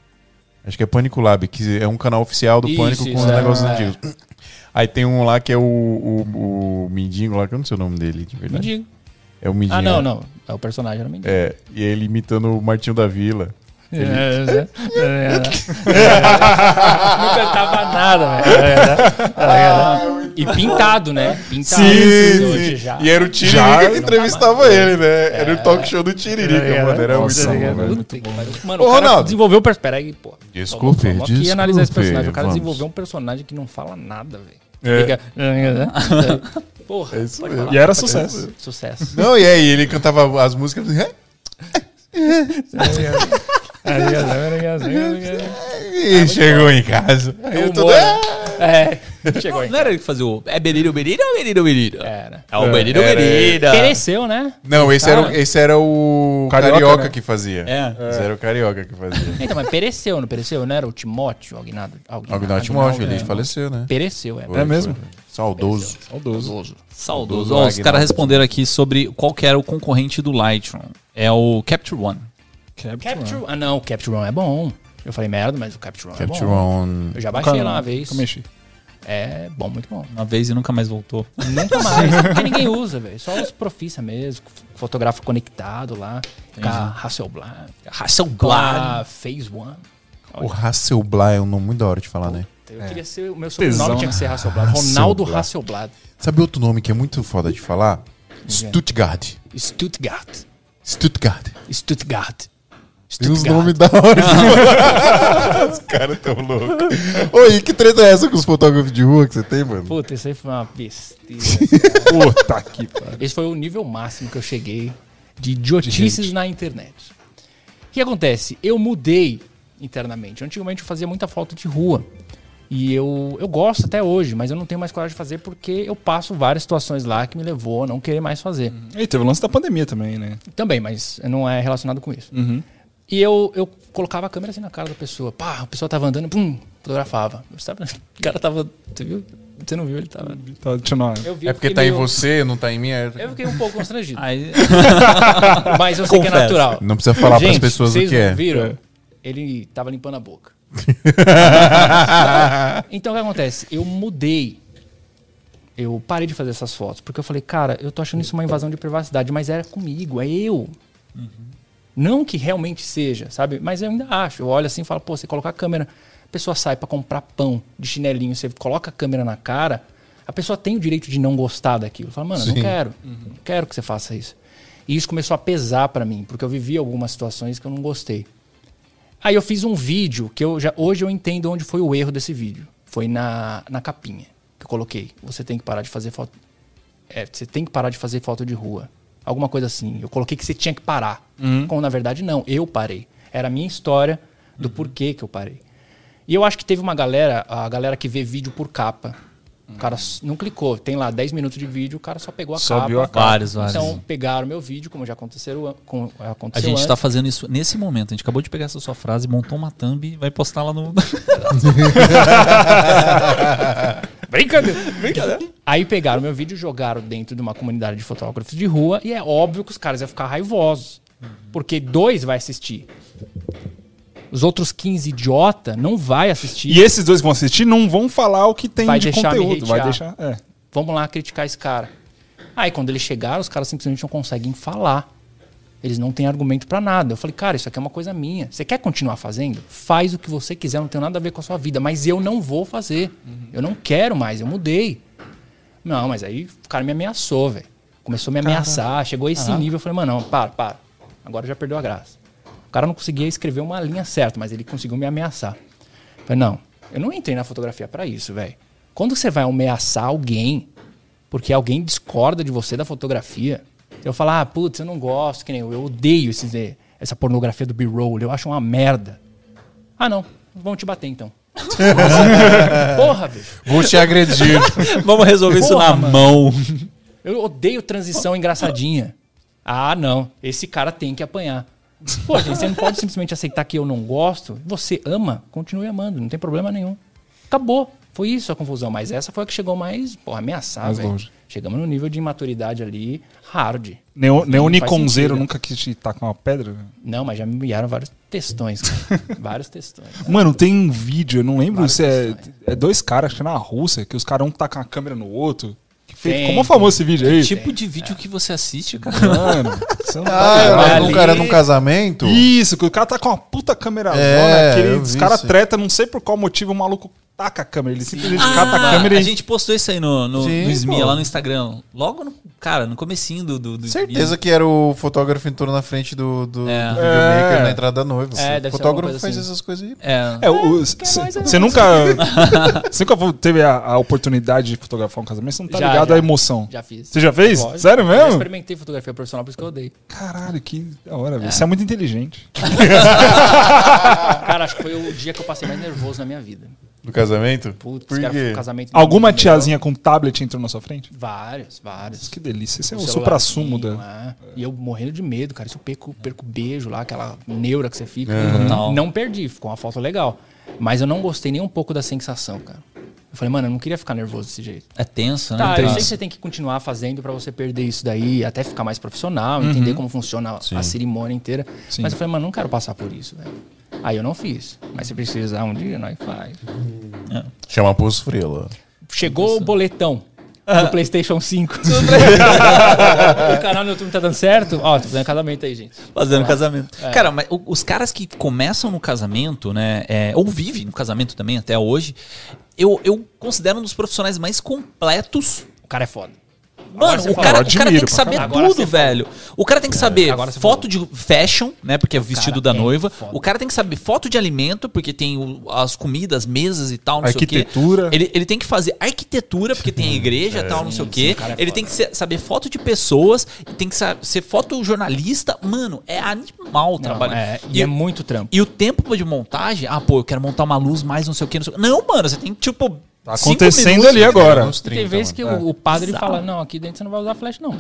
Acho que é Pânico Lab, que é um canal oficial do Isso, Pânico com isso, os é. negócios É. antigos. Aí tem um lá que é o, o, o Mendigo lá, que eu não sei o nome dele, de verdade. Mendigo. É o Mendigo. Ah, não, não. É o personagem era o. É, e ele imitando o Martinho da Vila. É, [laughs] é, é, é. Não [laughs] cantava nada, velho. É, é, é. E pintado, né? Pintado. Hoje já. E era o Tiririca Já- que entrevistava ele, né? Era o talk show do Tiririca, É, mano. Era Nossa, muito bom, mano. Ô, o cara Ronaldo. desenvolveu o personagem. Pera aí, pô. Desculpe, vamos aqui desculpe, analisar esse personagem. O cara vamos. desenvolveu um personagem que não fala nada, velho. É. Fica- [laughs] Porra, É isso mesmo. E era sucesso. Sucesso. Não, e aí ele cantava as músicas. "É?" E chegou em casa. É Eu tô- né? É, chegou. Não era ele que fazia o. É Beriro Beriro ou Beriro Beriro? Era. É o Beriro Era- Beriro. Pereceu, né? Não, esse era, o- esse era o Carioca, Carioca, né? que fazia. É. Esse era o Carioca que fazia. Então, mas pereceu, não pereceu? Não era o Timóteo? Aguinaldo? Agnaldo Timóteo, ele é. faleceu, né? Pereceu, é. Foi, mesmo? foi. Saudoso. Saudoso. Saudoso. Do Ó, os Agnaldo. caras responderam aqui sobre qual que era o concorrente do Lightroom. É o Capture One. Capture... Ah, não, o Capture One é bom. Eu falei merda, mas o Capture One Capture é bom. on. Eu já baixei lá uma vez. Nunca mexi. É bom, muito bom. Uma vez e nunca mais voltou. Nunca mais. porque ninguém usa, velho. Só os profissa mesmo. Fotógrafo conectado lá. Com a Hasselblad. A Phase One. O Hasselblad é um nome muito da hora de falar, né? Eu queria ser... O meu Tesão, sobrenome tinha que ser Hasselblad. Ronaldo Hasselblad. Hasselblad. Sabe outro nome que é muito foda de falar? Stuttgart. Stuttgart. Stuttgart. Stuttgart. Tem uns Stuttgart. nomes da hora. [laughs] Os caras tão loucos. Oi, que treta é essa com os fotógrafos de rua que você tem, mano? Puta, isso aí foi uma besteira. [laughs] Puta que pariu. Esse foi o nível máximo que eu cheguei de idiotices na internet. O que acontece? Eu mudei internamente. Antigamente eu fazia muita foto de rua. E eu, eu gosto até hoje, mas eu não tenho mais coragem de fazer porque eu passo várias situações lá que me levou a não querer mais fazer. E teve o lance da pandemia também, né? Também, mas não é relacionado com isso. Uhum. E eu, eu colocava a câmera assim na cara da pessoa. Pá, a pessoa tava andando, pum, fotografava. Eu sabe, [laughs] o cara tava. Você viu? Você não viu? Ele tava. Tá, deixa eu vi, É porque tá em meio- você, não tá em mim. é- Eu fiquei um pouco constrangido. Aí, [laughs] Mas eu sei que é Confesso. natural. Não precisa falar pras Gente, pessoas o vocês que é. viram? É. Ele tava limpando a boca. [laughs] então o que acontece? Eu mudei. Eu parei de fazer essas fotos. Porque eu falei, cara, eu tô achando isso uma invasão de privacidade, mas era comigo, é eu. Não que realmente seja, sabe? Mas eu ainda acho. Eu olho assim e falo, pô, você colocar a câmera, a pessoa sai pra comprar pão de chinelinho, você coloca a câmera na cara, a pessoa tem o direito de não gostar daquilo. Fala, mano, eu Sim. não quero. Não quero que você faça isso. E isso começou a pesar pra mim, porque eu vivi algumas situações que eu não gostei. Aí eu fiz um vídeo que eu já hoje eu entendo onde foi o erro desse vídeo. Foi na, na capinha que eu coloquei. Você tem que parar de fazer foto. É, você tem que parar de fazer foto de rua. Alguma coisa assim. Eu coloquei que você tinha que parar. Quando na verdade não, eu parei. Era a minha história do porquê que eu parei. E eu acho que teve uma galera, a galera que vê vídeo por capa. O cara não clicou. Tem lá 10 minutos de vídeo, o cara só pegou a Só capa. viu a capa. Vários, vários. Então pegaram meu vídeo, como já aconteceu, com, a aconteceu gente antes. tá fazendo isso nesse momento. A gente acabou de pegar essa sua frase, montou uma thumb e vai postar lá no. [laughs] Brincadeira. Brincadeira. Aí pegaram meu vídeo, jogaram dentro de uma comunidade de fotógrafos de rua e é óbvio que os caras iam ficar raivosos. Porque dois vai assistir. Os outros 15 idiota não vai assistir. E esses dois que vão assistir não vão falar o que tem Vai de deixar me conteúdo. Vai deixar. É. Vamos lá criticar esse cara. Aí quando eles chegaram, os caras simplesmente não conseguem falar. Eles não têm argumento pra nada. Eu falei, cara, isso aqui é uma coisa minha. Você quer continuar fazendo? Faz o que você quiser, não tem nada a ver com a sua vida. Mas eu não vou fazer. Eu não quero mais, eu mudei. Não, mas aí o cara me ameaçou, velho. Começou a me ameaçar, chegou a esse nível. Eu falei, mano, não, para, para. Agora já perdeu a graça. O cara não conseguia escrever uma linha certa, mas ele conseguiu me ameaçar. Eu falei, não, eu não entrei na fotografia pra isso, velho. Quando você vai ameaçar alguém, porque alguém discorda de você da fotografia, eu falar, ah, putz, eu não gosto, que nem eu, eu odeio esses, essa pornografia do B-roll, eu acho uma merda. Ah, não, vão te bater então. [laughs] Porra, velho. Vou te agredir. [laughs] Vamos resolver isso Porra, na mano. mão. Eu odeio transição engraçadinha. Ah, não. Esse cara tem que apanhar. Pô, gente, você não pode simplesmente aceitar que eu não gosto. Você ama, continue amando, não tem problema nenhum. Acabou. Foi isso a confusão. Mas essa foi a que chegou mais, porra, ameaçar, Mais velho. longe. Chegamos no nível de imaturidade ali, hard. Nenhum, nenhum Não faz Niconzeiro sentido. nunca quis te tacar uma pedra? Não, mas já me enviaram vários textões. [laughs] vários textões. Mano, tem um vídeo, eu não lembro Várias se é, é dois caras, acho que é na Rússia, que os caras um tacam a câmera no outro. Que Tem, ficou mó famoso esse vídeo aí. Tipo de vídeo que você assiste, cara. Mano, você não tá Ah, lembro um cara num casamento. Isso, que o cara tá com uma puta câmera É, zona, que ele- eu os caras treta, não sei por qual motivo, o maluco taca a câmera. Ele simplesmente Ah, cata a câmera a e. gente postou isso aí no, no, Sim, no Smia, lá no Instagram. Logo, no, cara, no comecinho do, do, do Certeza que era o fotógrafo entrou na frente do, do, É. do videomaker É. na entrada da noiva. É, o ser fotógrafo faz assim. essas coisas aí. É. É, você nunca, [laughs] você nunca teve a, a oportunidade de fotografar um casamento? Você não tá Já, ligado já. à emoção. Já fiz. Você já fez? Lógico. Sério Eu já mesmo? experimentei fotografia profissional, por isso que eu odeio. Caralho, que da hora, velho. Você é muito inteligente. [laughs] Cara, acho que foi o dia que eu passei mais nervoso na minha vida. Do casamento? Putz, Por cara, quê? um casamento. Alguma tiazinha com tablet entrou na sua frente? legal. Vários, vários. Que delícia. Esse é o supra-sumo da. celularzinho, é. E eu morrendo de medo, cara. Isso eu perco, perco beijo lá, aquela neura que você fica. Total. Não perdi, ficou uma foto legal. Mas eu não gostei nem um pouco da sensação, cara. Eu falei, mano, eu não queria ficar nervoso desse jeito. É tenso, né? Tá, eu sei que você tem que continuar fazendo pra você perder isso daí, até ficar mais profissional, Uhum. entender como funciona a cerimônia inteira. Sim. Mas eu falei, mano, não quero passar por isso, velho. Aí eu não fiz. Mas se precisar um dia, nós faz. Chama Pulso Frila. Chegou o boletão do [laughs] PlayStation 5. [laughs] o canal no YouTube tá dando certo? Ó, tô fazendo casamento aí, gente. Fazendo casamento. É. Cara, mas os caras que começam no casamento, né? é, ou vivem no casamento também até hoje, eu, eu considero um dos profissionais mais completos. O cara é foda. Mano, o cara, Eu o cara tem admiro que pra saber tudo, velho. O cara tem que saber foto de fashion, né? Porque é o vestido da é noiva. foda. O cara tem que saber foto de alimento, porque tem o- as comidas, mesas e tal, não Arquitetura. sei o quê. Ele, ele tem que fazer arquitetura, porque tem a igreja e [laughs] tal, não sei o quê. é ele foda. tem que ser- saber foto de pessoas, e tem que ser fotojornalista. Mano, é animal o Não, trabalho. é, e é muito trampo. E o tempo de montagem, ah, pô, eu quero montar uma luz mais não sei o que, não sei o quê. Não, mano, você tem tipo. Tá acontecendo minutos. ali agora. Uns E tem 30, vezes que É. o, o padre Bizarro. fala, não, aqui dentro você não vai usar flash, não.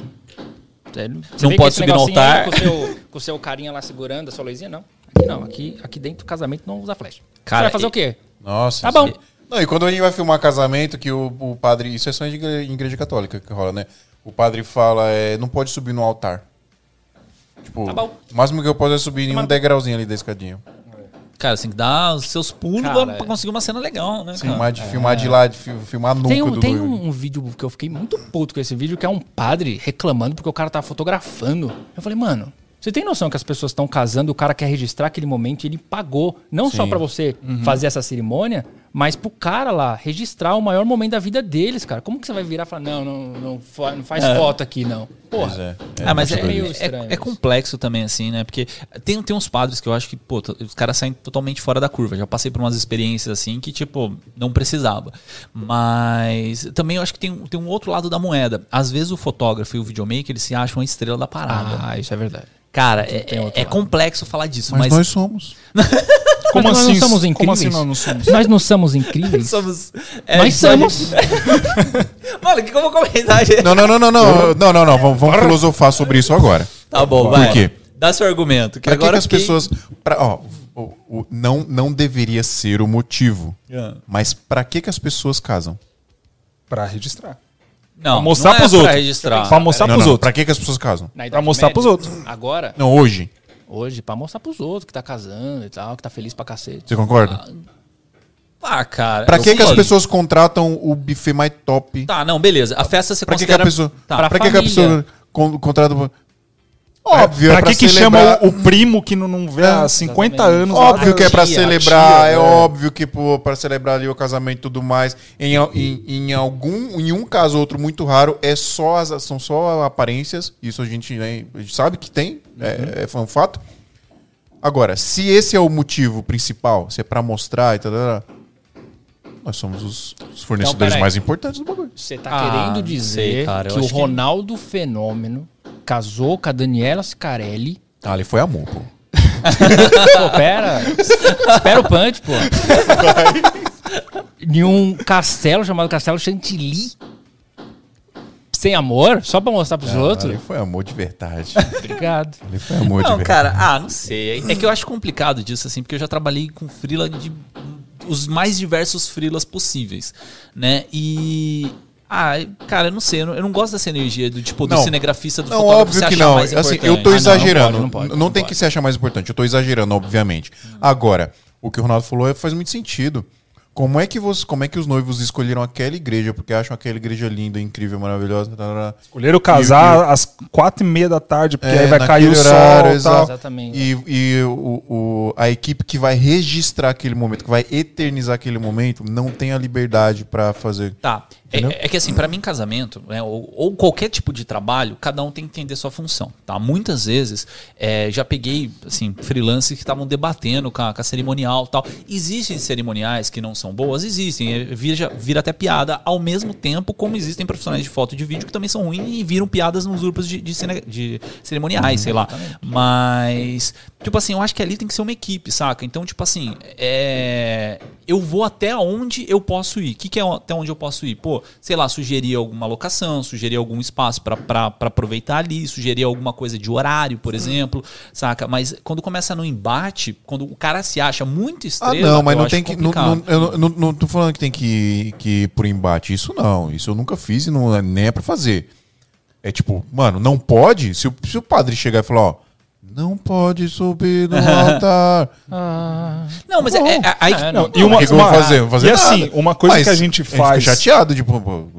Você Não vê pode esse subir no aí altar. Com o, seu, com o seu carinha lá segurando a sua luzinha, não. Aqui não, aqui, aqui dentro do casamento não usa flash. Cara, você vai fazer e- o quê? Nossa. Tá bom. Não, e quando a gente vai filmar casamento, que o, o padre. Isso é só em igre- em igreja católica que rola, né? O padre fala, é, não pode subir no altar. Tipo, Tá bom. o máximo que eu posso é subir em um degrauzinho ali da escadinha. Cara, você tem que dar os seus pulos Cara, pra é. conseguir uma cena legal, né? cara? Filmar de, filmar de lá, de fi- filmar a nuca Tem, um, do tem noivo. um, vídeo que eu fiquei muito puto com esse vídeo, que é um padre reclamando porque o cara tá fotografando. Eu falei, mano, você tem noção que as pessoas estão casando, o cara quer registrar aquele momento e ele pagou, não só Sim. pra você fazer essa cerimônia, mas pro cara lá registrar o maior momento da vida deles, cara. Como que você vai virar e falar, não, não, não, não faz foto aqui, não? Porra. Pois é. Ah, mas é, é- estranho é isso. complexo também, assim, né? Porque tem, tem uns padres que eu acho que, pô, os caras saem totalmente fora da curva. Já passei por umas experiências assim que, tipo, não precisava. Mas também eu acho que tem, um- tem um outro lado da moeda. Às vezes o fotógrafo e o videomaker, eles se acham a estrela da parada. Ah, isso é verdade. Cara, é, é lado. complexo falar disso, Mas, mas, nós somos. [laughs] Como Mas nós assim? não somos Como incríveis? assim nós não somos? Nós não somos incríveis? [laughs] somos. é, Nós somos. [laughs] Mano, que como comentar, gente? Não, não, não, não, não. Não, não, não. Vamos, vamos filosofar sobre isso agora. Tá bom, Por vai. quê? Dá seu argumento. Que Pra que, agora que as fiquei- pessoas. Pra, ó, o- o- não, não deveria ser o motivo. Ah. Mas pra que, que as pessoas casam? Pra registrar. Não, Pra mostrar não é pros pra outros. registrar. Pra mostrar não, pros não. outros. Pra que, que as pessoas casam? Pra mostrar Média. pros outros. Agora, Não, hoje. Hoje, pra mostrar pros outros que tá casando e tal, que tá feliz pra cacete. Você concorda? Ah, cara. pra que, que as pessoas contratam o buffet mais top? Tá, não, beleza. A festa você Pra que, que a considera... pessoa. Tá. pra Pra que, que a pessoa con- contrata. Óbvio, é pra pra que que celebrar- chama o, o primo que não, não vê há 50 exatamente. anos? Óbvio que é pra tia, celebrar, tia, é é. óbvio que pô, pra celebrar ali o casamento e tudo mais. Em, em, em algum, em um caso ou outro muito raro, é só as, são só aparências. Isso a gente, né, a gente sabe que tem, é, é um fato. Agora, se esse é o motivo principal, se é pra mostrar e tal, nós somos os, os fornecedores peraí. mais importantes do bagulho. Você tá Ah, querendo dizer sei, cara, que o acho que- Ronaldo Fenômeno casou com a Daniela Scarelli. Ah, ali foi amor, pô. Pô, pera. Espera o punch, pô. Em um castelo chamado Castelo Chantilly. sem amor, só pra mostrar pros outros. Ali foi amor de verdade. Obrigado. Ali foi amor de Não, verdade. cara, ah, não sei. É que eu acho complicado disso, assim, porque eu já trabalhei com freela de os mais diversos freelas possíveis, né? E. Ah, cara, eu não sei, eu não, eu não gosto dessa energia do tipo do Não. cinegrafista do Não, fotógrafo óbvio se que não. mais Assim, eu tô Ah, não, exagerando. não Não, pode, não pode, tem não que se achar mais importante. Eu tô exagerando, obviamente. Agora, o que o Ronaldo falou é- faz muito sentido. Como é que você, como é que os noivos escolheram aquela igreja? Porque acham aquela igreja linda, incrível, maravilhosa. tarará. Escolheram casar às quatro e meia da tarde, porque É, aí vai cair o sol horário, e exato. tal. Exatamente. E, e o, o- a equipe que vai registrar aquele momento, que vai eternizar aquele momento, não tem a liberdade pra fazer. Tá. É, é que assim, pra mim, casamento, né, ou, ou qualquer tipo de trabalho, cada um tem que entender sua função, tá? Muitas vezes, é, já peguei, assim, freelancers que estavam debatendo com a, com a cerimonial e tal. Existem cerimoniais que não são boas? Existem. É, vira, vira até piada, ao mesmo tempo como existem profissionais de foto e de vídeo que também são ruins e viram piadas nos grupos de, de, cene- de cerimoniais, sei lá. Mas, tipo assim, eu acho que ali tem que ser uma equipe, saca? Então, tipo assim, é, eu vou até onde eu posso ir. O que, que é até onde eu posso ir? Pô, sei lá, sugerir alguma locação, sugerir algum espaço pra aproveitar ali, sugerir alguma coisa de horário, por exemplo, saca? Mas quando começa no embate, quando o cara se acha muito Ah, estrela, não, mas não tem que. Não, não, eu não, não tô falando que tem que, que ir por embate. Isso não. Isso eu nunca fiz e não é nem é pra fazer. É tipo, mano, não pode? Se o, se o padre chegar e falar, ó, não pode subir no [laughs] altar. Não, mas é, é, é- aí que- É, Não, e Não, uma, o que que eu vou uma- fazer? Vou fazer e assim, nada. uma coisa Mas que a gente fica faz. chateado, tipo,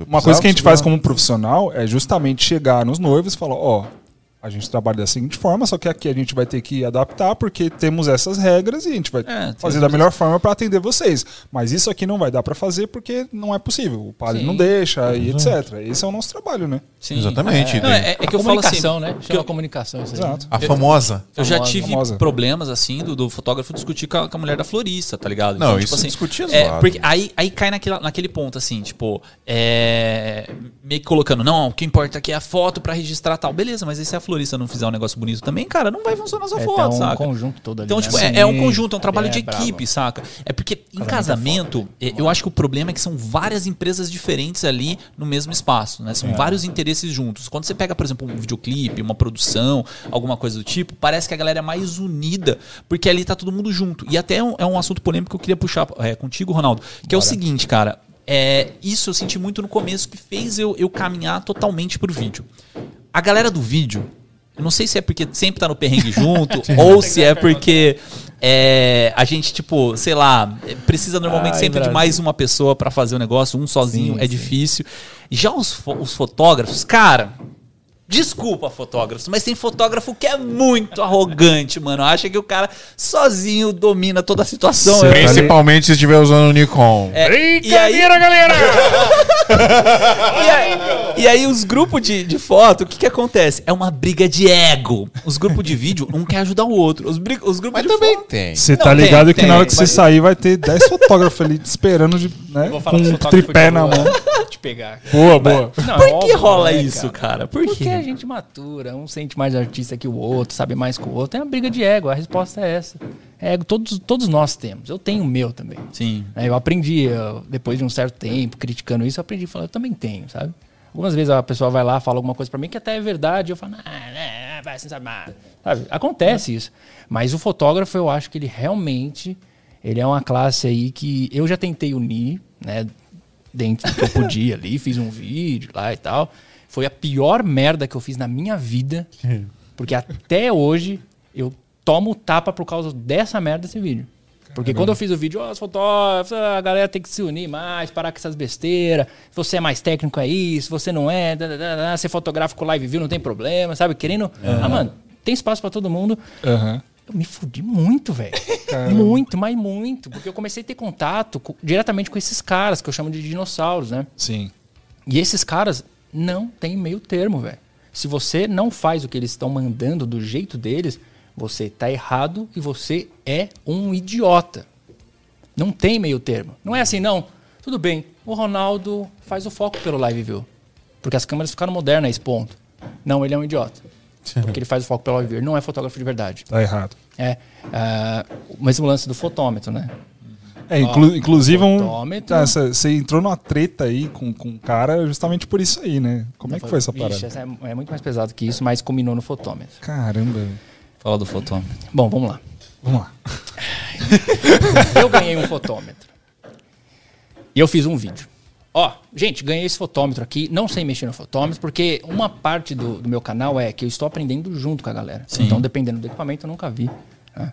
Uma coisa que a gente faz como profissional é justamente chegar nos noivos e falar, ó, a gente trabalha da seguinte forma, só que aqui a gente vai ter que adaptar porque temos essas regras e a gente vai É, fazer da melhor forma para atender vocês. Mas isso aqui não vai dar para fazer porque não é possível. O padre Sim. não deixa e etc. Esse é o nosso trabalho, né? sim. Exatamente. Não, é, é que eu falo assim. comunicação, né? que eu- comunicação isso aí. Exato. A famosa. Eu já Famosa, tive famosa. problemas assim do, do fotógrafo discutir com a, com a mulher da florista, tá ligado? Não, isso discutir é é, zoado. porque aí, aí cai naquele, naquele ponto, assim, tipo, é, meio que colocando, não, o que importa aqui é a foto pra registrar tal. Beleza, mas e se a florista não fizer um negócio bonito também, cara, não vai funcionar sua É, foto, tá um saca? conjunto todo ali. Então, né? tipo, é, é um conjunto, é um trabalho É, de bravo. equipe, saca? É porque em casamento, eh, eu acho que o problema é que são várias empresas diferentes ali no mesmo espaço, né? São vários interesses juntos. Quando você pega, por exemplo, um videoclipe, uma produção, alguma coisa do tipo, parece que a galera é mais unida, porque ali tá todo mundo junto. E até é um, é um assunto polêmico que eu queria puxar contigo, Ronaldo, que é o seguinte, cara. É, isso eu senti muito no começo que fez eu, eu caminhar totalmente pro vídeo. A galera do vídeo, eu não sei se é porque sempre tá no perrengue junto, [laughs] ou se é porque é, a gente, tipo, sei lá, precisa normalmente Ai, sempre de Brasil. mais uma pessoa pra fazer o negócio, um sozinho Sim, é sim. difícil. Já os, fo- os fotógrafos, cara. Desculpa, fotógrafos, mas tem fotógrafo que é muito arrogante, mano. Acha que o cara sozinho domina toda a situação. Sim. Eu- Principalmente se estiver usando o Nikon. é, e aí, galera! [laughs] e aí, e aí os grupos de, de foto, o que que acontece? É uma briga de ego. Os grupos de vídeo um quer ajudar o outro. Os, bri- os grupos Mas de também foto... tem. Você Não, tá tem, ligado que tem, na hora que você mas- sair vai ter 10 fotógrafos ali te esperando de, né, Vou com um tripé na mão. Te pegar. Boa, boa. Não, Por é que óbvio, rola né, isso, cara? Por Porque quê? Gente matura, um sente mais artista que o outro, sabe mais que o outro. É uma briga de ego, a resposta é essa. É Ego todos, todos nós temos. Eu tenho o meu também. Sim. É, Eu aprendi, eu, depois de um certo tempo, criticando isso, eu aprendi a falar, eu também tenho, sabe? Algumas vezes a pessoa vai lá, fala alguma coisa pra mim que até é verdade, eu falo, ah, né, vai, você sabe. Sabe? Acontece isso. Mas o fotógrafo, eu acho que ele realmente, ele é uma classe aí que eu já tentei unir, né, dentro do que eu podia ali, [laughs] fiz um vídeo lá e tal. Foi a pior merda que eu fiz na minha vida, porque até hoje eu tomo tapa por causa dessa merda desse vídeo. Porque quando eu fiz o vídeo, ó, os fotógrafos, a galera tem que se unir mais, parar com essas besteiras. Se você é mais técnico, é isso. Se você não é, da, da, da, da, ser fotográfico live view, não tem problema, sabe? Querendo. Ah, mano, tem espaço pra todo mundo. Aham. Eu me fudi muito, velho. muito, mas muito. Porque eu comecei a ter contato co- diretamente com esses caras, que eu chamo de dinossauros, né? Sim. E esses caras não tem meio termo, velho. Se você não faz o que eles estão mandando do jeito deles, você tá errado e você é um idiota. Não tem meio termo. Não é assim, não. Tudo bem, o Ronaldo faz o foco pelo live view. Porque as câmeras ficaram modernas a esse ponto. Não, ele é um idiota. Porque ele faz o foco pelo live view. Ele não é fotógrafo de verdade. Tá errado. É. ah, o mesmo lance do fotômetro, né? É, inclu- inclusive, um, fotômetro. tá, você você entrou numa treta aí com, com o cara justamente por isso aí, né? Como é que foi essa Vixe, parada? essa é, é muito mais pesado que isso, mas combinou no fotômetro. Caramba. Fala do fotômetro. Bom, vamos lá. Vamos lá. Eu ganhei um fotômetro. E eu fiz um vídeo. Ó, gente, ganhei esse fotômetro aqui. Não sei mexer no fotômetro, porque uma parte do, do meu canal é que eu estou aprendendo junto com a galera. Então, dependendo do equipamento, eu nunca vi. né?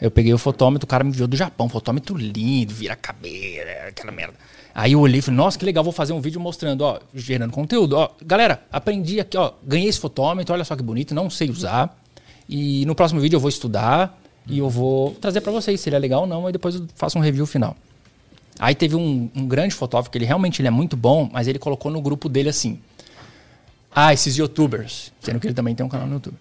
Eu peguei o fotômetro, o cara me enviou do Japão. Fotômetro lindo, vira cabelo, aquela merda. Aí eu olhei e falei, nossa, que legal, vou fazer um vídeo mostrando, ó, gerando conteúdo. Ó, galera, aprendi aqui, ó, ganhei esse fotômetro, olha só que bonito, não sei usar. E no próximo vídeo eu vou estudar e eu vou trazer pra vocês se ele é legal ou não, e depois eu faço um review final. Aí teve um, um grande fotógrafo que ele realmente ele é muito bom, mas ele colocou no grupo dele assim: Ah, esses youtubers, sendo que ele também tem um canal no YouTube.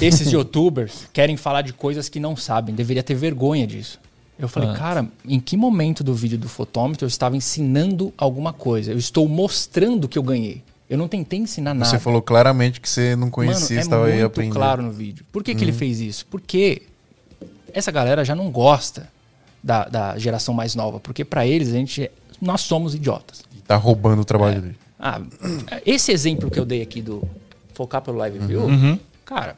Esses youtubers querem falar de coisas que não sabem, deveria ter vergonha disso. Eu falei, Ah. cara, em que momento do vídeo do fotômetro eu estava ensinando alguma coisa? Eu estou mostrando que eu ganhei. Eu não tentei ensinar nada. Você falou claramente que você não conhecia, Mano, é estava aí aprendendo. claro no vídeo. Por que, que Uhum. ele fez isso? Porque essa galera já não gosta da, da geração mais nova. Porque pra eles, a gente, é- nós somos idiotas. Tá roubando o trabalho dele. Ah, esse exemplo que eu dei aqui do focar pelo live view, Uhum. cara,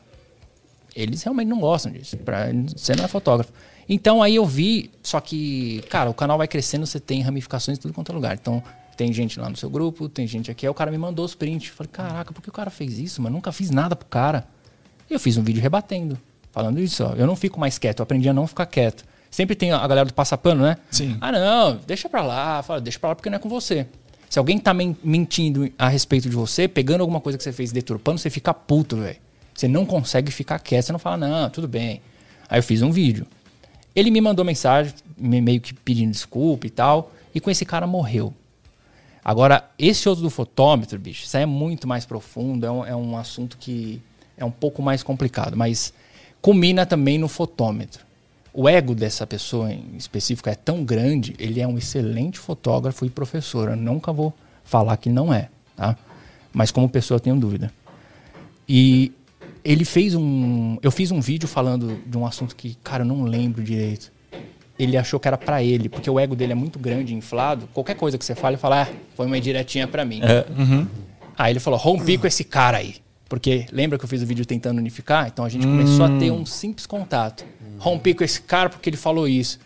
eles realmente não gostam disso. Pra, você não é fotógrafo. Então aí eu vi, só que, cara, o canal vai crescendo, você tem ramificações em tudo quanto é lugar. Então, tem gente lá no seu grupo, tem gente aqui. Aí o cara me mandou os prints. Falei, caraca, por que o cara fez isso, mano? Nunca fiz nada pro cara. E eu fiz um vídeo rebatendo, falando isso, ó. Eu não fico mais quieto, eu aprendi a não ficar quieto. Sempre tem a galera do passapano, né? Sim. Ah, não, deixa pra lá. Fala, deixa pra lá porque não é com você. Se alguém tá men- mentindo a respeito de você, pegando alguma coisa que você fez deturpando, você fica puto, velho. Você não consegue ficar quieto, você não fala, não, tudo bem. Aí eu fiz um vídeo. Ele me mandou mensagem, me- meio que pedindo desculpa e tal, e com esse cara morreu. Agora, esse outro do fotômetro, bicho, isso aí é muito mais profundo, é um, é um assunto que é um pouco mais complicado, mas culmina também no fotômetro. O ego dessa pessoa em específico é tão grande, ele é um excelente fotógrafo e professor. Eu nunca vou falar que não é, tá? Mas como pessoa eu tenho dúvida. E ele fez um. Eu fiz um vídeo falando de um assunto que, cara, eu não lembro direito. Ele achou que era pra ele, porque o ego dele é muito grande, inflado. Qualquer coisa que você fale, ele fala, ah, foi uma diretinha pra mim. Aí ele falou, rompi com esse cara aí. Porque lembra que eu fiz o vídeo tentando unificar? Então a gente começou a ter um simples contato. Rompi com esse cara porque ele falou isso.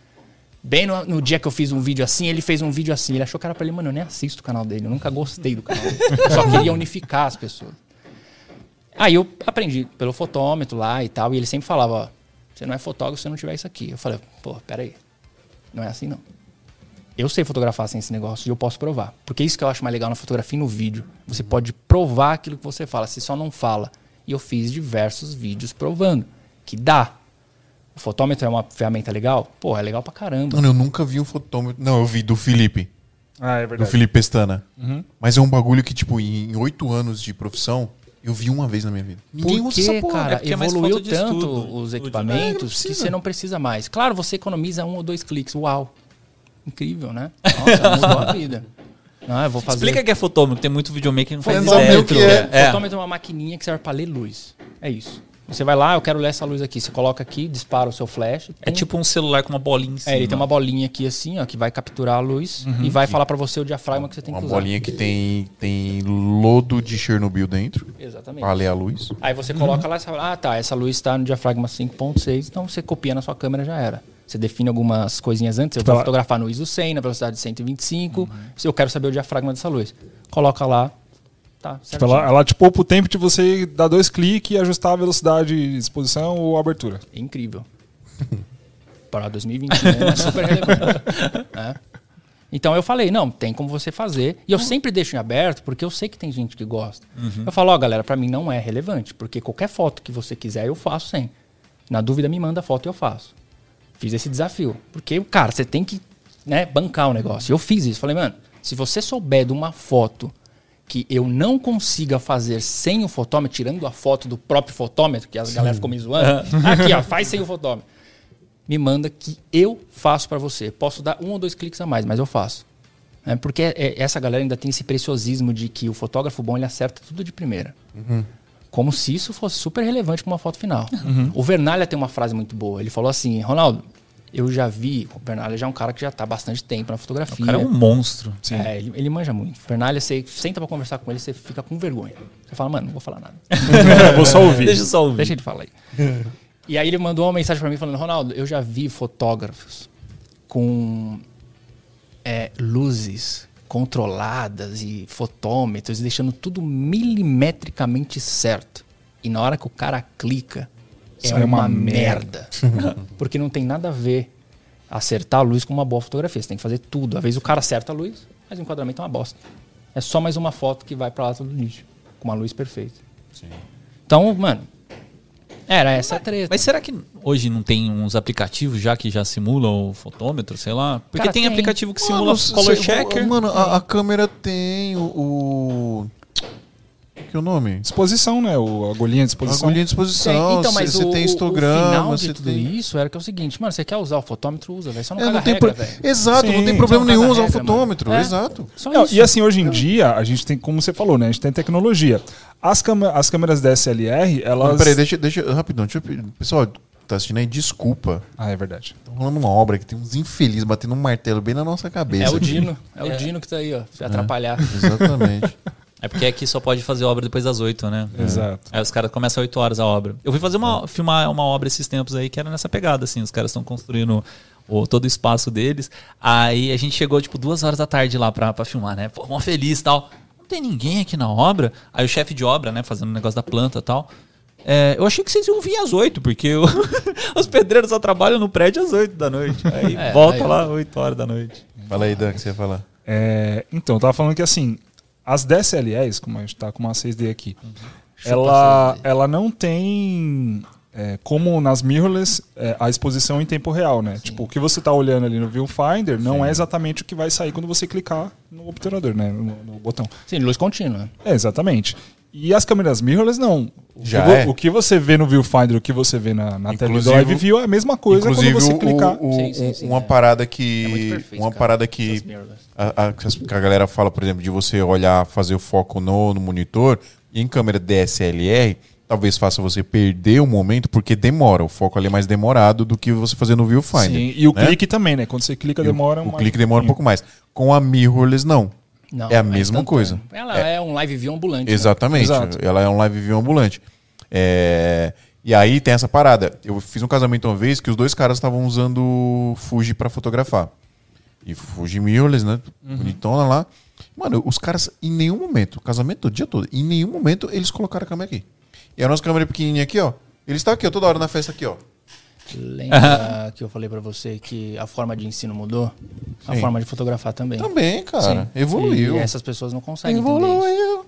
Bem no, no dia que eu fiz um vídeo assim, ele fez um vídeo assim. Ele achou que era pra ele, mano, eu nem assisto o canal dele. Eu nunca gostei do canal dele. Eu só queria unificar as pessoas. Aí eu aprendi pelo fotômetro lá e tal. E ele sempre falava, ó, você não é fotógrafo se você não tiver isso aqui. Eu falei, pô, peraí. Não é assim não. Eu sei fotografar sem esse negócio e eu posso provar. Porque isso que eu acho mais legal na fotografia e no vídeo. Você pode provar aquilo que você fala, você só não fala. E eu fiz diversos vídeos provando que dá. O fotômetro é uma ferramenta legal? Pô, é legal pra caramba. Mano, eu nunca vi um fotômetro. Não, eu vi do Felipe. Ah, é Do verdade. Felipe Pestana. Mas é um bagulho que, tipo, em oito anos de profissão, eu vi uma vez na minha vida. Ninguém usa Porque, essa porra. cara, É é evoluiu tanto estudo. os É, não equipamentos que você não precisa mais. Claro, você economiza um ou dois cliques. Uau. Incrível, né? [laughs] Nossa, mudou a vida. Não, eu vou fazer... Explica que é fotômetro, tem muito videomaker que não faz Fotômetro ideia. é. É. Fotômetro é uma maquininha que serve pra ler luz. É isso. Você vai lá, eu quero ler essa luz aqui. Você coloca aqui, dispara o seu flash. É tipo um celular com uma bolinha em cima. É, ele tem uma bolinha aqui assim, ó, que vai capturar a luz e vai falar pra você o diafragma que você tem Uma que usar. bolinha que tem, tem lodo de Chernobyl dentro. Exatamente. Pra ler a luz. Aí você coloca lá e fala, ah, tá, essa luz está no diafragma 5.6, então você copia na sua câmera já era. Você define algumas coisinhas antes, eu vou ela- fotografar no ISO 100, na velocidade de 125, se eu quero saber o diafragma dessa luz. Coloca lá, tá, Tipo, ela, ela te poupa o tempo de você dar dois cliques e ajustar a velocidade de exposição ou abertura. É incrível. [laughs] Para 2021 é super relevante. né? [laughs] Então eu falei, não, tem como você fazer. E eu sempre deixo em aberto, porque eu sei que tem gente que gosta. Eu falo, ó, galera, pra mim não é relevante, porque qualquer foto que você quiser, eu faço sem. Na dúvida, me manda a foto e eu faço. Fiz esse desafio. Porque, cara, você tem que né, bancar o negócio. Eu fiz isso. Falei, mano, se você souber de uma foto que eu não consiga fazer sem o fotômetro, tirando a foto do próprio fotômetro, que a galera ficou me zoando. Aqui, ó, faz sem o fotômetro. Me manda que eu faço pra você. Posso dar um ou dois cliques a mais, mas eu faço. É, porque é- essa galera ainda tem esse preciosismo de que o fotógrafo bom ele acerta tudo de primeira. Como se isso fosse super relevante para uma foto final. O Vernalha tem uma frase muito boa. Ele falou assim: Ronaldo, Eu já vi, o Bernalha já é um cara que já tá há bastante tempo na fotografia. O cara é um monstro. É, ele, ele manja muito. O Bernalha, você senta pra conversar com ele, você fica com vergonha. Você fala, mano, não vou falar nada. [laughs] Vou só ouvir. Deixa eu só ouvir. Deixa ele falar aí. e aí ele mandou uma mensagem pra mim falando, Ronaldo, eu já vi fotógrafos com é, luzes controladas e fotômetros, deixando tudo milimetricamente certo. E na hora que o cara clica, é Sai uma, uma merda. [laughs] Porque não tem nada a ver acertar a luz com uma boa fotografia. Você tem que fazer tudo. Às vezes o cara acerta a luz, mas o enquadramento é uma bosta. É só mais uma foto que vai pra lata do lixo. Com uma luz perfeita. Então, mano, era essa a treta. Mas será que hoje não tem uns aplicativos já que já simulam o fotômetro, sei lá? Porque Cara, tem, tem. aplicativo que Mano, simula color checker. Mano, a, a câmera tem o. o... Que é o nome? Disposição, né? O agulhinha de A disposição. agulhinha de exposição. Tem- então, mas você o, tem o- histograma, o final de você tudo tem. isso era que é o seguinte, mano, você quer usar o fotômetro, usa, velho. Só não É, caga não tem regra, pro-. Exato, não Sim. tem problema Só não nenhum usar o regra, mano. fotômetro. É. Exato. Só Não, isso. e assim, hoje em dia, a gente tem, como você falou, né? A gente tem tecnologia. As, as câmeras DSLR, elas. Peraí, deixa, deixa. Rapidão, deixa eu. Pessoal, tá assistindo aí, desculpa. Ah, é verdade. Tá rolando uma obra que tem uns infelizes batendo um martelo bem na nossa cabeça. É o aqui. Dino, é o É. Dino que tá aí, ó, pra atrapalhar. Exatamente. [laughs] É porque aqui só pode fazer obra depois das 8, né? Exato. Aí os caras começam às 8 horas a obra. Eu fui fazer uma, filmar uma obra esses tempos aí que era nessa pegada, assim. Os caras estão construindo o, todo o espaço deles. Aí a gente chegou, tipo, duas horas da tarde lá pra, pra filmar, né? Pô, mó feliz e tal. Não tem ninguém aqui na obra. Aí o chefe de obra, né, fazendo o negócio da planta e tal. É, eu achei que vocês iam vir às 8, porque o- [laughs] os pedreiros só trabalham no prédio às 8 da noite. Aí É, volta aí- lá 8 horas da noite. Fala aí, Dan, o que você ia falar. É, então, eu tava falando que assim, as DSLRs, como a gente tá com uma 6D aqui, Chupa ela, 6D. ela não tem. é, como nas mirrorless, é, a exposição em tempo real, né? Tipo, o que você tá olhando ali no viewfinder não é exatamente o que vai sair quando você clicar no obturador, né? No, no botão. Sim, luz contínua. É, exatamente. E as câmeras mirrorless, não. O Já que, é. o que você vê no viewfinder, o que você vê na, na tela do Inclusive- live view é a mesma coisa Inclusive, quando você o- clicar. o- Sim, sim, sim, uma é. parada É que. perfeito, uma cara, parada que. A, a- que a galera fala, por exemplo, de você olhar, fazer o foco no, no monitor, em câmera DSLR, talvez faça você perder o momento, porque demora. O foco ali é mais demorado do que você fazer no viewfinder. Sim, e o né? clique também, né? Quando você clica, E o- demora o, uma- clique demora um pouco mais. Com a mirrorless, não. Não, É a mesma instantâneo. coisa. Ela é, um live view ambulante. né? Exatamente. Exato. Ela é um live view ambulante. É, E aí tem essa parada. Eu fiz um casamento uma vez que os dois caras estavam usando Fuji pra fotografar. E Fuji mirrorless, né? Bonitona lá. Mano, os caras, em nenhum momento, casamento o dia todo, em nenhum momento eles colocaram a câmera aqui. E a nossa câmera pequenininha aqui, ó. Eles estão aqui, ó, toda hora na festa aqui, ó. Lembra [laughs] que eu falei pra você que a forma de ensino mudou? A Sim. forma de fotografar também. Também, cara. Sim. Evoluiu. E essas pessoas não conseguem. Evoluiu.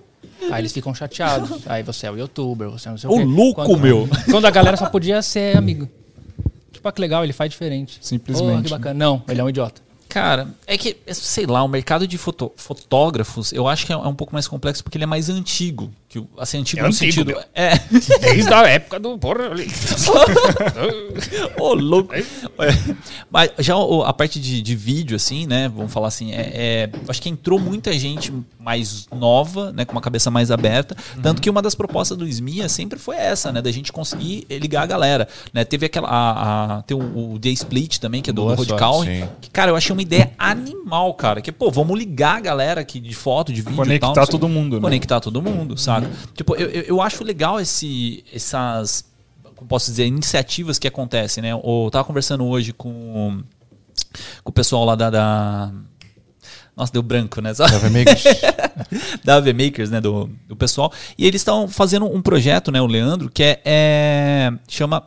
Aí eles ficam chateados. Aí você é o youtuber, você não sei Ô, o quê. louco, quando, meu. Quando a galera só podia ser amigo. Tipo, ah, que legal, ele faz diferente. Simplesmente, Oh, que bacana. Não, ele é um idiota. Cara, é que, sei lá, o mercado de foto- fotógrafos, eu acho que é é um pouco mais complexo porque ele é mais antigo. Que, o- assim, antigo É no antigo, sentido. meu. É. [laughs] Desde a época do. Porra. [laughs] Ô, louco. É. Mas já a parte de, de vídeo, assim, né? Vamos falar assim, é, é- acho que entrou muita gente mais nova, né? Com uma cabeça mais aberta. Tanto que uma das propostas do SMIA sempre foi essa, né? Da gente conseguir ligar a galera. Né? Teve aquela. A, a- tem o, o The Split também, que é do Boa sim. Que, cara, eu achei uma ideia animal, cara. Que, pô, vamos ligar a galera aqui de foto, de vídeo. e Conectar tal, não sei- todo mundo, né? Conectar todo mundo, saca? Tipo, eu, eu, acho legal esse, essas, como posso dizer, iniciativas que acontecem, né? Eu tava conversando hoje com, com o pessoal lá da, da- Nossa, deu branco, né? Meio que- da AV [laughs] Makers, né, do, do pessoal. E eles estão fazendo um projeto, né, o Leandro, que é, é- chama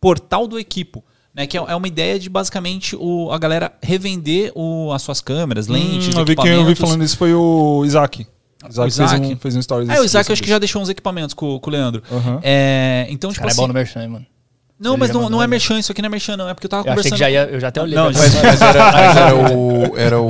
Portal do Equipo. Né, que é é uma ideia de basicamente o, a galera revender o, as suas câmeras, lentes, Hum, eu vi quem eu vi falando isso foi o Isaac. Isaac, Isaac? Fez, um, fez um stories Ah, o Isaac eu acho que já deixou uns equipamentos com, com o Leandro. Aham. É, então, tipo Cara, é assim. bom no merchan, hein, mano. Não, Ele mas já não, não é merchan, isso aqui não é merchan, não. É porque eu tava Eu achei conversando. que já ia. Eu já até olhei. Não, pra Mas, já- mas era, mas era [laughs] o. Era o.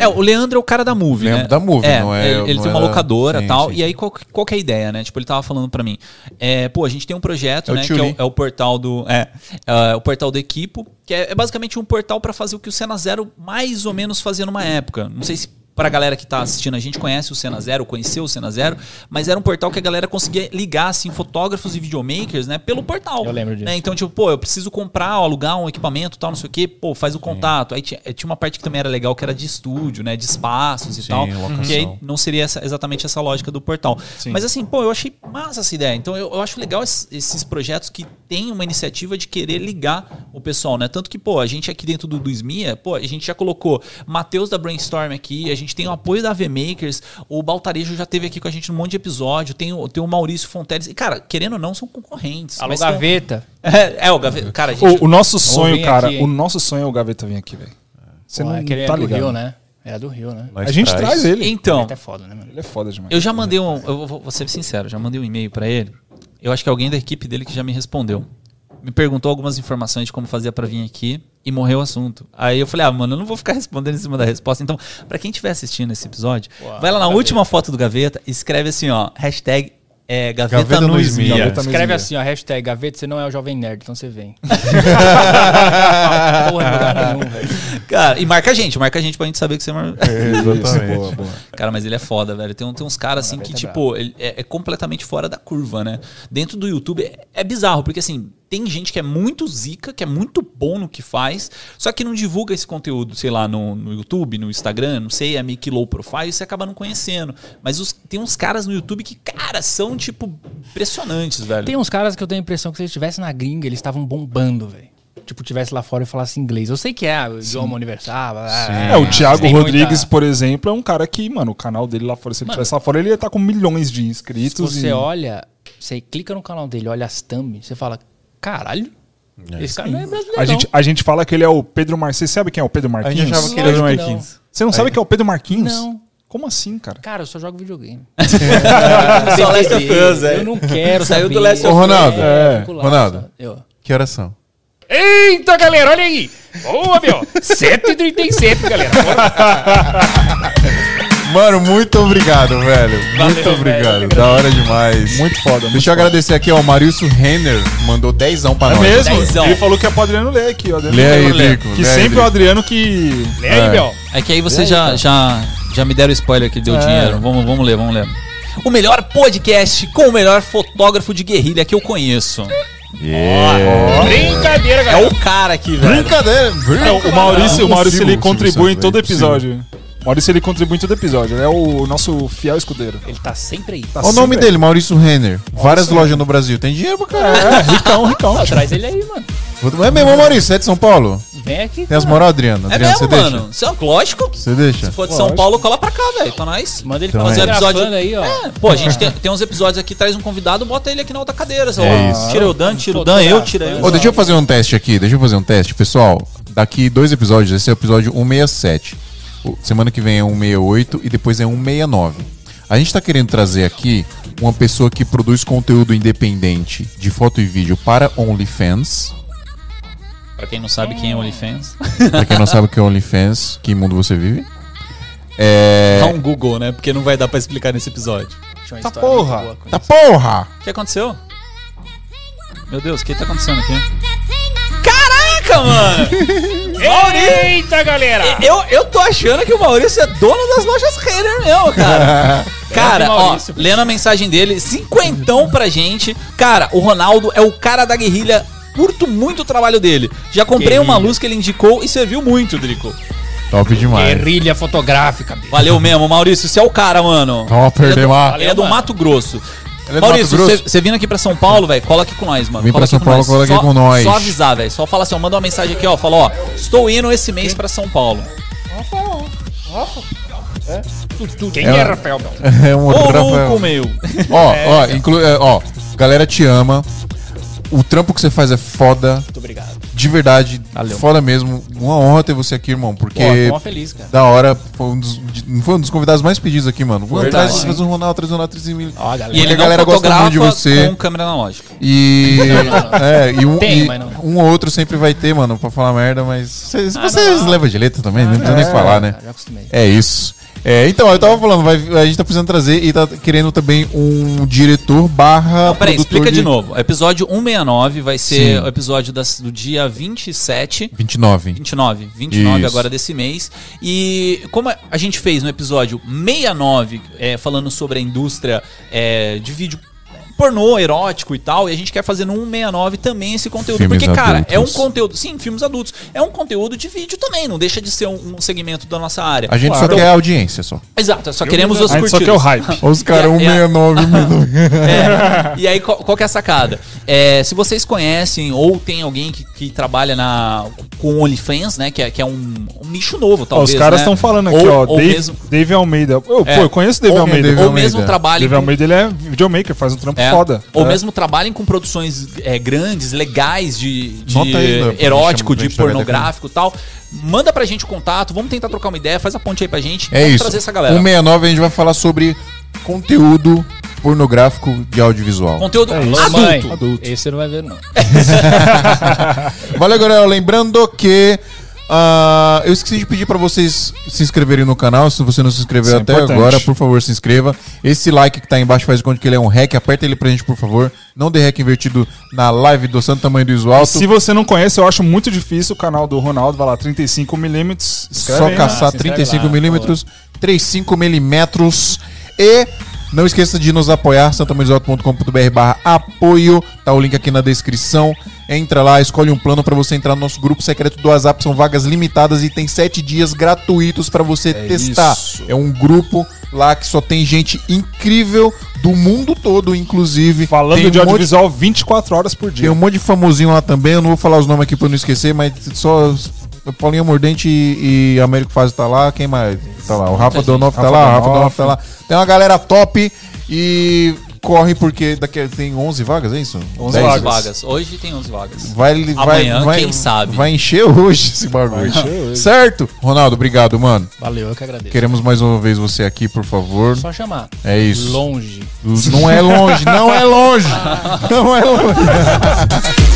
É, o Leandro é o cara da Movie, Leandro né? da Movie, não é- Ele, ele não tem uma era- locadora e tal. sim, E aí, qual, qual que é a ideia, né? Tipo, ele tava falando pra mim. É, pô, a gente tem um projeto, É né? Que é o, é o portal do. É, é, o portal do Equipo, que é, é basicamente um portal pra fazer o que o Cena Zero mais ou menos fazia numa época. Não sei se pra galera que tá assistindo, a gente conhece o Cena Zero, conheceu o Cena Zero, mas era um portal que a galera conseguia ligar, assim, fotógrafos e videomakers, né, pelo portal. Eu lembro disso. né? Então, tipo, pô, eu preciso comprar, alugar um equipamento, tal, não sei o quê, pô, faz o contato. Aí tinha, tinha uma parte que também era legal, que era de estúdio, né, de espaços e Sim, tal. locação. Que aí não seria essa- exatamente essa lógica do portal. Mas assim, pô, eu achei massa essa ideia. Então eu, eu acho legal es- esses projetos que têm uma iniciativa de querer ligar o pessoal, né? Tanto que, pô, a gente aqui dentro do, do SMIA, pô, a gente já colocou Matheus da Brainstorm aqui, a gente tem o apoio da VMakers, o Baltarejo já teve aqui com a gente num monte de episódio, tem o, tem o Maurício Fonteles. E, cara, querendo ou não, são concorrentes. Alô, gaveta. É, é, o Gaveta. Cara, a gente. O, o nosso sonho, cara, aqui, o nosso sonho é o Gaveta vir aqui, velho. Você Pô, não é que ele tá é do ligado. Rio, né? Era do Rio, né? Nós A gente traz ele. Então, Até foda, né, mano? Ele é foda demais. Eu já mandei um. Eu vou, vou ser sincero, já mandei um e-mail pra ele. Eu acho que alguém da equipe dele que já me respondeu. Me perguntou algumas informações de como fazia pra vir aqui e morreu o assunto. Aí eu falei, ah, mano, eu não vou ficar respondendo em cima da resposta. Então, pra quem estiver assistindo esse episódio, vai lá na última foto do Gaveta e escreve assim, ó, hashtag é, Gaveta, Gaveta no no Esmia. Gaveta Escreve assim, ó, hashtag gaveta, você não é o jovem nerd, então você vem. [laughs] Porra, lugar nenhum, velho. Cara, e marca a gente, marca a gente pra gente saber que você... mar- Exatamente. [laughs] Boa, boa. Cara, mas ele é foda, velho. Tem, tem uns caras assim que, é tipo, ele é, é completamente fora da curva, né? Dentro do YouTube é, é bizarro, porque assim, tem gente que é muito zica, que é muito bom no que faz, só que não divulga esse conteúdo, sei lá, no, no YouTube, no Instagram, não sei, é meio que low profile, e você acaba não conhecendo. Mas os- tem uns caras no YouTube que, cara, são, tipo, impressionantes, velho. Tem uns caras que eu tenho a impressão que se eles estivessem na gringa, eles estavam bombando, velho. Tipo, tivesse lá fora e falasse inglês. Eu sei que é o idioma universal. É, o Thiago Rodrigues, muita- por exemplo, é um cara que, mano, o canal dele lá fora, se ele tivesse lá fora, ele ia estar com milhões de Se inscritos. você e... olha, você clica no canal dele, olha as thumb, você fala, caralho, esse cara não é brasileiro A gente, a gente fala que ele é o Pedro Marquinhos. Você sabe quem é o Pedro A Marquinhos? gente achava que ele era o o Marquinhos. Você não sabe quem é o Pedro Marquinhos? Não. Como assim, cara? Cara, eu só jogo videogame. [laughs] Só Last of Us, é. Eu não quero Saiu saber. do Last of Us. Ronaldo. É. Ronaldo. Eu. Que horas são? Eita, galera, olha aí. Boa, meu. [laughs] 137, galera. [laughs] Mano, muito obrigado, velho. muito velho. obrigado. Da hora demais. Muito foda. muito Deixa eu foda. agradecer aqui, ó. O Marilson Renner mandou dezão pra É nós. mesmo? Dezão. Ele falou que é pro Adriano ler aqui, ó. Adriano Lê aí. Drico, Que lê aí, sempre Drico. o Adriano que. E aí, É. meu? É que aí vocês já, já, já me deram spoiler que deu É. dinheiro. Vamos, vamos ler, vamos ler. O melhor podcast com o melhor fotógrafo de guerrilha que eu conheço. Yeah. Brincadeira, É galera. o cara aqui, velho. Brincadeira. Não, o Maurício, Não o Maurício consigo, ele não consigo contribui em todo é episódio. Maurício ele contribui em todo episódio. Ele é o nosso fiel escudeiro. Ele tá sempre aí. Tá Olha o nome sempre- dele, Maurício Renner. Várias lojas no Brasil. Tem dinheiro pra caralho. É, ricão, ricão. Ó, traz ele aí, mano. É mesmo, Maurício? Você é de São Paulo? Vem aqui. Tem as moral, Adriano? É Adriano, mesmo, você mano. deixa? Isso é lógico. Você deixa? Se for de São Lógico. Paulo, cola pra cá, velho. Pra nós. Manda ele Então fazer é. episódio Episódio- aí, ó. É, pô, a gente tem, tem uns episódios aqui, traz um convidado, bota ele aqui na outra cadeira. Só, É isso. Tira o Dan, tira o Dan, eu, tira eu. Ô, deixa eu fazer um teste aqui, deixa eu fazer um teste. Pessoal, daqui dois episódios, esse é o episódio 167. Semana que vem é 168 e depois é 169. A gente tá querendo trazer aqui uma pessoa que produz conteúdo independente de foto e vídeo para OnlyFans. Pra quem não sabe quem é OnlyFans. pra quem não sabe o que é OnlyFans, que mundo você vive. É. Dá um Google, né? Porque não vai dar pra explicar nesse episódio. Tá porra. Tá isso. porra! O que aconteceu? Meu Deus, o que tá acontecendo aqui? Caraca, mano! [laughs] Eita, galera! Eu, eu tô achando que o Maurício é dono das lojas Renner mesmo, cara. [laughs] Cara, ó, lendo a mensagem dele, cinquentão pra gente. Cara, o Ronaldo é o cara da guerrilha. Curto muito o trabalho dele. Já comprei uma luz que ele indicou e serviu muito, Drico. Top demais. Guerrilha fotográfica, bicho. Valeu mesmo, Maurício. Você é o cara, mano. Top, Ele é do, Demar. ele é do. Mato Grosso. Ele é Maurício, você vindo aqui pra São Paulo, velho, cola aqui com nós, mano. Vem Cola pra São Paulo, nós. cola aqui Só- com nós. Só avisar, velho. Só fala assim, ó, manda uma mensagem aqui, ó. Fala, ó, estou indo esse mês pra São Paulo. Quem É. é, Rafael, meu? [laughs] É um Ô, Rafael. louco, meu. [laughs] Ó, ó, inclu é, ó, galera te ama. O trampo que você faz é foda. Muito obrigado. De verdade, Valeu. foda mesmo. Uma honra ter você aqui, irmão. Porque feliz, cara. da hora, foi um, dos, de- foi um dos convidados mais pedidos aqui, mano. Vamos Verdade, atrás, fazer um Ronaldo, traz um Ronaldo, traz um galera. E ele a não galera gosta muito de você. com câmera analógica. E. é, e um, Tem, e mas não. um ou outro sempre vai ter, mano, pra falar merda, mas vocês, Ah, vocês não. levam de letra também, não precisa nem É, falar, né? Já acostumei. É isso. É, então, eu tava falando, vai- a gente tá precisando trazer e tá querendo também um diretor barra. Não, peraí, explica de... novo. Episódio 169 vai ser Sim. o episódio das- do dia 27. 29. 29, 29 Isso. agora desse mês. E como a- a gente fez no episódio 69, é, falando sobre a indústria é, de vídeo pornô, erótico e tal, e a gente quer fazer no 169 também esse conteúdo. Filmes porque, cara, adultos. é um conteúdo. Sim, filmes adultos. É um conteúdo de vídeo também, não deixa de ser um, um segmento da nossa área. A gente só Claro. quer audiência só. Exato, só queremos os A gente só curtidos. quer o hype. [laughs] Os caras, E a- e a- 169, 169. [laughs] É, e aí, qual, qual que é a sacada? É, se vocês conhecem ou tem alguém que, que trabalha na, com OnlyFans, né? Que é, que é um, um nicho novo, Ó, talvez. os caras né? estão falando aqui, Ou- ó. ou Dave, mesmo- Dave Almeida. Eu, É. Pô, eu conheço o Dave Ou- Almeida. Dave ou Almeida. mesmo trabalhem Dave com- Almeida, ele é videomaker, faz um trampo É. foda. Ou É. mesmo trabalhem com produções é, grandes, legais de, de aí, né, erótico, de pornográfico e tal. Manda pra gente o contato, vamos tentar trocar uma ideia, faz a ponte aí pra gente. É vamos isso. trazer essa galera. 169 a gente vai falar sobre conteúdo pornográfico de audiovisual. Conteúdo É adulto. Mãe, adulto. esse você não vai ver, não. [laughs] [laughs] Valeu, galera. Lembrando que. Ah, eu esqueci de pedir pra vocês se inscreverem no canal. Se você não se inscreveu Isso é até importante. agora, por favor, se inscreva. Esse like que tá aí embaixo faz de conta que ele é um hack. Aperta ele pra gente, por favor. Não dê hack invertido na live do Santo Tamanho do Iso Alto. Se você não conhece, eu acho muito difícil o canal do Ronaldo. Vai lá, 35mm. Escreve Só aí, né? caçar se inscreve 35mm, 35mm. E não esqueça de nos apoiar, santamanizoto.com.br barra apoio. Tá o link aqui na descrição. Entra lá, escolhe um plano para você entrar no nosso grupo secreto do WhatsApp. São vagas limitadas e tem sete dias gratuitos para você testar. isso. É um grupo lá que só tem gente incrível do mundo todo, inclusive. Falando Tem de um monte- audiovisual 24 horas por dia. tem um monte de famosinho lá também, eu não vou falar os nomes aqui pra não esquecer, mas só Paulinho Mordente e, e Américo Faz tá lá, quem mais tá lá? O Rafa Donoff tá lá, o Rafa. Donoff tá lá. Tem uma galera top e corre porque daqui tem 11 vagas, é isso? 11 10 11 vagas. vagas. Hoje tem 11 vagas. Vai, vai, Amanhã, vai, quem sabe? Vai encher hoje esse bagulho. Vai encher hoje. Certo? Ronaldo, obrigado, mano. Valeu, eu que agradeço. Queremos mais uma vez você aqui, por favor. Só chamar. É isso. Longe. Não é longe, não é longe. [laughs] Não é longe. [laughs]